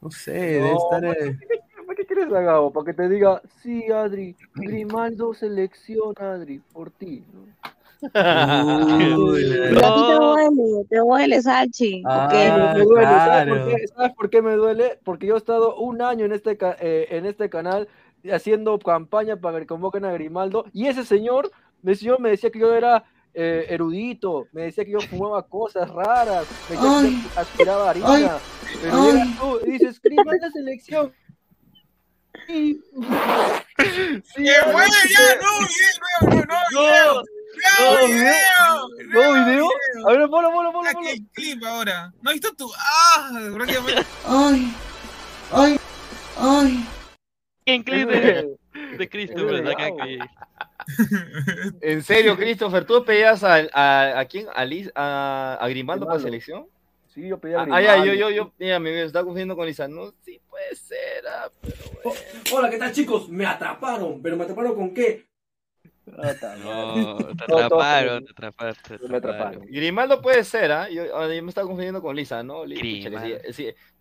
no sé, debe No, estar. ¿para eh, qué, para qué quieres a Gabo? Para que te diga, sí, Adri, Grimaldo selecciona, Adri, por ti. ¿no? Uy, Pero a ti te duele, te duele, Salchi. Ah, ¿ok? Me duele, ¿sabes por claro. qué? ¿Sabes por qué me duele? Porque yo he estado un año en este, eh, en este canal haciendo campaña para que convoquen a Grimaldo y ese señor me, señor me decía que yo era eh, erudito, me decía que yo fumaba cosas raras, me decía que yo aspiraba harina, pero llegas tú y dices, Grimaldo selección. Sí, ¡Qué Adri, bueno! sí, ¡Ya, no, video! ¡No, No, video! ¡No, video! ¿No video? A ver, ponlo, ponlo, ponlo, Aquí clip ahora. ¿No has visto tu...? ¡Ah! Prácticamente... [laughs] Ay, ay, ay. ¿Quién [laughs] clip de, de Christopher? de acá que- [laughs] En serio, Christopher, ¿tú pedías a, a, a quién? ¿A, Liz- a, a Grimaldo para Grimaldo. selección? Sí, yo pedí a Ah, ah, ya, yo, Grimaldo. yo, yo, mira, me estaba confundiendo con Lisa. No, sí puede ser, ah, pero bueno. Hola, ¿qué tal chicos? Me atraparon, pero me atraparon con qué? [laughs] No, te atraparon, te atraparon, te Me atraparon. Grimaldo puede ser, ¿ah? Yo, ah, yo me estaba confundiendo con Lisa, ¿no? Grimaldo.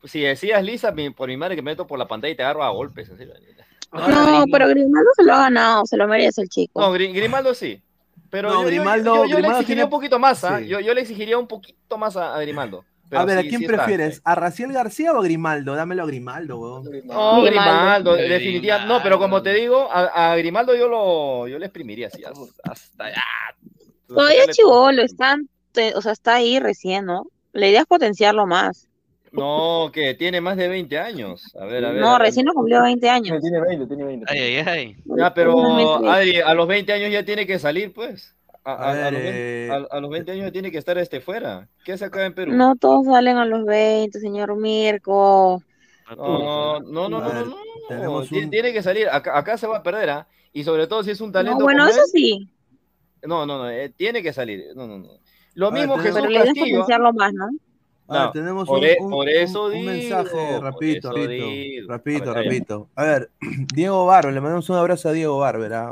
Si, decías Lisa, por mi madre que me meto por la pantalla y te agarro a golpes. No, pero Grimaldo se lo ha ganado, se lo merece el chico. No, Gri- Grimaldo sí. Pero No, yo, Grimaldo- yo, yo le Grimaldo exigiría tiene- un poquito más, ¿ah? Sí. Yo, yo le exigiría un poquito más a, a Grimaldo. Pero a ver, ¿a quién sí está. prefieres? ¿A Raciel García o a Grimaldo? Dámelo a Grimaldo, weón. No, Grimaldo. Grimaldo, definitivamente. No, pero como te digo, a, a Grimaldo yo lo yo le exprimiría así, hasta, allá. Todavía es chivolo, está, te- o sea, está ahí recién, ¿no? La idea es potenciarlo más. No, que tiene más de 20 años. A ver, a ver. No, a ver. recién no cumplió 20 años. Tiene 20, tiene 20. Ay, ay, ay. Ya, pero. Adri, a los 20 años ya tiene que salir, pues. A, A a- los 20, eh, a- a los 20 años tiene que estar este fuera. ¿Qué hace acá en Perú? No todos salen a los 20, señor Mirko. No, no, no, no, no, no. Tiene, un- tiene que salir. Acá, acá se va a perder, ¿ah? Y sobre todo si es un talento. No, bueno, eso él. sí, No, no, no. eh, tiene que salir. No, no, no. Lo A ver, mismo tenemos- Jesús pero es Castillo. potenciarlo más, ¿no? A ver, No, tenemos por un, e- un- por un- eso un digo, mensaje por rapidito, eso rapidito, rapidito, A ver, rapidito. A ver, Diego Barro, le mandamos un abrazo a Diego Bárbara.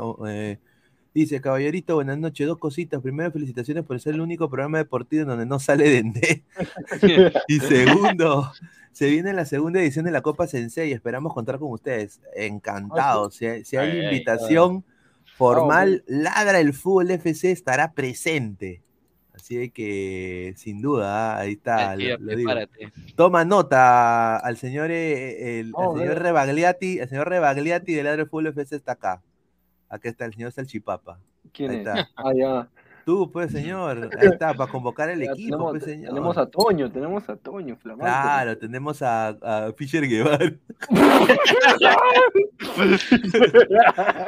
Dice, caballerito, buenas noches, dos cositas. Primero, felicitaciones por ser el único programa deportivo en donde no sale Dendé. [laughs] y segundo, se viene la segunda edición de la Copa Sensei y esperamos contar con ustedes. Encantados. Si hay, si hay Ay, ay, invitación formal, Ladra el Fútbol FC estará presente. Así que, sin duda, ahí está. Lo- lo digo. Toma nota al señor, eh, el, Oh, al señor veo. Rebagliati, el señor Rebagliati del Ladre Fútbol FC está acá. Acá está el señor Salchipapa. ¿Quién Ahí es? está. [laughs] Ah, ya. Tú, pues, señor. [laughs] Ahí está, para convocar el Ya equipo, tenemos, pues, señor. tenemos a Toño, tenemos a Toño, flamante. Claro, tenemos a, a Fischer Guevara. [laughs]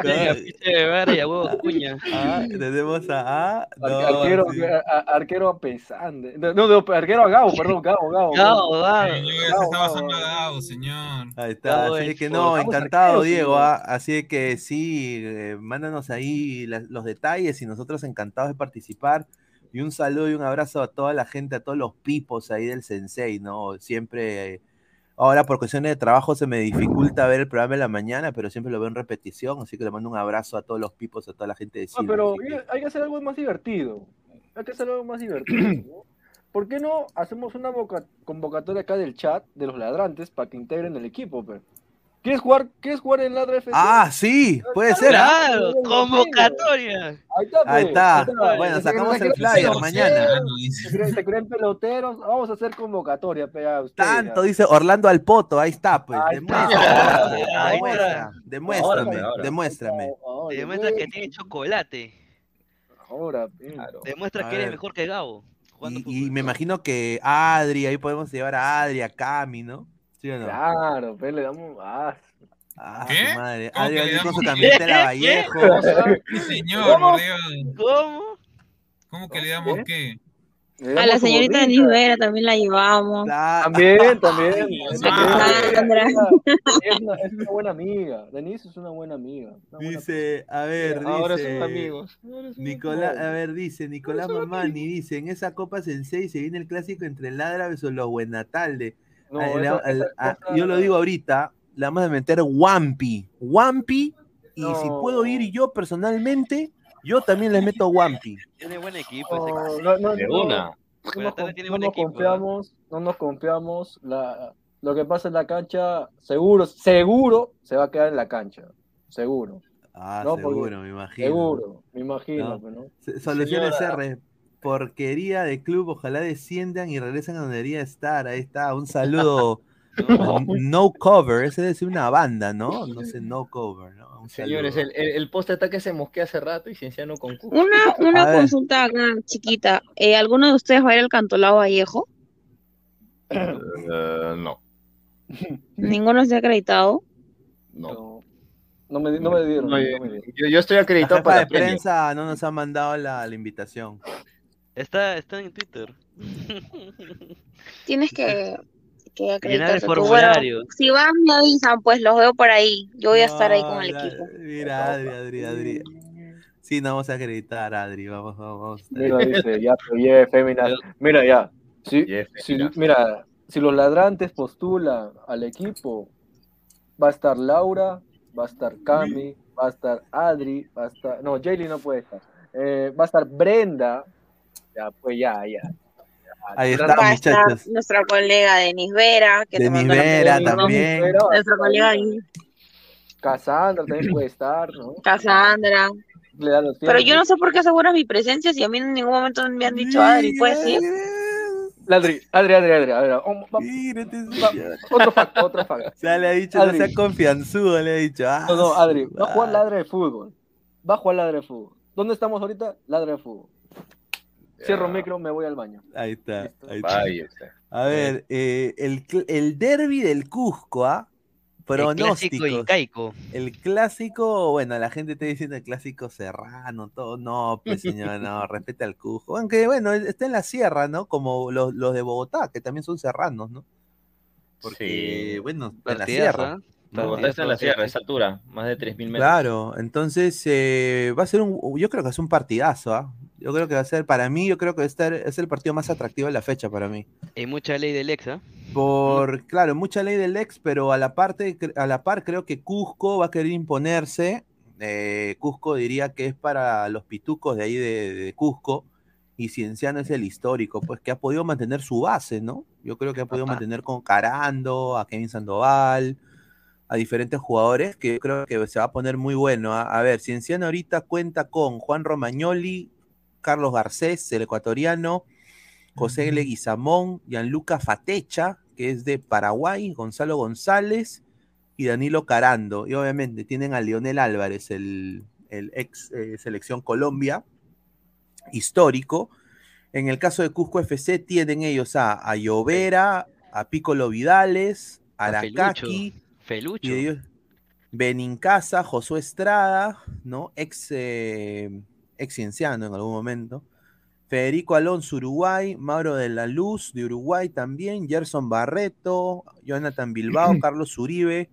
Venga, Piche Guevara y a huevo Cuña. [laughs] Ah, tenemos a. a- no, Ar- arquero, sí. a- a- arquero a Pesande. No, no, arquero a Gabo, perdón, Gabo, Gabo. Gabo, Gabo. Señor, ya se está bajando a Gabo, señor. Ahí está, Gabo así es que no, encantado arqueros, Diego, ah, así que sí, eh, mándanos ahí la- los detalles y nosotros encantados de participar. Y un saludo y un abrazo a toda la gente, a todos los pipos ahí del Sensei, ¿no? Siempre, eh, ahora por cuestiones de trabajo se me dificulta ver el programa en la mañana, pero siempre lo veo en repetición, así que le mando un abrazo a todos los pipos, a toda la gente de Ah, Silva. pero así que- hay que hacer algo más divertido. Hay que hacer algo más divertido. [clears throat] ¿no? ¿Por qué no hacemos una voca- convocatoria acá del chat de los ladrantes para que integren el equipo? ¿Quieres jugar, ¿Quieres jugar en Ladra FC? Ah, sí, puede ser. Claro, convocatoria. Ahí está, Ahí está. Bueno, sacamos el flyer mañana. Se creen, se creen peloteros. Vamos a hacer convocatoria. Tanto dice Orlando Alpoto, ahí está, pues. Ahí está. Demuestra, [laughs] Ahí demuestra, está. demuéstrame, Ahora, demuéstrame. Demuestra que tiene chocolate. Ahora. Demuestra A que eres mejor que Gabo. y me imagino que Adri, ahí podemos llevar a Adri, a Cami, ¿no? ¿Sí o no? Claro, pe, le damos. Ah, Ah, ¿Qué? su madre. ¿Cómo Adri que va a le ir con damos su [laughs] qué? camiseta de la Vallejo. Sí, señor, por Dios. ¿Cómo? ¿Cómo que le damos ¿Qué? qué? A la señorita Vera también la llevamos. La- También, [laughs] también. Dios Sandra. Es una, es una buena amiga. Denise es una buena amiga. una buena Dice, a ver, Ahora dice. son amigos. Ahora son Nicolás, amigos. a ver, dice Nicolás Mamani, dice, en esa Copa Sensei se viene el clásico entre el Ádraves o los Buenatalde. No, esa- esa yo lo digo ahorita, le vamos a meter Wampi. Wampi, y si puedo ir yo personalmente, yo también le meto Wampi. Tiene buen equipo ese No, equipo. no, no, De no, una. no nos, Buenatalde con- tiene no buen nos equipo, confiamos, no nos confiamos. La, lo que pasa en la cancha, seguro, seguro se va a quedar en la cancha. Seguro, Ah, No, porque- seguro, me imagino. seguro, me imagino. No. pues, Soluciones Señora. R. Porquería de club, ojalá desciendan y regresen a donde debería estar. Ahí está, un saludo. [laughs] no cover, ese debe ser una banda, ¿no? No sé, no cover, ¿no? Un Señores, saludo. el, el, el post ataque se mosquea hace rato y Cienciano con. Una, A una consulta acá, chiquita. Eh, ¿Alguno de ustedes va a ir al Cantolao Vallejo? Eh, no, [laughs] ¿Ninguno se ha acreditado? no. No, me, no me dieron. No, no yo, me dieron. yo- yo estoy La acreditado jefa para la premio. prensa no nos ha mandado la, la invitación. Está, está en Twitter. Tienes que, que [laughs] formulario. Bueno, si van, me avisan, pues los veo por ahí. Yo voy a estar ahí con el equipo. Mira, Adri, Adri, Adri. Sí, no vamos a acreditar, Adri. Vamos, vamos. vamos. Mira, dice, ya, yeah, féminas. Mira, ya. Si, Yeah, si- féminas. mira, si los ladrantes postulan al equipo, va a estar Laura, va a estar Cami, va a estar Adri, va a estar. No, Jaylee no puede estar. Eh, va a estar Brenda. Ya, pues ya, ya. Ahí está, Va a estar muchachos. nuestra colega Denis Vera, que te Denis mandó la Vera también. Vera Nuestra colega ahí. Cassandra también puede estar, ¿no? Cassandra. Le da los Pero yo no sé por qué aseguras mi presencia si a mí en ningún momento me han dicho Adri, ¿puedes ir? Adri, Adri, Adri, Adri. A ver, vamos, vamos. Mírate, Otro fact, otro fact. [laughs] Ya le ha dicho, Adri. no sea confianzudo, le ha dicho. Ah, No, no, Adri, va a jugar ladra de fútbol. Va a jugar ladra de fútbol. ¿Dónde estamos ahorita? Ladra de fútbol. Cierro micro, me voy al baño. Ahí está, ahí está. A ver, eh, el, el derby del Cusco, ¿ah? El clásico Pronósticos. incaico. El clásico, bueno, la gente está diciendo el clásico serrano, todo. No, pues señor, no, [laughs] respeta al Cusco. Aunque, bueno, está en la sierra, ¿no? Como los, los de Bogotá, que también son serranos, ¿no? Porque, Sí. bueno, está en la sierra. ¿no? Bogotá está en la sierra, a esa altura, más de 3.000 metros. Claro, entonces eh, va a ser un, yo creo que es un partidazo, ¿ah? Yo creo que va a ser, para mí, yo creo que este es el partido más atractivo de la fecha para mí. Hay mucha ley del ex, ¿ah? Por, claro, mucha ley del ex, pero a la parte, a la par creo que Cusco va a querer imponerse. Eh, Cusco diría que es para los pitucos de ahí de, de Cusco. Y Cienciano es el histórico, pues que ha podido mantener su base, ¿no? Yo creo que ha podido mantener con Carando, a Kevin Sandoval, a diferentes jugadores, que yo creo que se va a poner muy bueno. ¿ah? A ver, Cienciano ahorita cuenta con Juan Romagnoli, Carlos Garcés, el ecuatoriano, José Leguizamón, Gianluca Fatecha, que es de Paraguay, Gonzalo González y Danilo Carando. Y obviamente tienen a Leonel Álvarez, el, el ex eh, selección Colombia, histórico. En el caso de Cusco FC tienen ellos a, a Llovera, a Piccolo Vidales, a Aracaki, Felucho. ellos, Benincasa, Josué Estrada, ¿no? Ex, eh, ex cienciano en algún momento. Federico Alonso, Uruguay, Mauro de la Luz, de Uruguay también, Gerson Barreto, Jonathan Bilbao, [clears throat] Carlos Uribe,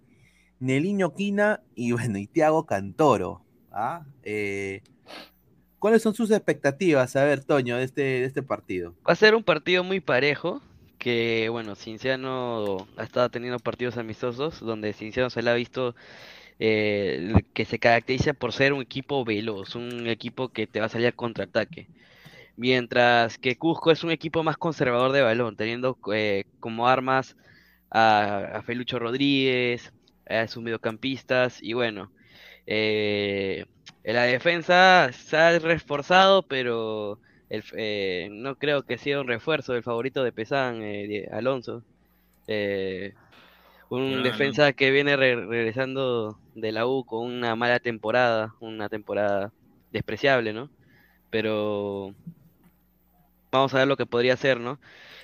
Neliño Quina y bueno, y Tiago Cantoro. ¿ah? Eh, ¿Cuáles son sus expectativas, a ver, Toño, de este, de este partido? Va a ser un partido muy parejo, que bueno, Cinciano ha estado teniendo partidos amistosos, donde Cinciano se le ha visto eh, que se caracteriza por ser un equipo veloz, un equipo que te va a salir a contraataque. Mientras que Cusco es un equipo más conservador de balón, teniendo eh, como armas a, Felucho Rodríguez, a sus mediocampistas, y bueno, eh, la defensa se ha reforzado, pero el, eh, no creo que sea un refuerzo del favorito de Pesán, eh, Alonso. Eh, un Claro. defensa que viene re- regresando de la U con una mala temporada, una temporada despreciable, ¿no? Pero vamos a ver lo que podría hacer, ¿no?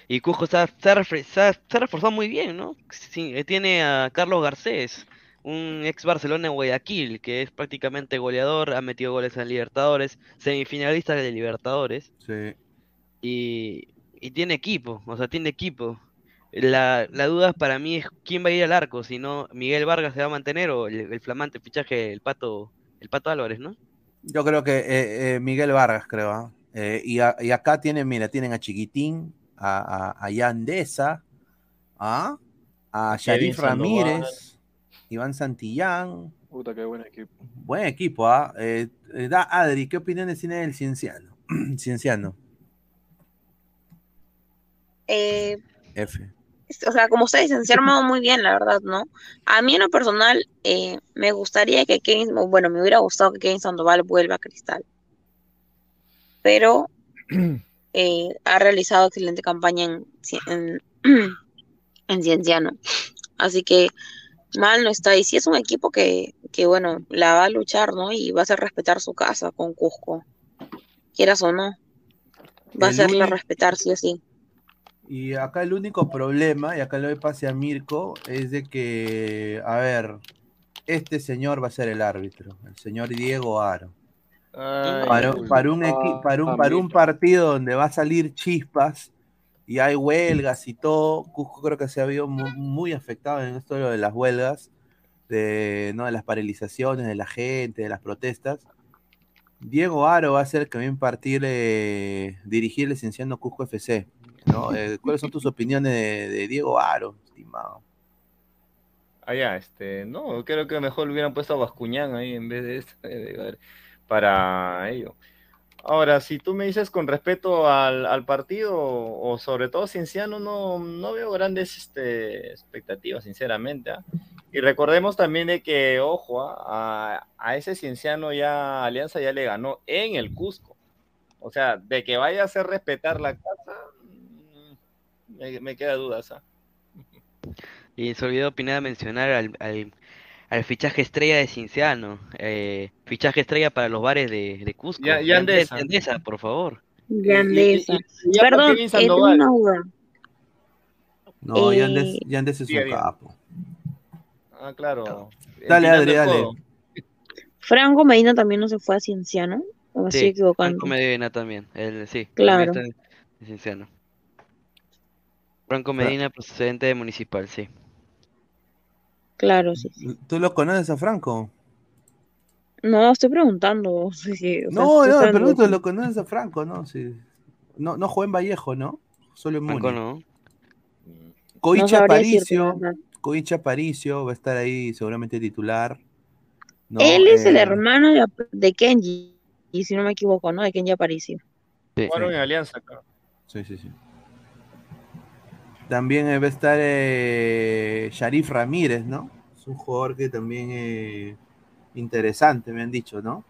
Y Cusco se ha, se ha refre- se ha- se ha reforzado muy bien, ¿no? Sí, eh, tiene a Carlos Garcés, un ex Barcelona en Guayaquil, que es prácticamente goleador, ha metido goles en Libertadores, semifinalista de Libertadores, Sí. y, y tiene equipo, o sea, tiene equipo. La, la duda para mí es quién va a ir al arco, si no Miguel Vargas se va a mantener o el, el flamante fichaje, el Pato, el Pato Álvarez, ¿no? Yo creo que eh, eh, Miguel Vargas, creo. ¿ah? Eh, y, a- y acá tienen, mira, tienen a Chiquitín, a, a, a Yandesa, ¿ah? a Kevin Sharif Sandoval. Ramírez, Iván Santillán. Puta, qué buen equipo. Buen equipo, ¿ah? Eh, eh, da, Adri, ¿qué opiniones tiene del Cienciano? [clears throat] Cienciano, Eh, F. o sea, como ustedes dicen, se ha armado muy bien, la verdad, ¿no? A mí en lo personal, eh, me gustaría que Kevin, bueno, me hubiera gustado que Kevin Sandoval vuelva a Cristal. Pero [clears throat] eh, ha realizado excelente campaña en, en, [clears throat] en Cienciano. Así que mal no está. Y sí es un equipo que, que, bueno, la va a luchar, ¿no? Y va a hacer respetar su casa con Cusco. Quieras o no. Va a único- respetar sí o sí. Y acá el único problema, y acá le doy pase a Mirko, es de que, a ver, este señor va a ser el árbitro, el señor Diego Aro. Para, para un, equi- para, un, para un partido donde va a salir chispas y hay huelgas y todo, Cusco creo que se ha mu- muy, afectado en esto de lo de las huelgas, de, ¿no? de las paralizaciones de la gente, de las protestas. Diego Aro va a ser el que va a impartir, eh, dirigir licenciando Cusco FC. ¿No? Eh, ¿Cuáles son tus opiniones de, Diego Aro, estimado? Ah, ya, este, no, creo que mejor hubieran puesto a Bascuñán ahí en vez de este, [laughs] para ello. Ahora, si tú me dices con respecto al, partido, o sobre todo Cienciano, no, no veo grandes este, expectativas, sinceramente. ¿ah? Y recordemos también de que, ojo, ¿ah? a, a ese Cienciano ya Alianza ya le ganó en el Cusco. O sea, de que vaya a hacer respetar la casa, me, me queda dudas. ¿ah? Y se olvidó Pineda mencionar al, al, al fichaje estrella de Cinciano, eh, fichaje estrella para los bares de, de Cusco. Ya- Yandesa. Yandesa, por favor. Grandeza. y- y ya por Perdón, eh, Sandoval. una duda. No, Eh, Yandes, Yandes es un capo. Ah, claro. Dale, Adri, dale. Franco Medina también no se fue a Cienciano. ¿O me estoy equivocando? Franco Medina también, él, sí, Claro. también está en Cienciano. Franco Fra- Medina, procedente de Municipal, sí. Claro, sí. sí. ¿Tú lo conoces a Franco? No, estoy preguntando. [laughs] sí, sí, o sea, No, no, pero tú lo conoces a Franco, ¿no? Sí. No, no jugó en Vallejo, ¿no? Solo en Franco Muni. no. Coicha No Aparicio. Coicha Aparicio va a estar ahí seguramente titular. ¿no? Él es el Eh, hermano de, de Kenji, y si no me equivoco, ¿no? De Kenji Aparicio. Sí. Jugaron en Alianza, claro. Sí, sí, sí. También eh, va a estar eh, Sharif Ramírez, ¿no? Es un jugador que también eh, interesante, me han dicho, ¿no?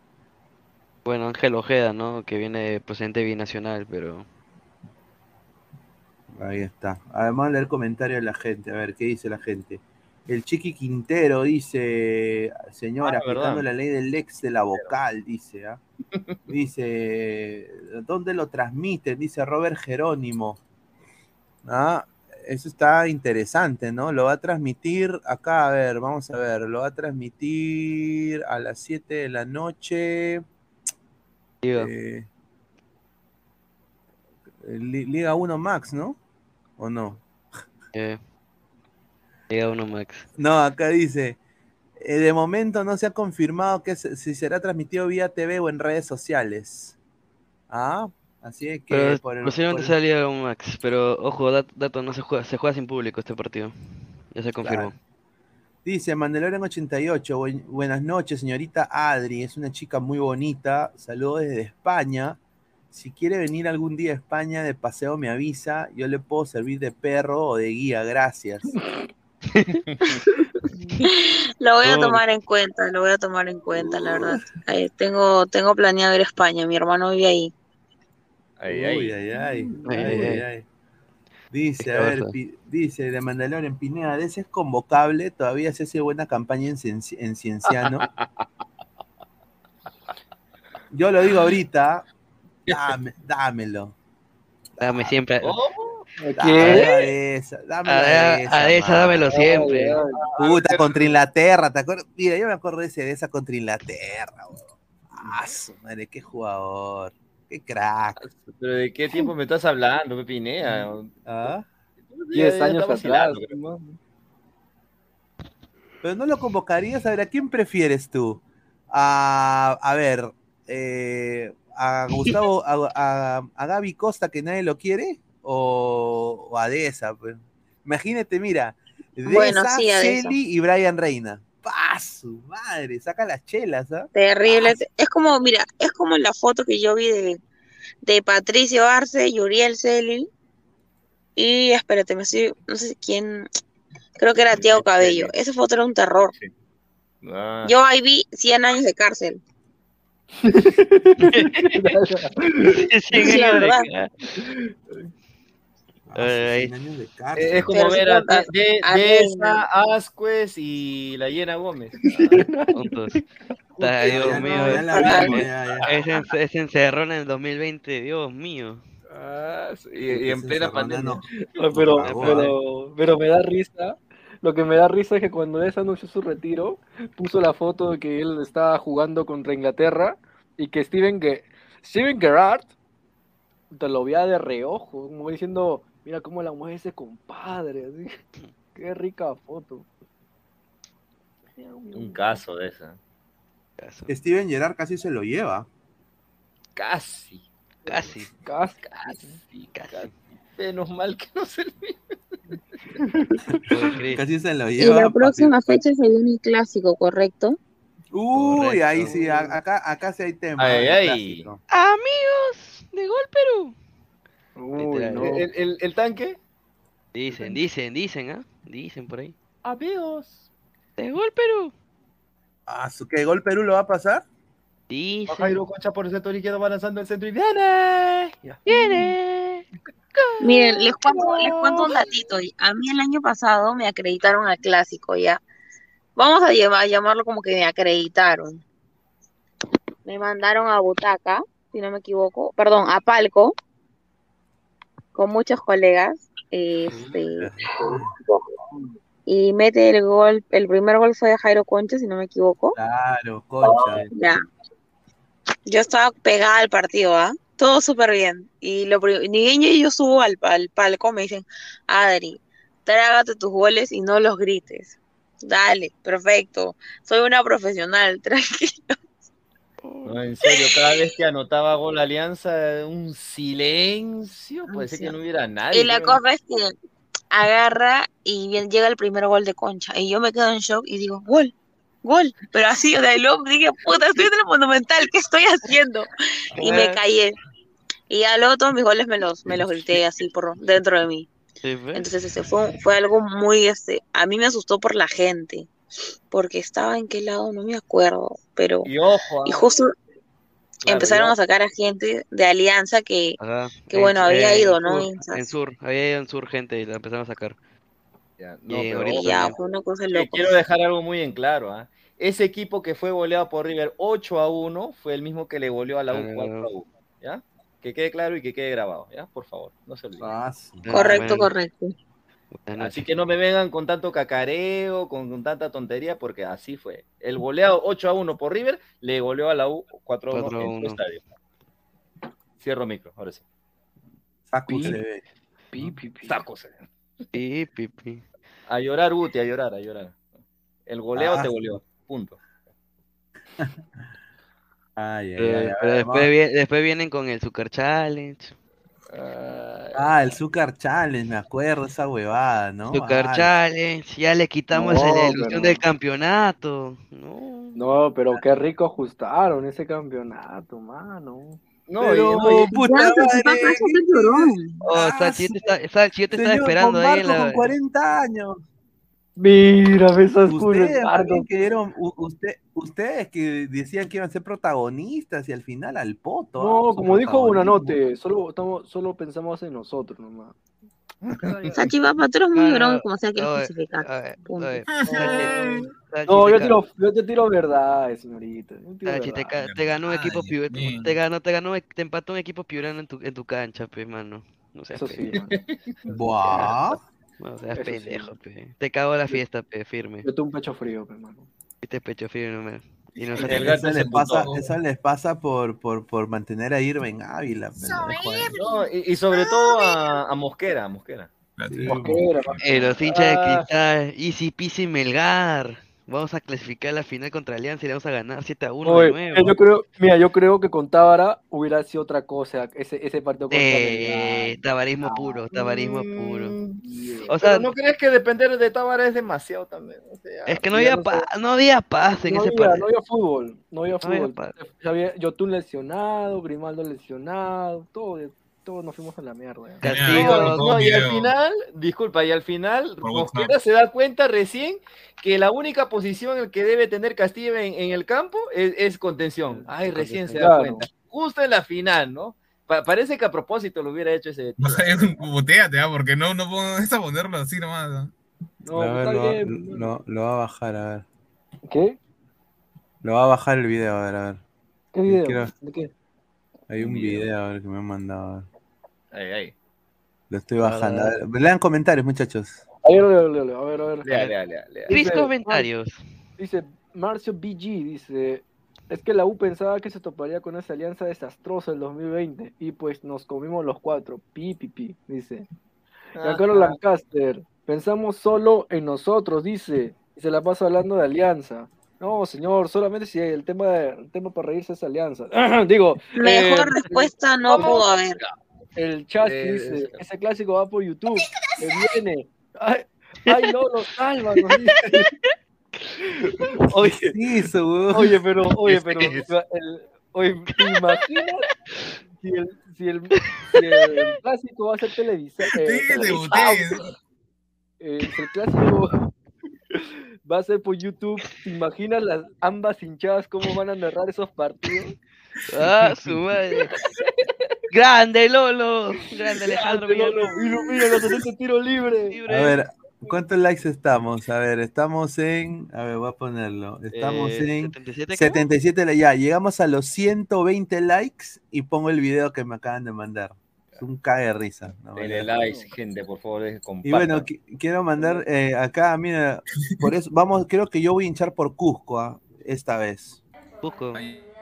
Bueno, Ángel Ojeda, ¿no? Que viene procedente binacional, pero... Ahí está. Además leer comentarios de la gente. A ver, ¿qué dice la gente? El Chiqui Quintero dice, señora, Ah, aplicando la ley del ex de la vocal, dice, ¿ah? Dice, ¿dónde lo transmiten? Dice Robert Jerónimo. Ah, eso está interesante, ¿no? Lo va a transmitir acá, a ver, vamos a ver, lo va a transmitir a las 7 de la noche. Eh, Li- Liga 1 Max, ¿no? ¿O no? Eh, llega uno Max. No, acá dice, eh, de momento no se ha confirmado que se- si será transmitido vía TV o en redes sociales. Ah, así es que Pero por el- posiblemente por el- sea Liga un Max, pero ojo, dat- dato, no se juega, se juega sin público este partido. Ya se confirmó. Claro. Dice Mandalorian 88, "Buen- buenas noches, señorita Adri, es una chica muy bonita, saludos desde España. Si quiere venir algún día a España de paseo me avisa, yo le puedo servir de perro o de guía, gracias. [laughs] Lo voy a Oh. tomar en cuenta, lo voy a tomar en cuenta, la verdad. Eh, tengo, tengo planeado ir a España, mi hermano vive ahí. Uy, ay, ay, ay, Ay, ay, ay. ay. Dice, a ver. Pi- dice de Mandalorian Pineda, de ese es convocable, todavía se hace buena campaña en, Cienci- en Cienciano. [laughs] Yo lo digo ahorita, dame, dámelo. Dame siempre. Dame esa, dame A- esa dámelo siempre. Puta, contra Inglaterra, ¿te acuerdas? Mira, yo me acuerdo de ese de esa contra Inglaterra, weón. Ah, su madre, qué jugador, qué crack. ¿Pero de qué tiempo me estás hablando, Pepinea? ¿Ah? Diez años atrás. Pero no lo convocarías, a ver, ¿a quién prefieres tú? A, a ver, eh, a Gustavo, a, a, a Gaby Costa que nadie lo quiere, o, o a Deza, pues. Imagínate, mira, Deza, Bueno, sí, y Brian Reina. ¡Pah, su madre! Saca las chelas, ¿ah? Terrible. Es como, mira, es como la foto que yo vi de, de Patricio Arce y Uriel Celi. Y espérate, me estoy, no sé quién, creo que era Tiago Cabello. Esa foto era un terror. Ah. Yo ahí vi 100 años de cárcel. [laughs] [laughs] Sí, la verdad. Ay, Es como Pero ver a, de, de- a mí- Deza, Ascuez y la Llena Gómez. [laughs] juntos. Está, Dios ya no, mío. ya la en- ese encerrón en el 2020, Dios mío. Ah, sí, y, y en plena pandemia. No, [laughs] pero, Por favor. pero, pero me da risa. Lo que me da risa es que cuando él anunció su retiro, puso la foto de que él estaba jugando contra Inglaterra y que Steven, Ge- Steven Gerrard te lo veía de reojo, como diciendo, mira cómo la mueve ese compadre. así. [laughs] Qué rica foto. Un caso de esa. Steven Gerrard casi se lo lleva. Casi. Casi. Casi. Casi. Casi. Menos mal que no se le Casi se lo Y lleva. la próxima fecha se viene el clásico, ¿correcto? Uy, ahí sí, acá, acá sí hay tema. Ay, ay. Amigos, de gol Perú. Uy, Literal. no. ¿El, el, el tanque? Dicen, dicen, dicen, ¿ah? Dicen por ahí. Amigos. De gol Perú. Ah, ¿su- ¿Qué gol Perú lo va a pasar? Dicen. Jairo Concha por el sector izquierdo va lanzando el centro y viene. Ya. Viene. Miren, les cuento, les cuento un datito. A mí el año pasado me acreditaron al clásico, ya. Vamos a, llevar- a llamarlo como que me acreditaron. Me mandaron a Butaca, si no me equivoco, perdón, a Palco, con muchos colegas. Este, y mete el gol, el primer gol fue de Jairo Concha, si no me equivoco. Claro, concha. Ya. Yo estaba pegada al partido, ¿ah? Todo súper bien. Y lo ni yo, yo subo al, al palco, me dicen, Adri, trágate tus goles y no los grites. Dale, perfecto. Soy una profesional, [laughs] tranquilo. No, en serio, cada vez que anotaba gol Alianza, un silencio, parece que no hubiera nadie. Y la cosa es que agarra y bien, llega el primer gol de Concha. Y yo me quedo en shock y digo, gol, gol. Pero así, o sea, luego dije, puta, estoy en el Monumental, ¿qué estoy haciendo? Y me callé. Y ya luego todos mis goles me los, me los grité así por dentro de mí. Entonces ese fue, fue algo muy, este, a mí me asustó por la gente, porque estaba en qué lado, no me acuerdo, pero, Y ojo, y ah, justo, empezaron a sacar a gente de Alianza que, Ajá, que bueno, había en ido, ¿no? Sur, En- Sur, había ido en Sur gente y la empezaron a sacar. no, Y pero ahorita Y ya, fue una cosa loca. quiero dejar algo muy en claro. ¿ah? Ese equipo que fue goleado por River 8 a 1 fue el mismo que le goleó a la U Ah. 4 a 1. ¿Ya? Que quede claro y que quede grabado. ¿Ya? Por favor, no se olviden. Ah, Correcto, correcto. Así que no me vengan con tanto cacareo, con, con tanta tontería, porque así fue. El goleado 8 a 1 por River le goleó a la U 4 a 1 4 a en su 1. estadio. Cierro micro, ahora sí. Saco Pi. se. Saco se ve. Pi, pi, pi. A llorar, Guti, a llorar, a llorar. El goleado Ah. te goleó. Punto. [laughs] Ay, ay, Pero, ay, a pero después, vie- después vienen con el Zucker Challenge. Ah, el Zucker Challenge, me acuerdo esa huevada, ¿no? Zucker Challenge, ya le quitamos No, la ilusión pero- del campeonato. No. No, pero qué rico ajustaron ese campeonato, mano. No, Pero, no, puta Ya, madre, lloró. Oh, Ah, está- señor, esperando ahí con 40 años. Mira, culos, también que eran, u- usted, ustedes que decían que iban a ser protagonistas y al final al poto. No, ah, como dijo. Buenanote, solo, estamos, solo pensamos en nosotros nomás. Sachi Papa, tú eres muy llorón no, como sea que justificar. Punto. oye, Salchi, Salchi, No, yo tiro, yo te tiro verdad, señorita. tiro Salchi, te, verdad. te ganó un equipo Ay, te ganó, te ganó, te empató un equipo piurano en tu, en tu cancha, pe, mano. No seas Eso sí, pe- [laughs] mano. Buah. No seas Eso sí. pendejo, pe. Te cagó la fiesta, pe, firme. Yo tengo un pecho frío, hermano. Viste pecho firme, no me. Y no El gato Eso les pasa, eso les pasa por, por, por mantener a Irving Ávila. No, y, y sobre todo a, a Mosquera, a Mosquera. Sí, Mosquera, Eh, los hinchas de Ah. cristal, Easy Peasy Melgar. Vamos a clasificar la final contra Alianza y le vamos a ganar 7 a 1 Oye, de nuevo. yo creo, mira, yo creo que con Tábara hubiera sido otra cosa ese, ese partido contra Eh, tabarismo puro, tabarismo puro. O Pero sea, ¿no crees que depender de Tábara es demasiado también? O sea, es que no había, no pa- sé. no había paz en no ese había, partido. no había fútbol, no había No había fútbol. Ya había Yotun lesionado, Grimaldo lesionado, todo, todos nos fuimos a la mierda. Castigo, No, no, y al final, disculpa, y al final Mosquera se da cuenta recién que la única posición en que debe tener Castillo en, en el campo es, es contención. Ay, recién se da Claro. cuenta. Justo en la final, ¿no? Pa- parece que a propósito lo hubiera hecho ese [laughs] No boteate, ¿ah? porque no, no puedo es a ponerlo así nomás. ¿ah? No, a ver, está lo, bien. lo- lo va a bajar, a ver. ¿Qué? Lo va a bajar el video, a ver, a ver. ¿Qué video? Quiero- ¿De qué? Hay un video, a ver, que me han mandado. A ver. Ay, ay. Lo estoy bajando. a ver. Lean comentarios, muchachos. A ver, a ver, a ver. Lea, lea, lea, lea. Tres Dice, comentarios. Dice Marcio BG, dice, es que la U pensaba que se toparía con esa alianza desastrosa el 2020 y pues nos comimos los cuatro, pi, pi, pi, dice. Giancarlo Ajá. Lancaster, pensamos solo en nosotros, dice, y se la pasa hablando de alianza. No, señor, solamente si el tema, de- el tema para reírse es alianza. [clears throat] Digo, Mejor eh, respuesta no pudo haber. El chat Eh, dice, ese clásico va por YouTube, que viene. Ay, ay no, lo salva, nos dice. Oye, ¿Qué hizo, weón? Oye, pero, oye, pero, el, oye, ¿te imaginas si el, si el, si el clásico va a ser televisado? Sí, eh, si el clásico [laughs] va a ser por YouTube, ¿te imaginas las ambas hinchadas cómo van a narrar esos partidos? Ah, [laughs] su madre. Grande Lolo. [laughs] Grande Alejandro. Lolo, ilumina los de tiro libre. A ver, ¿cuántos likes estamos? A ver, estamos en. A ver, voy a ponerlo. Estamos Eh, en 77, ¿cómo? 77. li- Ya, llegamos a los 120 likes y pongo el video que me acaban de mandar. Es un cague de risa. ¿no? Denle likes, gente, por favor, eh, Y compartan. bueno, qui- quiero mandar eh, acá, mira, por eso, vamos, creo que yo voy a hinchar por Cusco ah, esta vez. Cusco.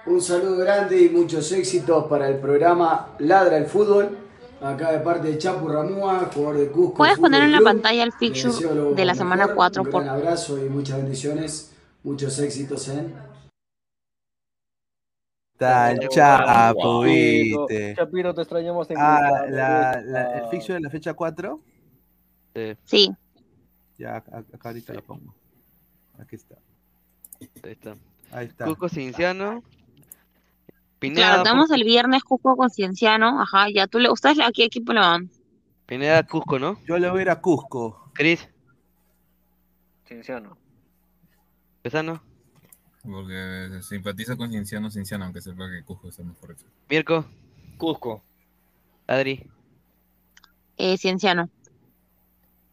Un saludo grande y muchos éxitos para el programa Ladra el Fútbol. Acá de parte de Chapu Ramúa, jugador de Cusco. Puedes poner en la pantalla el fixture de la semana mejor, 4 Un por gran abrazo y muchas bendiciones. Muchos éxitos en. Chapiro, viste. Chapiro, te extrañamos en Ah, el fixture de la fecha 4. Sí. Ya, acá, ahorita lo pongo. Aquí está. Ahí está. Ahí está. Cusco Cinciano. Pineda, Claro, tenemos el viernes Cusco con Cienciano. Ajá, ya tú le. ¿Ustedes a qué equipo le van? Pineda Cusco, ¿no? Yo le voy a ir a Cusco. Cris, Cienciano. Pesano. Porque simpatiza con Cinciano, Cinciano, aunque sepa que Cusco está mejor hecho. Mirko, Cusco. Adri, Eh, Cienciano.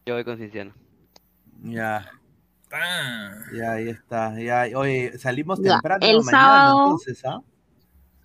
yo voy con Cinciano. Ya. Ya, ahí está. Ya, oye, salimos Ya, temprano el mañana, sábado- entonces, ¿ah?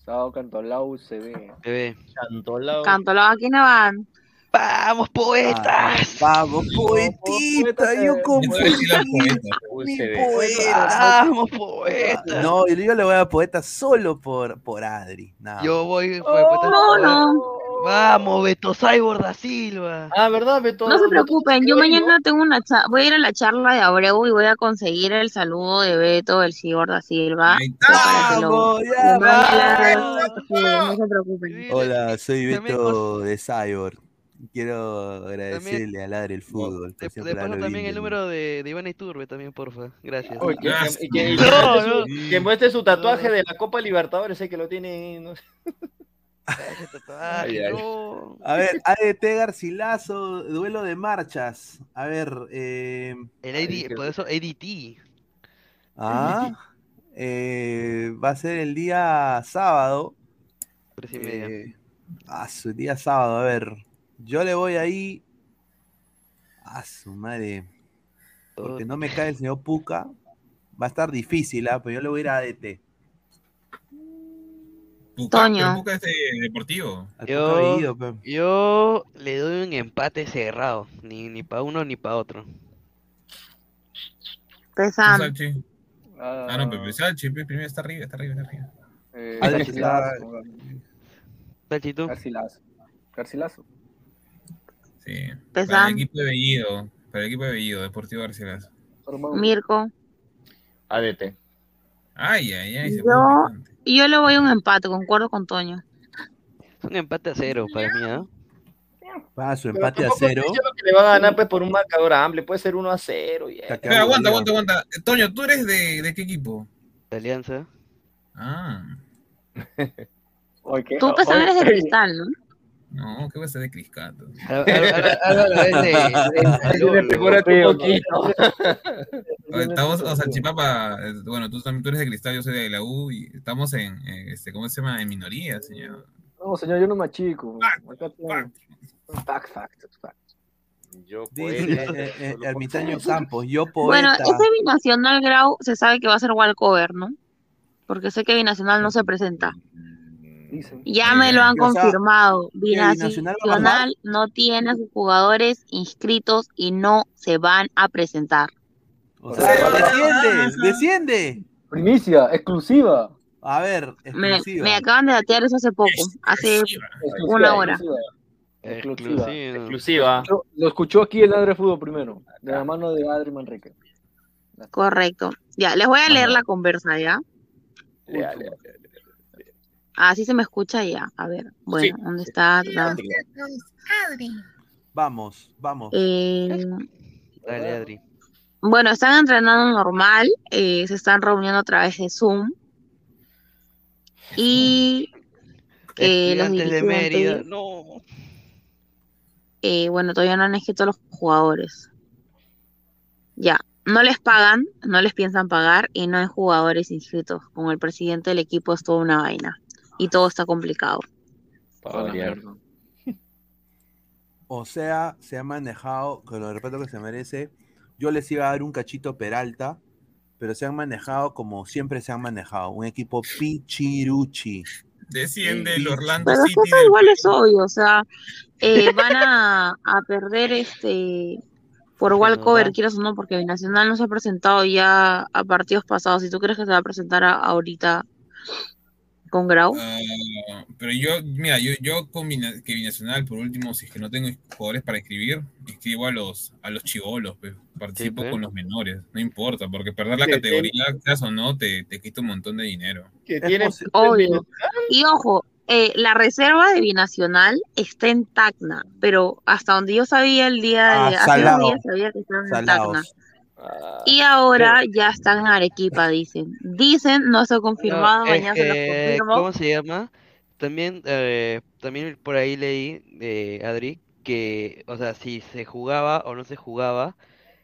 Sábado Cantolao se ve. Bebé. Cantolao. Cantolao, ¿a quién van? ¡Vamos, poetas! Vamos, poetita, yo con poetita. mi poeta. ¡Vamos, poetas! No, yo le voy a poeta solo por, por Adri. nada Yo más. voy Oh, no, no. Vamos, Beto Cyborg da Silva. Ah, ¿verdad, Beto? No se preocupen, yo mañana tengo una cha- voy a ir a la charla de Abreu y voy a conseguir el saludo de Beto, el Cibor da Silva. lo, ya, lo no se preocupen. Hola, soy Beto de Cyborg. Quiero agradecerle a Ladre el Fútbol. De, siempre de paso darlo también bien el número de, de Iván Iturbe también, porfa. Gracias. Oye, que, Gracias. que- que- [laughs] que No, muestre no. su, que muestre su tatuaje de la Copa Libertadores, sé que lo tiene. Ay, ay. no. A ver, ADT Garcilaso, duelo de marchas. A ver, eh, El AD, por eso ADT. ah, eh, va a ser el día sábado. Tres y media. Eh, ah, su día sábado, a ver. Yo le voy ahí. A su madre. Porque no me cae el señor Puca. Va a estar difícil, ¿ah? pero yo le voy a ir a ADT. Toño. pero Puca es de deportivo. Yo, yo le doy un empate cerrado. Ni, ni para uno ni para otro. Pesam. Salchi. Ah, no, Pepe Salchi, pe, primero está arriba, está arriba, está arriba. Eh, Garcilaso. Salchito. Garcilaso. Garcilaso. Sí. Para Pesam. el equipo de Bellido. Para el equipo de Bellido, Deportivo Garcilaso. Mirko. ADT. Ay, ay, ay. Yo, yo le voy a un empate, concuerdo con Toño. Un empate a cero para mí, ¿ah? Va, su empate a cero. que le va a ganar pues, por un marcador amplio, puede ser 1 a 0. y- Está Pero aguanta, aguanta, aguanta. Toño, ¿tú eres de, de qué equipo? De Alianza. Ah. ¿qué? [laughs] Tú, Pesam, eres de cristal, ¿no? No, ¿qué va a ser de Criscato? Álvaro es de- de- de Lolo. Mejórate un poquito. Estamos, o sea, Chipapa, eh, bueno, tú también tú eres de Cristal, yo soy de la U y estamos en, este, ¿cómo se llama? En minoría, señor. No, señor, yo no me achico. Fact, fact, fact. Yo Dice, eh, eh, eh, Ermitaño Campos, yo poeta. Bueno, ese binacional Grau se sabe que va a ser walkover, ¿no? Porque sé que binacional no se presenta. Dicen. Ya me lo han confirmado. ¿que Binacional no tiene a sus jugadores inscritos y no se van a presentar. O sea, desciende, desciende. Primicia, exclusiva. A ver, Me, exclusiva. me acaban de datear eso hace poco, hace una hora. Exclusiva. Exclusiva. Lo escuchó aquí el Ladre Fútbol primero, de la mano de Adri Manrique. Correcto. Ya, les voy a leer la conversa, ¿ya? Lea, lea, lea. Así se me escucha ya. A ver, bueno, ¿dónde está? Vamos, vamos. Eh, Dale, Adri. bueno, están entrenando normal, eh, se están reuniendo a través de Zoom. Y [laughs] eh, los de Mérida. No. eh, bueno, todavía no han escrito a los jugadores. Ya, no les pagan, no les piensan pagar y no hay jugadores inscritos. Con el presidente del equipo es toda una vaina y todo está complicado. O sea, se ha manejado, con el respeto que se merece, yo les iba a dar un cachito Peralta, pero se han manejado como siempre se han manejado, un equipo pichiruchi. Desciende el Orlando Pero City. del igual es obvio, o sea, eh, van a, a perder este por walkover, quieras o no, porque Binacional no se ha presentado ya a partidos pasados. Si tú crees que se va a presentar a- ahorita con Grau, Ah, pero yo, mira, yo, yo con que Binacional, por último, si es que no tengo jugadores para escribir, escribo a los, a los chivolos, pues, participo pues. con los menores, no importa, porque perder la categoría, o no, te, te quita un montón de dinero. Que Es tienen posi- obvio. Y ojo, eh, la reserva de Binacional está en Tacna, pero hasta donde yo sabía el día Ah, de hace salado. dos días sabía que estaban en Tacna. Y ahora ya están en Arequipa, dicen. Dicen, no está confirmado, No, es mañana se los confirmo. ¿Cómo se llama? También, eh, también por ahí leí, eh, Adri, que, o sea, si se jugaba o no se jugaba,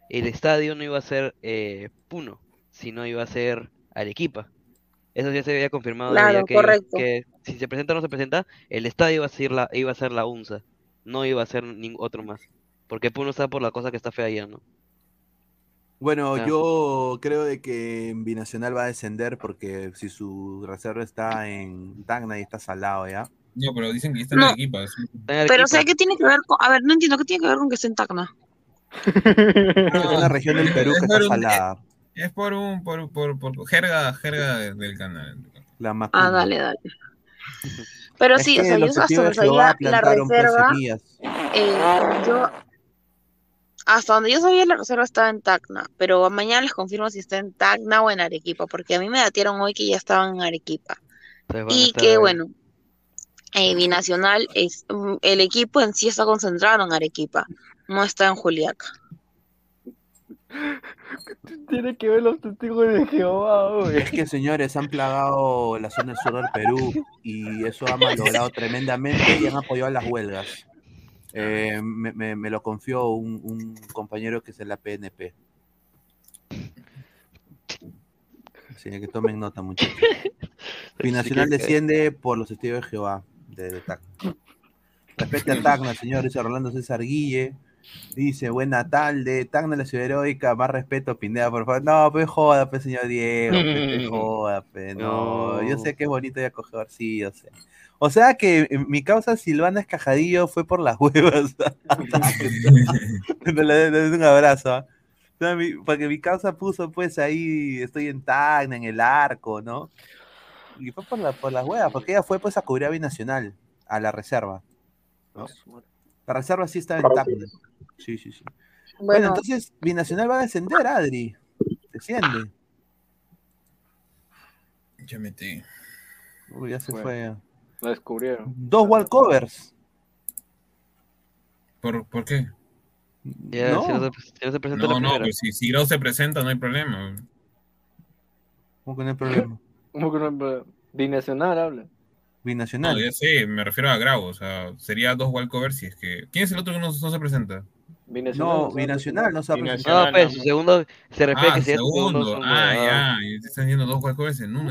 el estadio no iba a ser eh, Puno, sino iba a ser Arequipa. Eso ya se había confirmado Claro, que, correcto. que si se presenta o no se presenta, el estadio iba a ser la, iba a ser la UNSA, no iba a ser ningún otro más. Porque Puno está por la cosa que está fea ayer, ¿no? Bueno, Ah. yo creo de que Binacional va a descender porque si su reserva está en Tacna y está salado ya. No, pero dicen que está en No. Arequipa. es un- Pero, o sea, ¿qué tiene que ver con.? A ver, no entiendo, ¿qué tiene que ver con que esté en Tacna? Es una región del Perú Es que por está un- salada. Es por un, por, por, por jerga, jerga de- del canal. La Ah, dale, dale. Pero Es sí, o que sea, yo sabía la pues, reserva, eh, yo, hasta donde yo sabía la reserva estaba en Tacna, pero mañana les confirmo si está en Tacna o en Arequipa, porque a mí me datieron hoy que ya estaban en Arequipa. Y que ahí. bueno, eh, Binacional, es, mm, el equipo en sí está concentrado en Arequipa, no está en Juliaca. [laughs] Tiene que ver los testigos de Jehová, güey. Es que señores han plagado la zona sur del Perú y eso ha malogrado tremendamente y han apoyado las huelgas. Eh, me, me- me lo confió un, un compañero que es en la PNP. Así que tomen nota, muchachos. [laughs] Binacional desciende por los testigos de Jehová de, de. Respecto a Tacna, señor, dice Rolando César Guille. Dice, buena tarde, Tacna la ciudad heroica, más respeto, Pineda, por favor. No, pues joda, pues señor Diego, pues, [laughs] joda, pues, no. Yo sé que es bonito y acogedor, sí, yo sé. O sea que eh, mi causa Silvana Escajadillo fue por las [laughs] huevas. [laughs] le, doy un abrazo. ¿ah? Mi- porque mi causa puso pues ahí, estoy en Tacna, en el arco, ¿no? Y fue por, la, por las huevas, porque ella fue pues a cubrir a Binacional, a la reserva. ¿no? La reserva sí estaba en. Sí, sí, sí. Bueno, Bueno, entonces Binacional va a descender, Adri. Desciende. Ya metí. Uy, ya se Bueno. fue. Lo descubrieron. Dos walkovers. ¿Por, ¿Por qué? Ya, No. si, no se, si no se presenta No, no, pues si, si Grau se presenta, no hay problema. ¿Cómo que no hay problema? ¿Cómo que no? Binacional habla. No, Binacional. ya sé, me refiero a Grau, o sea, sería dos walkovers si es que... ¿Quién es el otro que no, no se presenta? No, binacional no se ha No, presentado. pues, su segundo se refiere Ah, que su segundo. segundo. Ah, ya, están yendo dos walkovers en uno.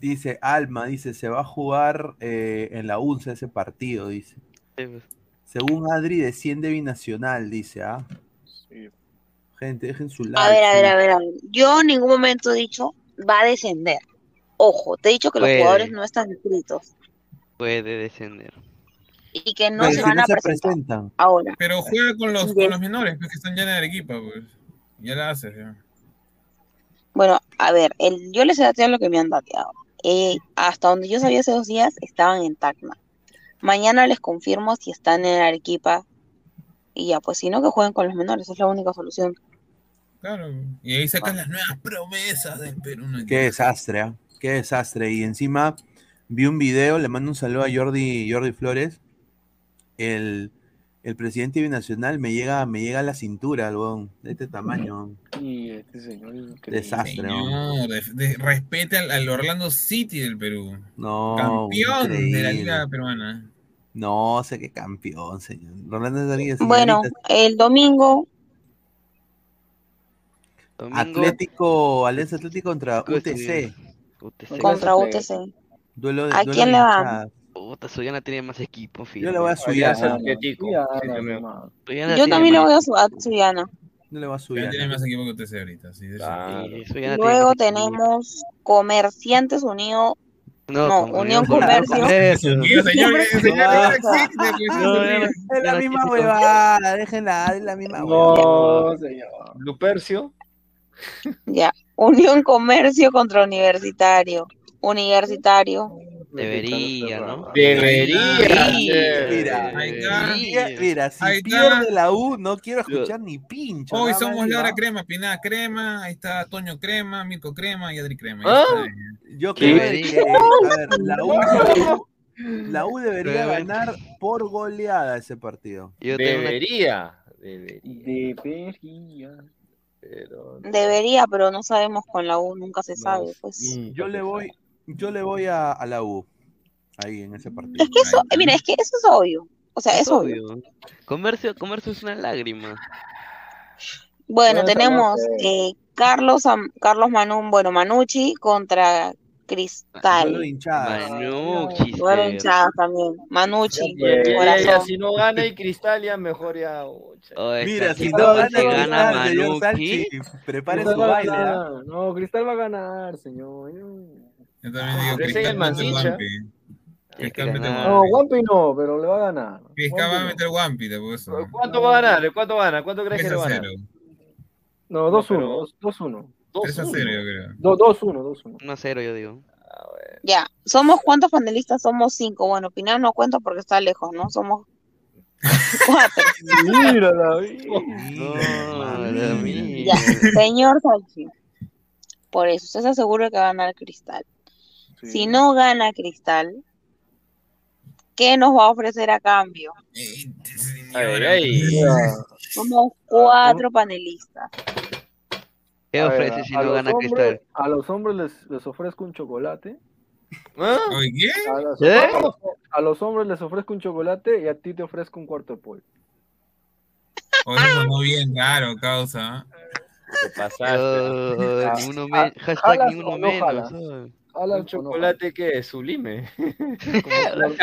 Dice Alma, dice, se va a jugar eh, en la UNSA ese partido, dice. Sí, pues. Según Adri, desciende binacional, dice, ¿ah? Gente, dejen su like. a ver, a ver, sí. a ver, a ver. Yo en ningún momento he dicho va a descender. Ojo, te he dicho que los jugadores no están inscritos Puede descender. y que no Pero se si van no a se presentar presentan. ahora. Pero juega con los, con los menores, pues, que están ya en Arequipa, pues. Ya la haces, ya. Bueno, a ver, el, yo les he dateado lo que me han dateado. Eh, hasta donde yo sabía hace dos días, estaban en Tacna. Mañana les confirmo si están en Arequipa. Y ya, pues si no, que jueguen con los menores, es la única solución. Claro. Y ahí sacas las nuevas promesas del Perú. ¿no? Qué desastre, ¿ah? Qué desastre. Y encima vi un video, le mando un saludo a Jordi, Jordi Flores. El, el presidente binacional me llega, me llega a la cintura, el weón, de este tamaño. Y este señor es. Desastre, ¿no? No, de- de- respete al, al Orlando City del Perú. No, Campeón de la. Liga Peruana. No, sé qué campeón, señor. Rolando Rodríguez, Bueno, señorita. el domingo, Domingo, Atlético, Alianza Atlético contra UTC. UTC. contra UTC. Duelo de, ¿A duelo quién de le hinchadas. Puta, Suyana tiene más equipo, Yo le voy a Suyana. Yo también le voy a, su- a Suyana. No le va a Ya subir. tiene más equipo que UTC ahorita. Sí, de Sí, Suyana tiene Luego tenemos Comerciantes Unidos. No, con Unión Comercio. [laughs] Señor, señor no Es la misma huevada, déjenla, es la misma huevada. No, señor. Lupercio. Ya. Unión Comercio contra Universitario. Universitario. Debería, ¿no? Debería. Mira, Ahí está. mira, mira, si Ahí está. pierde la U, no quiero escuchar ni pincho. Hoy nada somos Laura Crema, Pinada Crema, ahí está Toño Crema, Mirko Crema y Adri Crema. ¿Ah? Yo creo que, Debería. a ver, la U, la U debería Pero- ganar por goleada ese partido. Yo Debería. Debería. Debería. Pero. Debería, pero no sabemos con la U, nunca se sabe. Pues. Yo le voy, yo le voy a, a la U. Ahí en ese partido. Es que eso, eh, mira, es que eso es obvio. O sea, es, obvio. Comercio, comercio es una lágrima. Bueno, Bueno, tenemos eh, Carlos, Carlos Manún, bueno, Manucci contra Cristal. Duelo de hinchadas. Manucci, también. Manucci, corazón. si no gana y Cristal, ya mejor ya. Oye, Mira, si no todo gana se gana Cristal, Manucci. Prepare Cristal su baile. ¿ah? No, Cristal va a ganar, señor. Yo también digo Cristal el el. Cristal el No, Wampi. No, pero le va a ganar. Cristal va a meter Wampi, te puesto. ¿Cuánto va a ganar? ¿Cuánto gana? ¿Cuánto crees que 3 le va a ganar? 0. No, 2-1, 2-1. 3 a 0, yo creo. Do- 2-1, 2-1. 1 a 0, yo digo. Ya, ¿somos cuántos panelistas? Somos cinco. Bueno, Pinar no cuenta porque está lejos, ¿no? Somos [laughs] cuatro. No, la mía. Ya, señor Salchi. Por eso, usted se asegura que va a ganar Cristal. Si no gana Cristal, ¿qué nos va a ofrecer a cambio? Ay, ay. Somos cuatro panelistas. ¿Qué ver, ofrece si no los gana hombres- Cristal? A los hombres les, les ofrezco un chocolate. ¿qué? A, las- ¿Eh? a los hombres les ofrezco un chocolate y a ti te ofrezco un cuarto de pollo. Oye, eso sonó bien raro, causa. Te pasaste. Oh, Ah, ni uno ah, hashtag ¿jalas ni o uno no menos. ¿Un chocolate que sublime?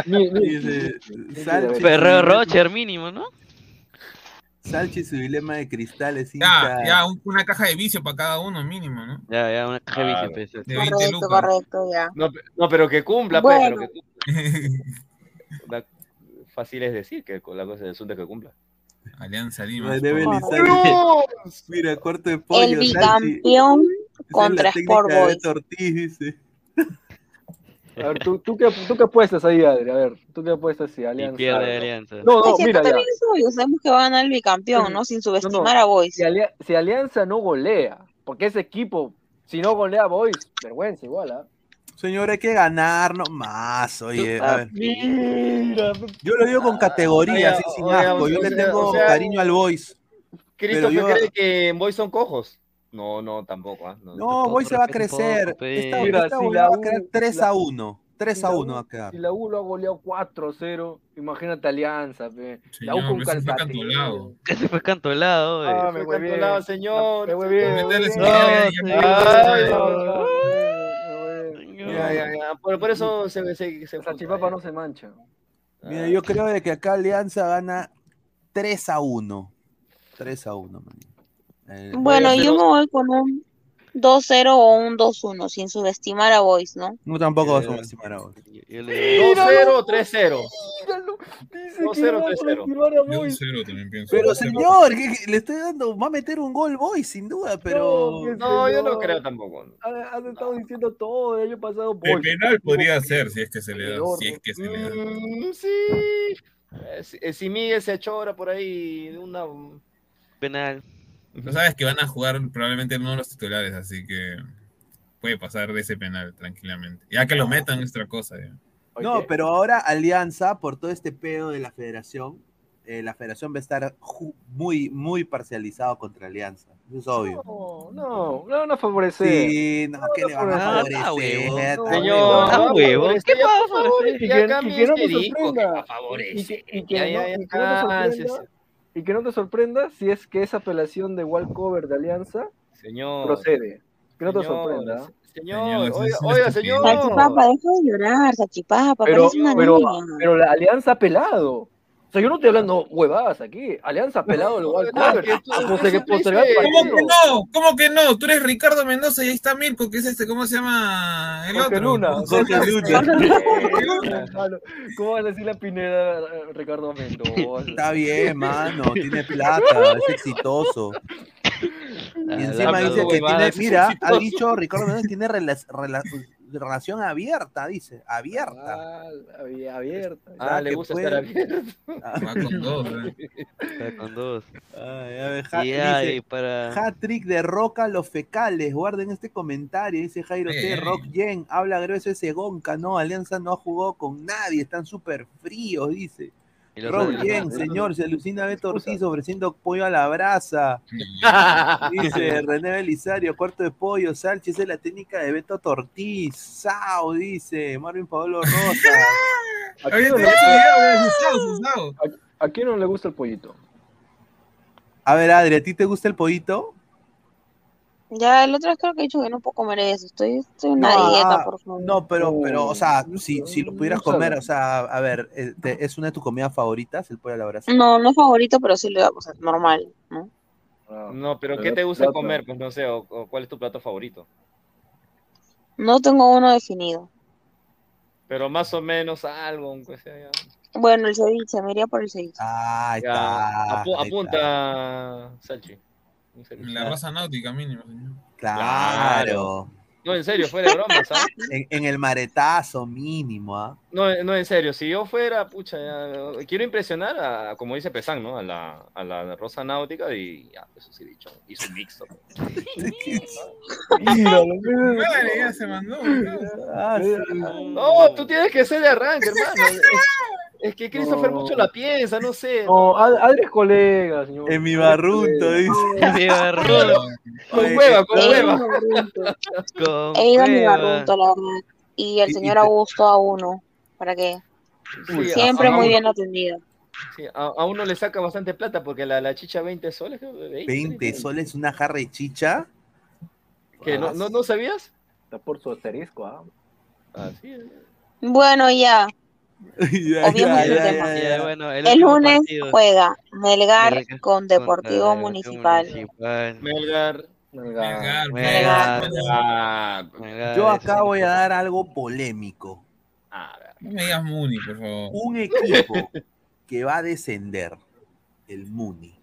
Dice, Salchi, Ferrero Rocher mínimo, ¿no? Salchi su dilema de cristal es Ya, ya, un- una caja de vicio para cada uno, mínimo, ¿no? Ya, ya, una caja de pues. De 20 Correcto, lucas. correcto, ya. No, pe- no, pero que cumpla, pues, Bueno. pero que cumpla. [laughs] La- Fácil es decir que con la cosa del asunto que cumpla. Alianza Lima. Sport. Mira, cuarto de pollo. El Salchi. bicampeón Esa es contra Sport Boys. Beto Ortiz, dice. A ver, ¿tú, tú, qué, ¿tú qué apuestas ahí, Adri? A ver, ¿tú qué apuestas si Y Alianza? pierde Alianza. No, no, Es que mira, ya. sabemos que va a ganar el bicampeón, ¿no? Sin subestimar a Boys. Si, Alia- si Alianza no golea, porque ese equipo, si no golea a Boys, vergüenza igual, ¿ah? Señor, hay que ganar más, oye. A ver. Mira, Yo lo digo con categoría, así sin asco. Yo le tengo o sea, cariño al Boys. ¿Christopher yo- cree que en Boys son cojos? No, no, tampoco. ¿ah? No, No, Boys se va a crecer. Esta, Mira, esta si la va a quedar U- 3 la- a 1. 3 si a la 1 U- va a quedar. Si la U lo ha goleado 4-0, imagínate Alianza, pe. La U Señor, con fue Calcaterra. cantolado. [laughs] Ese fue cantolado, eh. Ah, Fue me huevé. cantolado, señor. Me señor. Ya, señor. ya, ya. ya, ya. Por, por eso se, se, se Esa chipapa no se mancha. Mira, yo creo de que acá Alianza gana 3 a 1. 3 a 1, man. Eh, Bueno, yo me voy con un 2-0 o un 2-1, sin subestimar a Boys, ¿no? No tampoco vas a Eh, subestimar a Boys. Yo, yo le 2-0 o 3-0. Míralo, dice 2-0, que va a 3-0. subestimar a Yo un Boys. cero también pienso. Pero señor, ¿qué- qué? le estoy dando, va a meter un gol Boys sin duda, pero No, No, yo no creo tampoco. Ha- Has estado diciendo todo el año pasado. Boys. penal podría ser si es que se le da. Si es que se le da. Mm, sí. Eh, Si, eh, si Miguel se por ahí de una. penal. Tú sabes que van a jugar probablemente uno de los titulares, así que puede pasar de ese penal tranquilamente. Ya que lo metan es otra cosa. ya. No, pero ahora Alianza, por todo este pedo de la federación, eh, la federación va a estar muy, muy parcializado contra Alianza. Eso es obvio. No, no, no van a favorecer. Sí, no, ¿qué le van a Ah, favorecer? está huevo. Está Señor, Ah, no, huevo. por ¿Qué esto ya, pasa? por favor, Y que, no que sorprenda. Y, que, no, no cánsense. sorprenda. Y que no te sorprenda si es que esa apelación de walkover de Alianza Señor. procede. Que no te sorprenda. Señor, oiga, oiga, señor. Salchipapa, deja de llorar, Salchipapa, Pero, parece una pero, niña. pero la Alianza ha pelado. Sea, yo no estoy hablando huevadas aquí. Alianza pelado el que tú- a dices- el ¿Cómo que no? ¿Cómo que no? Tú eres Ricardo Mendoza y ahí está Mirko, que es este, ¿cómo se llama? El Jorge otro. Luna. Jorge Luna. ¿Cómo van a decir la Pineda eh, Ricardo Mendoza? Está bien, mano, tiene plata, es exitoso. Y encima hablando dice que tiene, mira, ha dicho Ricardo Mendoza, tiene rela- rela- relación abierta, dice, abierta. Ah, abi- abierta. Ah, Ah, le gusta puede- estar abierto. Ah, Va con [laughs] dos, ¿eh? Está con dos. ay, a ver, Y dice, para. Hat-trick de Roca los fecales. Guarden este comentario. Dice Jairo T. ey. Rock Yen. Habla grueso ese Gonca. No, Alianza no ha jugado con nadie. Están súper fríos, dice. Otros- Yen, señor. Se alucina Beto Ortiz ofreciendo pollo a la brasa. [laughs] Dice René Belisario. Cuarto de pollo. Salchi. Esa es la técnica de Beto Ortiz. Sao, dice. Marvin Pablo Rosa. [laughs] ¿A quién no le gusta-. ¿A quién no le gusta el pollito? A ver, Adri, ¿a ti te gusta el pollito? Ya el otro creo que he dicho que no puedo comer eso. Estoy, estoy en una No, dieta, ah, por favor. No, pero, pero, o sea, si, si lo pudieras comer, o sea, a ver, eh, ¿es una de tus comidas favoritas el pollo a la brasa? No, no es favorito, pero sí lo hago, o sea, normal, ¿no? No, pero ¿qué te gusta comer? Pues no sé, o, o cuál es tu plato favorito. No tengo uno definido. Pero más o menos algo, aunque sea ya. Bueno, el ceviche, me iría por el ceviche. Ah, ahí Ya, está. apu- ahí apunta, Salchi. Un ceviche. La raza náutica mínimo, señor. Claro. No, en serio, fuera de broma, ¿sabes? En, en el maretazo mínimo, ¿ah? No, no, en serio, si yo fuera, pucha, ya, quiero impresionar a, como dice Pesán, ¿no? A la, a la Rosa Náutica y ya, eso sí dicho, y su mixto. [laughs] Se mandó. Ah, No, tú tienes que ser de arranque, hermano. Es, que Christopher No. mucho la piensa, no sé. No, es colega, señor. En mi barrunto, dice. En mi barrunto. Con hueva, con hueva. mi [laughs] barrunto. Con He ido a mi barrunto, la verdad. Y el señor Augusto a uno. ¿Para qué? Sí, Siempre a- a muy uno- bien atendido. sí, a, a uno le saca bastante plata porque la, la chicha 20 soles, creo, 20, 20 soles una jarra de chicha. ¿Qué, no, no, ¿No sabías? Está por su asterisco, ¿ah? Así es. Bueno, ya. [laughs] El bueno, lunes partido. juega Melgar Melgar con Deportivo Municipal. Municipal. Melgar. Melgar, Melgar. Melgar, Yo acá voy a dar algo polémico. a ver. No me digas Muni, por favor. Un equipo que va a descender, el Muni.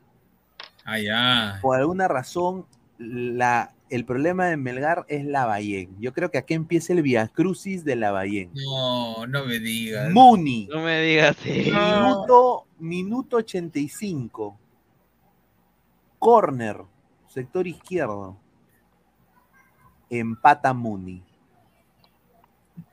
Ah, ya. Por alguna razón, la, el problema de Melgar es la Lavallén. Yo creo que aquí empieza el Via Crucis de Lavallén. No, no me digas. Muni. No me digas sí. Minuto, minuto 85. Corner, sector izquierdo. Empata Muni.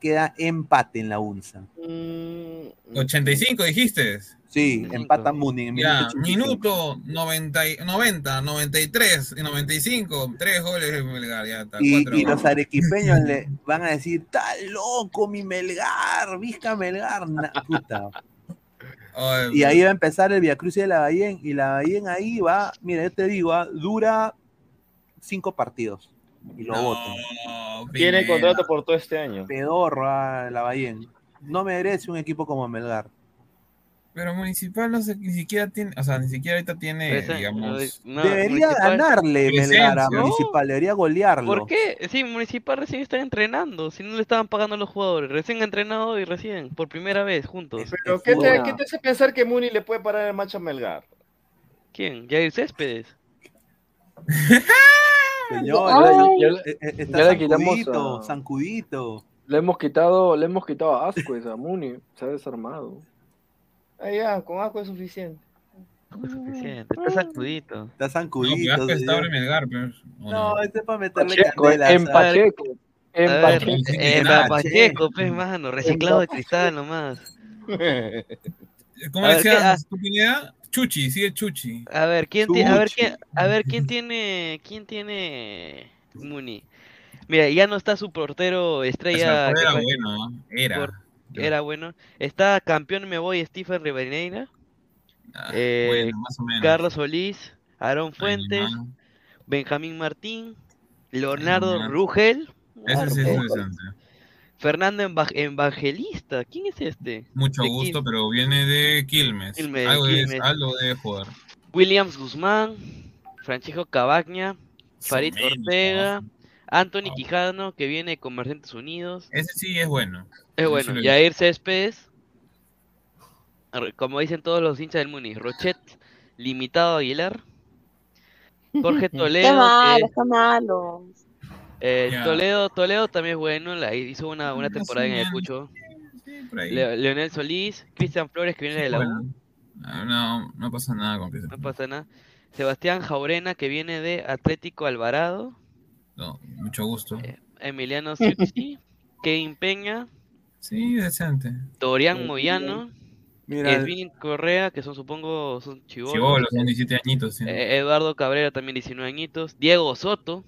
Queda empate en la UNSA. Mm, 85 dijiste. Sí, empata Muni en Ya, minuto 85. minuto 90, y- 90, 93 y 95. Tres goles de Melgar, ya está. Y, los arequipeños le van a decir, está loco mi Melgar, Vizca Melgar, na- puta. [laughs] Ay, Y ahí va a empezar el Via Crucis de la Bahía y la Bahía ahí va, mira, yo te digo, ah, dura cinco partidos y lo no, Tiene Pineda. contrato por todo este año. Pedorro ah, la Bahía. No merece un equipo como Melgar. Pero Municipal no sé, ni siquiera tiene, o sea, ni siquiera ahorita tiene, Ese- digamos. no, debería Municipal- ganarle Melgar a. Municipal, debería golearlo. ¿Por qué? Sí, Municipal recién está entrenando. Si no le estaban pagando a los jugadores. Recién entrenado y recién. Por primera vez, juntos. Pero ¿qué te. ¿qué te hace pensar que Muni le puede parar el macho a Melgar? ¿Quién? Jair Céspedes. [laughs] Señor, Ay. Ya le- eh, eh, ya le quitamos sancudito, a- sancudito. Le hemos quitado, le hemos quitado a Muni, se ha desarmado. Ah, ya, con asco es suficiente. Es suficiente. Está sancudito. Está señor. ahora en Melgar, pero. ¿o No, no? este es para meterle Pacheco, candela. en ¿sabes? Pacheco, en Pacheco. eh, nada, Pacheco, pues, mano. Reciclado de cristal nomás. ¿Cómo A le ver, ¿qué- decías tu Pineda? Chuchi, sigue Chuchi. A ver, ¿quién tiene, a ver Chuchi. quién, a ver quién tiene, quién tiene Muni. Mira, ya no está su portero O sea, estrella era fue- bueno, ¿no? Era. por- era bueno. Está campeón me voy Stephen Rivadeneira, Ah, eh, bueno, más o menos. Carlos Solís, Aarón Fuentes. Benjamín Martín, Leonardo. Rugel, Ese sí es Ojo. Fernando Eva- Evangelista. ¿Quién es este? Mucho De gusto, pero viene de Quilmes. Quilmes, algo, de- algo debe jugar. Williams Guzmán, Francisco Cabagna, Farid Ortega, Anthony. Quijano, que viene de Comerciantes Unidos. Ese sí es bueno. Es bueno, Jair Céspedes, como dicen todos los hinchas del Muni, Rochet, Limitado Aguilar, Jorge [laughs] Qué Toledo, malo, que, qué malo. Eh. Toledo, Toledo también es bueno, la, hizo una, una o temporada en. Ayacucho, Sí, por ahí. Le- Leonel Solís, Cristian Flores, que viene de la U, Bueno. Ah, No, no pasa nada con Cristian. no pasa nada, Sebastián Jaurena, que viene de Atlético Alvarado, No, mucho gusto. Emiliano Siuxi, [laughs] Kevin Peña, Sí, decente. Dorian Moyano, Mira, Edwin Correa, que son supongo son chivolos. Chibolos, son 17 añitos. Sí. Eh, Eduardo Cabrera también 19 añitos. Diego Soto,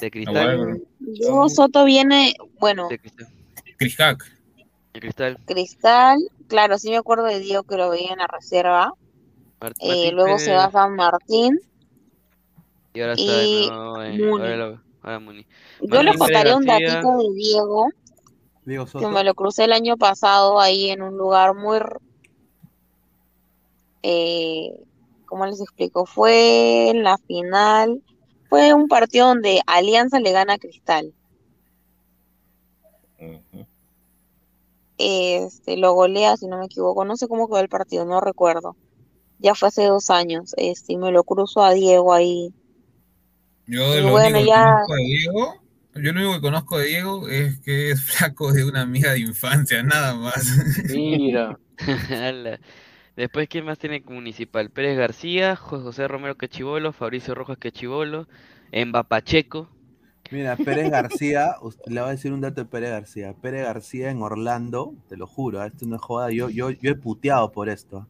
de Ah, Cristal. bueno. Diego Soto viene, bueno, De Cristal. De Cristal. Cristal, claro, sí me acuerdo de Diego que lo veía en la reserva. Eh, Martín luego se va a San Martín. Y ahora está Y de nuevo en- Muni. ahora, lo- ahora Muni. Yo les contaré un datito de Diego, Diego que Soto. me lo crucé el año pasado ahí en un lugar muy, eh, ¿cómo les explico? Fue en la final, fue un partido donde Alianza le gana a Cristal. Este, lo golea, si no me equivoco, no sé cómo quedó el partido, no recuerdo. Ya fue hace dos años, este, y me lo cruzo a Diego ahí. Yo Y lo bueno, único que ya- conozco de Diego, yo lo único que conozco de Diego es que es flaco de una amiga de infancia, nada más. Mira. [laughs] [laughs] Después, ¿quién más tiene municipal? Pérez García, Jo- José Romero Quechibolo, Fabricio Rojas Quechibolo, Emba Pacheco. Mira, Pérez García, [laughs] usted- le voy a decir un dato de Pérez García. Pérez García en Orlando, te lo juro, ¿eh? esto no es joda, yo, yo, yo he puteado por esto.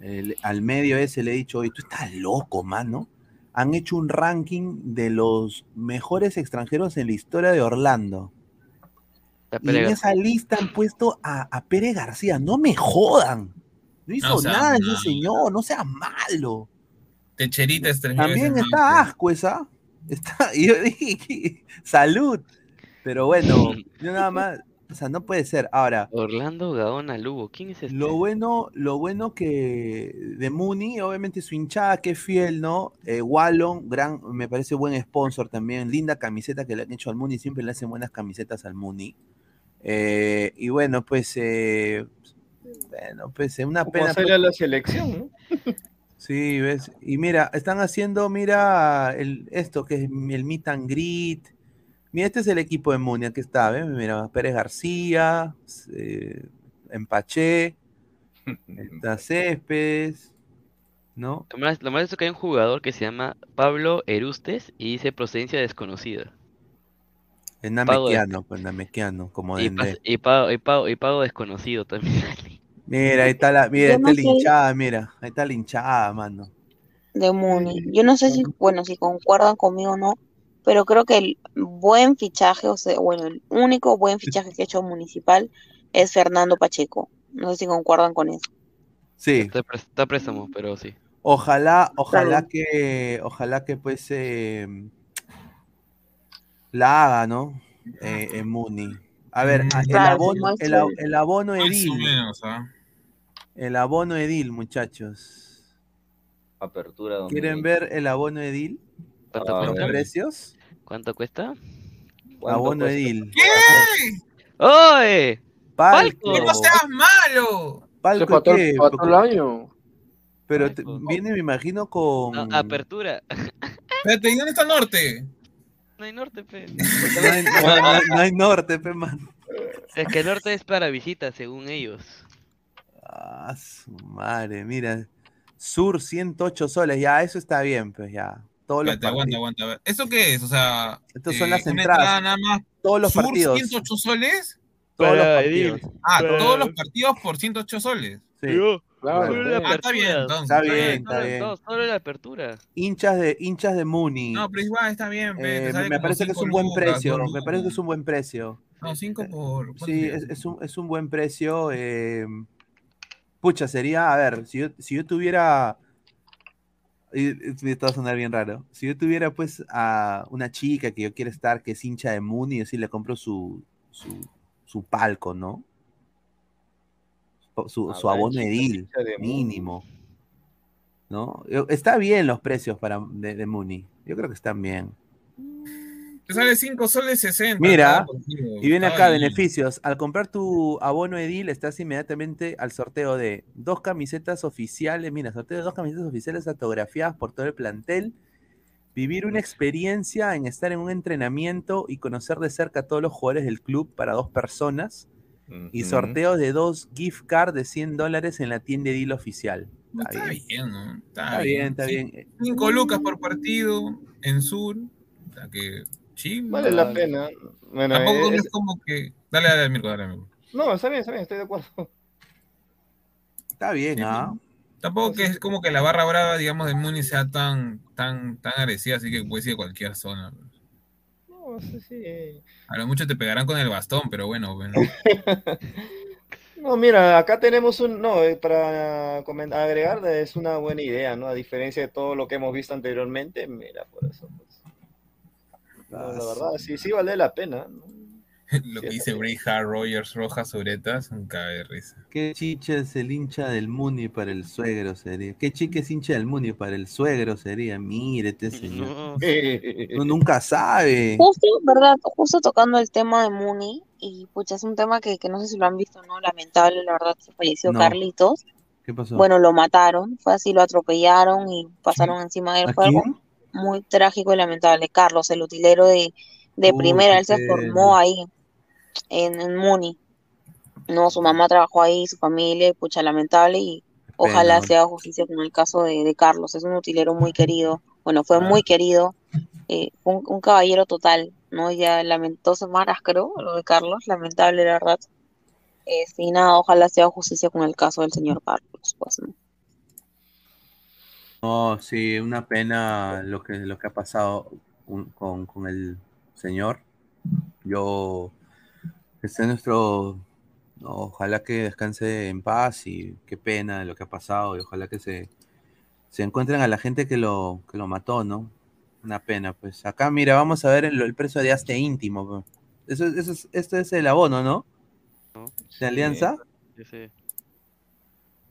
El- al medio ese le he dicho, oye, tú estás loco, mano. Han hecho un ranking de los mejores extranjeros en la historia de Orlando. Y en esa lista han puesto a, a Pérez García. No me jodan. No hizo No nada ese señor, no sea malo. Techerita es También está asco esa. Está, [laughs] y yo dije, salud. Pero bueno, yo nada más, o sea, no puede ser. Ahora, Orlando Gaona Lugo. ¿Quién es este? lo bueno, lo bueno que de Muni, obviamente su hinchada, que es fiel, ¿no? Eh, Wallon, gran, me parece buen sponsor también, linda camiseta que le han hecho al Muni, siempre le hacen buenas camisetas al Muni. Eh, y bueno, pues, eh, bueno, pues eh, una Como pena. hacerle a la selección, ¿no? [laughs] Sí, ves. Y mira, están haciendo, mira, el, esto que es el meet and greet. Mira, este es el equipo de Muni, aquí está, ¿ves? Mira, Pérez García, eh, Empaché, [laughs] está Céspedes, ¿no? Lo más, lo más es que hay un jugador que se llama Pablo Erustes y dice procedencia desconocida. Es de- Namequiano, pues Namequiano, como Y, pas- y pago, y, pago, y pago desconocido también. [laughs] Mira, ahí está la, mira, no está sé. hinchada, mira, ahí está la hinchada, mano. de Muni. Yo no sé si, bueno, si concuerdan conmigo o no, pero creo que el buen fichaje, o sea, bueno, el único buen fichaje que ha hecho Municipal es Fernando Pacheco. No sé si concuerdan con eso. Sí. Está, está préstamo, pero sí. Ojalá, ojalá Claro. que, ojalá que pues eh, la haga, ¿no? Eh, en Muni. A ver, a- el Claro, abono, el, el- abono Más o edil, menos. El abono edil, muchachos. Apertura ¿Quieren 2020. ver el abono edil? ¿Cuánto A ¿Los cuesta? precios? ¿Cuánto cuesta? ¿Cuánto Abono cuesta? edil. ¡Oye! Palco. ¡Que no seas malo! Palco qué? faltó el año. Pero te- viene, me imagino, con. No, apertura. Espérate, ¿y dónde está Norte? No hay norte, pe. No hay, no no hay norte, pe, man. Es que el norte es para visitas, según ellos. Ah, su madre, mira. Sur 108 soles, ya, eso está bien, pues ya. Todos los Espérate, aguanta, aguanta. a ver. ¿Eso qué es? O sea, Estos son eh, las una entradas. entrada nada más. Todos los ¿Sur partidos. 108 soles? Todos los partidos. Ah, Para- todos los partidos por 108 soles. Sí. Claro, solo. Ah, está bien, entonces. Está bien, Solo- está solo- bien. no, solo la apertura. Hinchas de, hinchas de Muni. No, pero igual está bien. Eh, me parece que es un buen lucas, precio. Me parece que es un buen precio. No, 5 por. ¿cuánto Sí, es, es un, es un buen precio. eh, pucha, sería, a ver, si yo, si yo tuviera. y- y Esto va a sonar bien raro. Si yo tuviera, pues, a una chica que yo quiero estar, que es hincha de Muni, yo sí le compro su, su, su palco, ¿no? Su, su abono edil, mínimo. ¿No? Está bien los precios para, de, de Muni. Yo creo que están bien. Te sale 5 soles 60. Mira, y viene acá, beneficios. Al comprar tu abono Edil, estás inmediatamente al sorteo de dos camisetas oficiales. Mira, sorteo de dos camisetas oficiales autografiadas por todo el plantel. Vivir una experiencia en estar en un entrenamiento y conocer de cerca a todos los jugadores del club para dos personas. Y Ujú. sorteo de dos gift cards de 100 dólares en la tienda Edil oficial. Está, Está bien. bien, ¿no? Está, Está bien, está Sí, bien. 5 lucas por partido en Sur. O sea que. Sí, Vale la pena. Bueno, Tampoco eh, es como que. Dale, dale, Mirko, dale, Mirko. No, está bien, está bien, estoy de acuerdo. Está bien, ¿ah? Tampoco que es como que la barra brava, digamos, de Muni sea tan, tan, tan agresiva, así que puedes ir a cualquier zona. No, sí, sí. A lo mucho te pegarán con el bastón, pero bueno, bueno. [laughs] No, mira, acá tenemos un, no, eh, para comen- agregar, es una buena idea, ¿no? A diferencia de todo lo que hemos visto anteriormente, mira, por eso, pues. No, la verdad, sí, sí vale la pena. ¿no? [laughs] Lo que dice Braveheart Rogers Rojas Sobretas, un cabe de risa. ¿Qué chicha es el hincha del Muni para el suegro sería? ¿Qué chica es hincha del Muni para el suegro sería? Mírete, señor. [laughs] Uno nunca sabe. Justo, ¿verdad? Justo tocando el tema de Muni, y pucha, es un tema que, que no sé si lo han visto, ¿no? Lamentable, la verdad, que falleció No. Carlitos. ¿Qué pasó? Bueno, lo mataron, fue así, lo atropellaron y pasaron encima de él. Muy trágico y lamentable. Carlos, el utilero de, de primera, él se formó ahí, en, en Muni. No, su mamá trabajó ahí, su familia, y pucha, lamentable, y ojalá pena. se haga justicia con el caso de, de Carlos. Es un utilero muy querido, bueno, fue muy querido, eh, un, un caballero total, ¿no? Ya lamentó semanas, creo, lo de Carlos, lamentable, la verdad. Eh, sí, nada, ojalá se haga justicia con el caso del señor Carlos, pues, ¿no? No, sí, una pena lo que, lo que ha pasado un- con, con el señor. Yo, este es nuestro, no, ojalá que descanse en paz y qué pena lo que ha pasado y ojalá que se, se encuentren a la gente que lo, que lo mató, ¿no? Una pena, pues. Acá, mira, vamos a ver el, el precio de Aste íntimo. pues. Eso, es- eso es, esto es el abono, ¿no? ¿De Alianza? Sí, sí.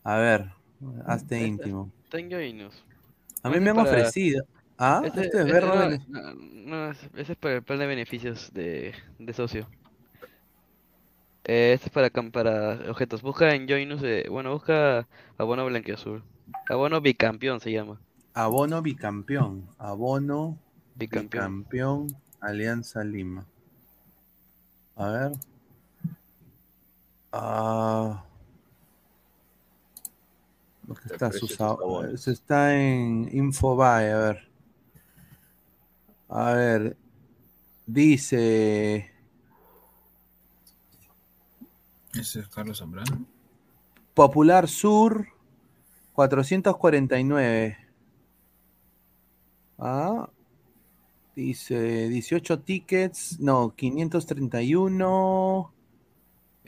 A ver, Aste Este- íntimo. Está en Joinus. A mí me han para- ofrecido. Ah, Este- este es verlo no, no, no, ese es para el plan de beneficios de, de socio. Eh, este es para, para objetos. Busca en Joinus, eh, bueno, busca abono blanquiazul. Abono bicampeón se llama. Abono bicampeón. Abono Bicampeón. bicampeón. Alianza Lima. A ver. Ah. ¿dónde Está. Eso está en Infobae, a ver. A ver. Dice. Ese es Carlos Zambrano. Popular Sur 449. Ah. Dice 18 tickets. No, 531.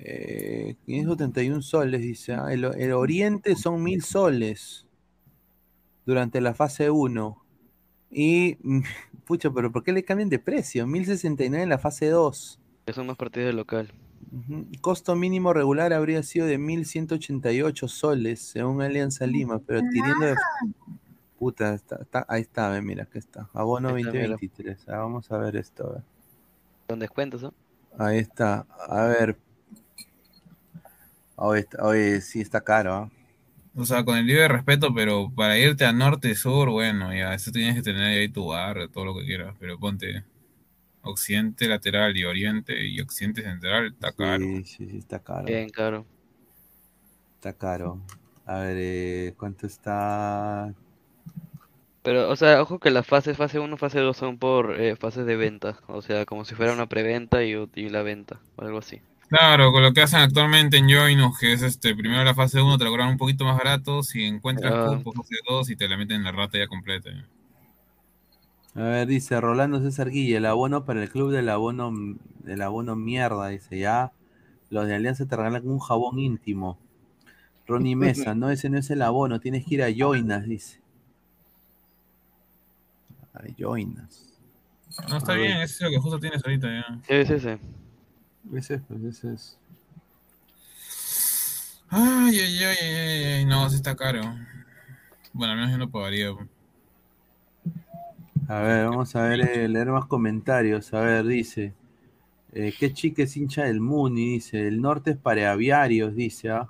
Eh, 531 soles, dice. ah, El, el Oriente son 1000 soles. Durante la fase 1. Y. [laughs] Pucha, pero ¿por qué le cambian de precio? 1069 en la fase 2. Que son más partidos de local. Costo mínimo regular habría sido de 1188 soles, según Alianza Lima, pero adquiriendo de... Puta, está, está- ahí está, ve, mira, que está. Abono Ahí está, mira. 2023. Ah, vamos a ver esto. a ver. Con descuentos, ¿no? Ahí está. A ver. Está- oye, sí está caro, ¿ah? O sea, con el libre respeto, pero para irte a norte, sur, bueno, ya, eso tienes que tener ahí tu barrio, todo lo que quieras, pero ponte occidente lateral y oriente y occidente central, está caro. Sí, sí, sí, está caro. Bien caro. Está caro. A ver, eh, ¿cuánto está? Pero, o sea, ojo que las fases, fase 1, fase 2 son por eh, fases de venta. O sea, como si fuera una preventa y, y la venta, o algo así. Claro, con lo que hacen actualmente en Joinus, que es este, primero la fase 1 te lo cobran un poquito más barato, si encuentras Ah. cupo fase 2 y te la meten en la rata ya completa. A ver, dice Rolando César Guille, el abono para el club del abono, del abono mierda, dice ya. Los de Alianza te regalan un jabón íntimo. Ronnie Mesa, [laughs] no, ese no es el abono, tienes que ir a Joinas, dice. A Joinas. No, está bien, eso es lo que justo tienes ahorita ya. Sí, sí, sí. Ese es, pues, ese es. Ay, ay, ay, ay, ay, ay, no, sí está caro. Bueno, al menos yo no pagaría. A ver, vamos a ver, eh, leer más comentarios. A ver, dice. eh, ¿Qué chica es hincha del Muni? Dice. El norte es para aviarios, dice. ¿ah?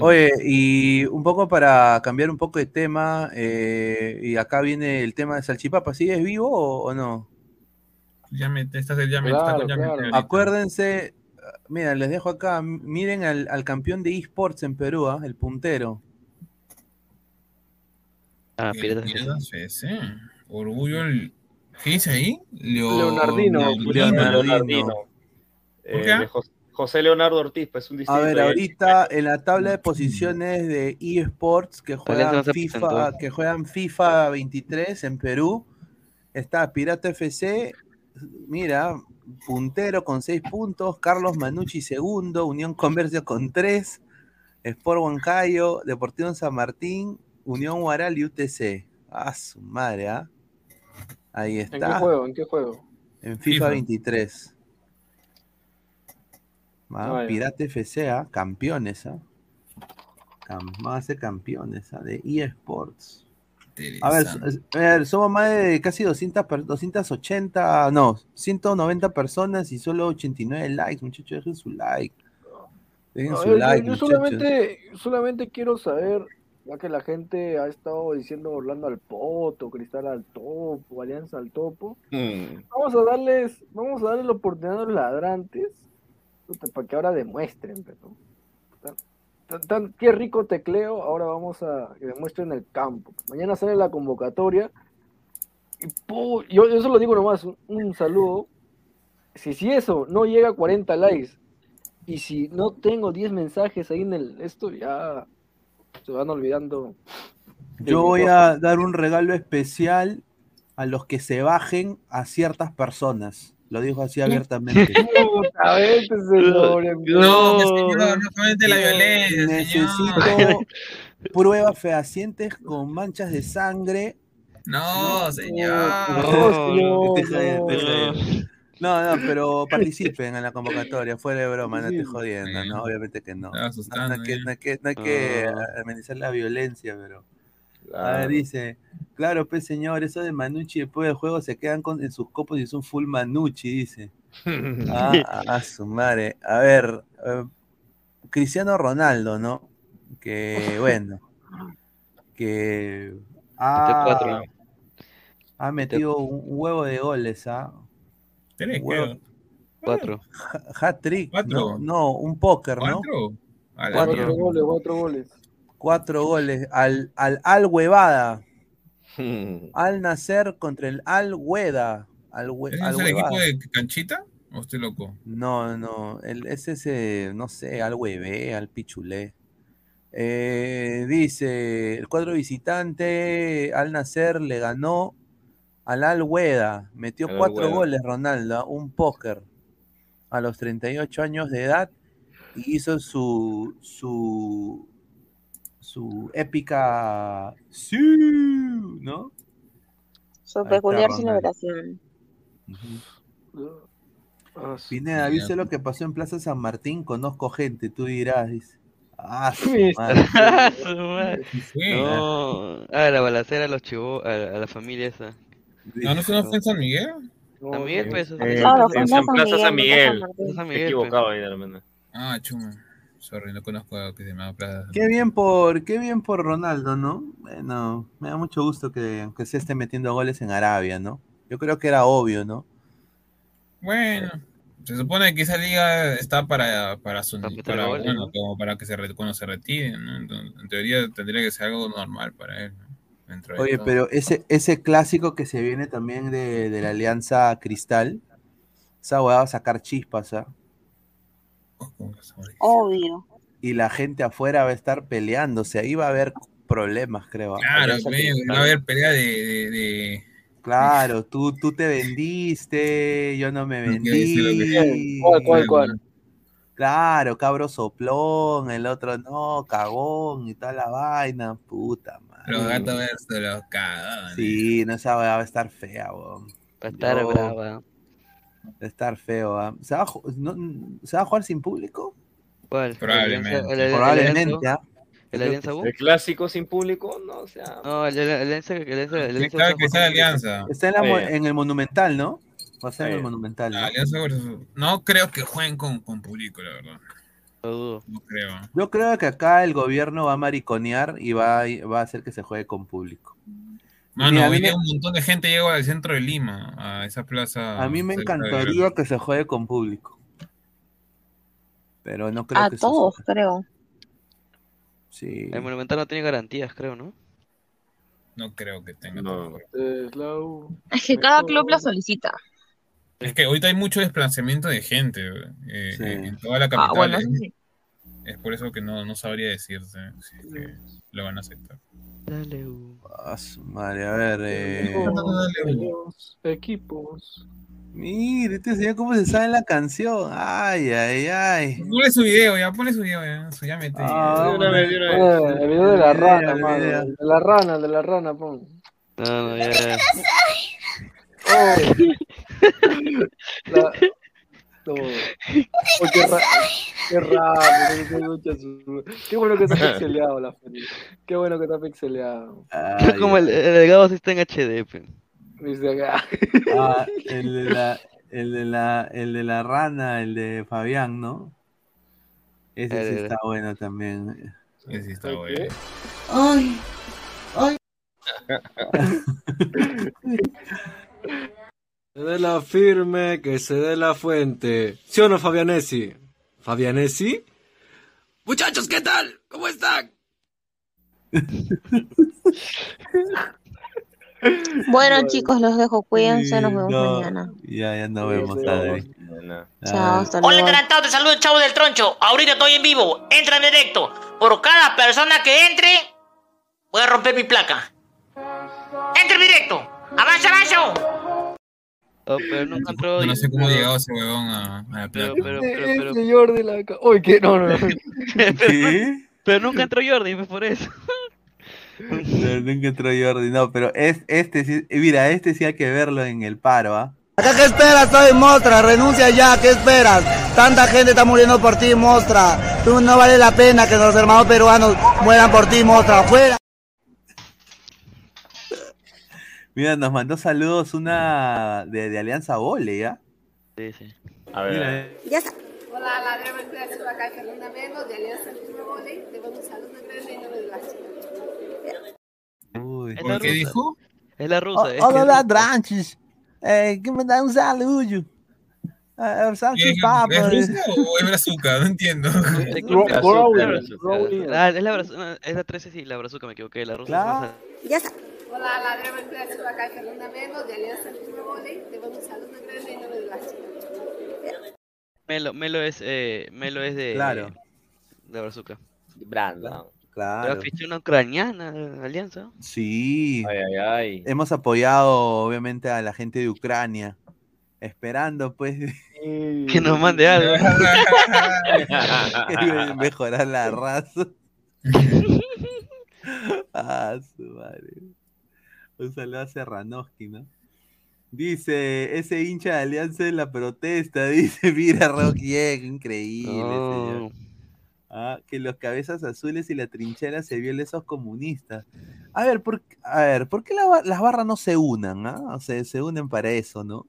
Oye, y un poco para cambiar un poco de tema, eh, y acá viene el tema de Salchipapa. ¿Sigues vivo o, o no? Ya me, estás, ya me, está con ya me- ahorita. Acuérdense, mira, les dejo acá, miren al, al campeón de esports en Perú, ¿ah? el puntero. Ah, Piratas FC. Orgullo. el- ¿Qué dice ahí? Leo- Leonardino. Leonardino. Leonardino. ¿Por Eh, de José Leonardo Ortiz, pues un A distinto. ver, ahí. ahorita en la tabla de posiciones de eSports que juegan FIFA, que juegan FIFA 23 en Perú, está Pirata FC, mira, puntero con 6 puntos, Carlos Manucci segundo, Unión Comercio con 3, Sport Huancayo, Deportivo San Martín, Unión Guaral y UTC. Ah, su madre, ¿ah? Ahí ¿En qué está. juego? ¿En qué juego? En FIFA, FIFA. 23. Ah, Ah. Pirate FC, ¿ah? campeones, ¿ah? Cam- van a ser campeones, ¿ah? De eSports. A ver, so- a ver, somos más de casi 200, per- 280, no, 190 personas y solo 89 likes, muchachos, dejen su like. Dejen su ver, yo- like, yo, solamente, solamente quiero saber, ya que la gente ha estado diciendo Orlando al Poto, Cristal al Topo, Alianza al Topo, vamos a darles, vamos a darle la oportunidad a los ladrantes para que ahora demuestren, pero tan, qué rico tecleo, ahora vamos a que demuestren el campo. Mañana sale la convocatoria y yo, yo solo digo nomás, un, un saludo. Si, si eso no llega a 40 likes y si no tengo 10 mensajes ahí en el esto, ya se van olvidando. Yo voy a dar un regalo especial a los que se bajen a ciertas personas. Lo dijo así abiertamente. [laughs] Puta, vete, señor, en No, señor, no fomente la violencia, Necesito [laughs] pruebas fehacientes con manchas de sangre. No, señor. No. No, no, pero [laughs] participen en la convocatoria, fuera de broma, no estoy jodiendo, no, obviamente que no. No, hay que, no hay que, no hay que Ah. amenizar la violencia, pero. A ver, dice, claro, pues señor, eso de Manucci después del juego se quedan con, en sus copos y son full Manucci, dice. [laughs] Ah, a, a su madre. A ver, eh, Cristiano Ronaldo, ¿no? Que bueno, que ha, cuatro. ha metido un huevo de goles, ¿ah? Tres, Un huevo-. Cuatro. Ha- Hat-trick, Cuatro. no, no, un póker, ¿no? ¿Cuatro? Cuatro goles, cuatro goles. Cuatro goles al, al Al Huevada. Al nacer contra el Al Hueda. Al, Hue- ¿Ese Al es el equipo de Canchita? ¿O estoy loco? No, no, el, es ese, no sé, al hueve, al pichulé. Eh, dice, el cuadro visitante al nacer le ganó al Al Hueda, metió Al cuatro Al-Hueda. goles Ronaldo, un póker a los 38 años de edad y hizo su su su épica sí, ¿no? Su peculiar celebración. Pineda, ¿viste lo que pasó en Plaza San Martín? Conozco gente, tú dirás, dice. Ah, su [laughs] Sí, madre. [laughs] Ah. No, ah, la balacera a los chivos, a, a la familia esa. ¿No, no, no fue en San Miguel? También, pues. Eh, en San San Plaza San Miguel, Miguel. Plaza San Martín. San Me he Miguel, equivocado ahí de repente. Ah, chuma. Sorry, no conozco a que se llama Plaza. Qué bien por, qué bien por Ronaldo, ¿no? Bueno, me da mucho gusto que aunque se esté metiendo goles en Arabia, ¿no? Yo creo que era obvio, ¿no? Bueno, se supone que esa liga está para, para, su, para, goles, bueno, ¿no? como para que se re- cuando se retire, ¿no? Entonces, en teoría tendría que ser algo normal para él, ¿no? Oye, todo. pero ese, ese clásico que se viene también de, de la Alianza Cristal, esa hueá va a sacar chispas, ¿ah? Obvio. Y la gente afuera va a estar peleándose, ahí va a haber problemas, creo. ¿ah? Claro, va a haber pelea de, de, de- Claro, tú, tú te vendiste, yo no me [laughs] vendí. ¿Cuál, cuál, cuál? Claro, cabro soplón, el otro no, cagón y toda la vaina, puta madre. los gatos versus los cagones. Sí, no, esa va a estar fea, weón. Va a estar Yo- brava. Va a estar feo, ¿ah? ¿Se, va a, ju- no- ¿Se va a jugar sin público? ¿Cuál? Probablemente. El Alianza- el- el Probablemente, Alianza- ¿ah? ¿El Creo Alianza que U? El clásico sin público, no, o sea. No, el, el, el Alianza, Claro que está sea jugando- Alianza. Está en, la Eh. en el Monumental, ¿no? Va a ser en el Eh. Monumental. ¿no? Alianza No creo que jueguen con, con público, la verdad. No creo. Yo creo que acá el gobierno va a mariconear y va, va a hacer que se juegue con público. Mano, hoy me- un montón de gente llegó al centro de Lima, a esa plaza. A mí me de- encantaría que se juegue con público. Pero no creo A que todos, creo. Sí. El Monumental no tiene garantías, creo, ¿no? No creo que tenga. No. Es que cada club la solicita. Es que ahorita hay mucho desplazamiento de gente eh, Sí. en toda la capital. Ah, bueno, es, eso sí. es por eso que no, no sabría decirte si es que lo van a aceptar. Dale, U. Ah, su madre, a ver. eh, equipos. Mire, este señor cómo se sabe la canción. Ay, ay, ay. Ponle su video, ya, ponle su video, ya. Su, ya mete. Ah, Eh, una vez, el video de la rana, mano. De la rana, de la rana, pon. No, no, ya, ya. [laughs] Oh. La- [laughs] Oh, qué, ra- qué raro, qué, bueno que está [laughs] pixeleado la foto. Qué bueno que está pixeleado. Como el, el de Gabo sí está en HD, pe. Dice acá. Ah, [laughs] el de la, el de la, el de la rana, el de Fabián, ¿no? Ese sí está bueno también. Ese sí está bueno. Ay, ay. Se dé la firme, que se dé la fuente. ¿Sí o no, Fabianesi? ¿Fabianesi? Muchachos, ¿qué tal? ¿Cómo están? [laughs] Bueno, chicos, los dejo. Cuídense. Nos vemos No, mañana. Ya, ya nos vemos, Adri. Chao, hasta Hola, adelantado, te saludo el chavo del troncho. Ahorita estoy en vivo. Entra en directo. Por cada persona que entre, voy a romper mi placa. Entra en directo. Avanza, avanza. Oh, pero nunca entró. No sé cómo ha llegado ese huevón a, a la Pero, plata. pero, pero, pero, El señor de la... Uy, que no, no, no. [laughs] ¿Qué? [laughs] pero nunca entró Jordi, pues por eso. No, nunca entró Jordi, no, pero es, este sí, mira, este sí hay que verlo en el paro, ¿ah? Acá, ¿qué esperas? Soy Mostra, renuncia ya, ¿qué esperas? Tanta gente está muriendo por ti, Mostra. Tú no vale la pena que los hermanos peruanos mueran por ti, Mostra. Fuera. Mira, nos mandó saludos una de, de Alianza Vole, ¿ya? Sí, sí. A Mira, Ya está. Hola, ladrón, soy acá Fernanda Meno de Alianza Lima Voley. Te mando un saludo grande en nombre de las chicas. Uy. La ¿Por qué rusa. dijo? Es la rusa. es Hola, que- ladrantes. Eh, que me da un saludo. Eh, salve, ¿Qué- papa. ¿Es rusa o es brazuca? No entiendo. [laughs] La. Ah, es la brazuca. Es la 13, sí, la brazuca, me equivoqué. La rusa. Claro. Es rusa. Ya está. Hola, ladrón, soy acá Fernanda Meno de Alianza Lima Voley. Te mando un saludo grande en nombre de las chicas. Melo, Melo es, eh, Melo es de. Claro. De brazuca. Brandon. Claro. Una ucraniana, Alianza. Sí. Ay, ay, ay. Hemos apoyado, obviamente, a la gente de Ucrania. Esperando, pues, [laughs] Que nos mande algo. mejorar la raza. [laughs] [laughs] ah, su madre. Un saludo a Serranoski, ¿no? Dice, ese hincha de Alianza en la protesta, [laughs] dice, mira Rocky, eh, increíble, señor. No. Ah, que los cabezas azules y la trinchera se violen esos comunistas. A ver, ¿por, a ver, ¿por qué la las barras no se unan? ah? O sea, se unen para eso, ¿no?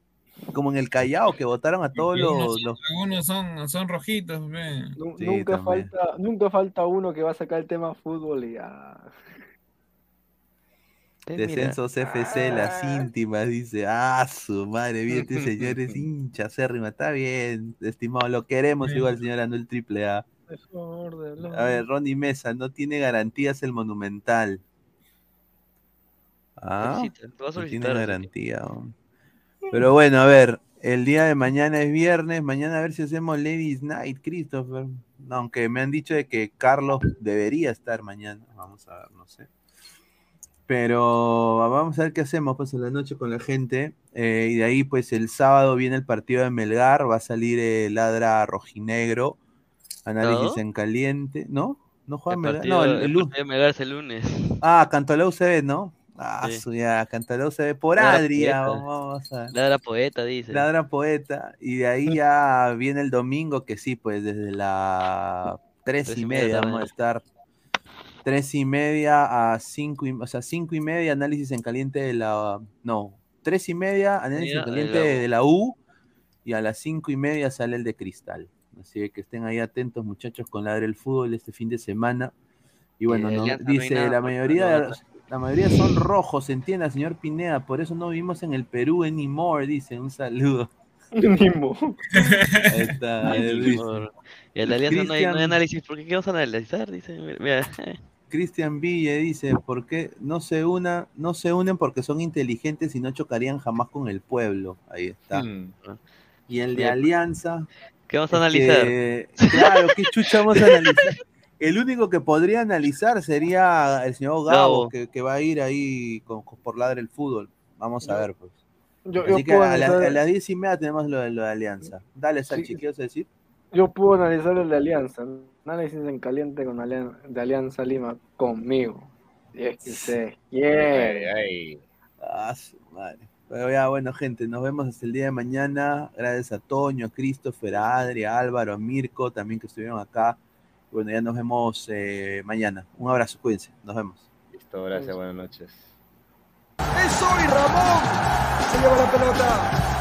Como en el Callao, que votaron a todos los... son- los- Algunos son, son rojitos, Sí, nunca, también. falta, nunca falta uno que va a sacar el tema fútbol y ah, Eh, mira. Descensos FC, las íntimas, dice, ah, su madre, bien, este señor es [laughs] hincha acérrima, está bien, estimado, lo queremos igual, señor Anuel Triple A. A ver, Ronnie Mesa, no tiene garantías el Monumental. Ah, a no tiene garantía. Pero bueno, a ver, el día de mañana es viernes, mañana a ver si hacemos Ladies Night, Christopher. Aunque me han dicho de que Carlos debería estar mañana, vamos a ver, no sé. Pero vamos a ver qué hacemos pues en la noche con la gente. eh, y de ahí pues el sábado viene el partido de Melgar, va a salir el Ladra Rojinegro, análisis en caliente, ¿no? ¿No juega El Melgar? partido, No, el, el de Melgar es el lunes. Ah, Cantolao UCB, ¿no? Ah, Sí. su ya, Cantolao UCB por Ladra Adri, ya, poeta. vamos a Ladra poeta, dice. Ladra Poeta. Y de ahí ya viene el domingo, que sí, pues desde las tres y media vamos a estar. Tres y media a cinco y, o sea, cinco y media, análisis en caliente de la. No, tres y media, análisis en de caliente la U. de la U. Y a las cinco y media sale el de Cristal. Así que estén ahí atentos, muchachos, con Ladra el Fútbol este fin de semana. Y bueno, no- dice nada, la mayoría, no la mayoría son rojos, entienda, señor Pineda, por eso no vivimos en el Perú anymore, dice, un saludo. [laughs] Ahí está, [laughs] por- Y el de Alianza no hay, no hay Cristian- análisis, ¿por qué vamos a analizar? Dice, mira. [laughs] Cristian Villa dice, ¿por qué no se una, no se unen porque son inteligentes y no chocarían jamás con el pueblo? Ahí está. Hmm. Y el de. Alianza. ¿Qué vamos a analizar? que- claro, ¿qué chucha vamos a analizar? El único que podría analizar sería el señor Gabo, Gabo. Que, que va a ir ahí con, con- por ladre el fútbol. Vamos a ver, pues. Yo, yo Así que puedo a, la- analizar- a las 10 y media tenemos lo, de- lo de Alianza. Dale, Sachi, ¿qué ibas a decir? Yo puedo analizar el de Alianza. Análisis en caliente con Alian- de Alianza Lima conmigo. Y es que se quiere. Ah, su madre. Pero ya, bueno, gente, nos vemos hasta el día de mañana. Gracias a Toño, a Christopher, a Adri, a Álvaro, a Mirko, también que estuvieron acá. Bueno, ya nos vemos eh, mañana. Un abrazo, cuídense. Nos vemos. Listo, gracias, buenas noches. ¡Es hoy, Ramón! Se lleva la pelota.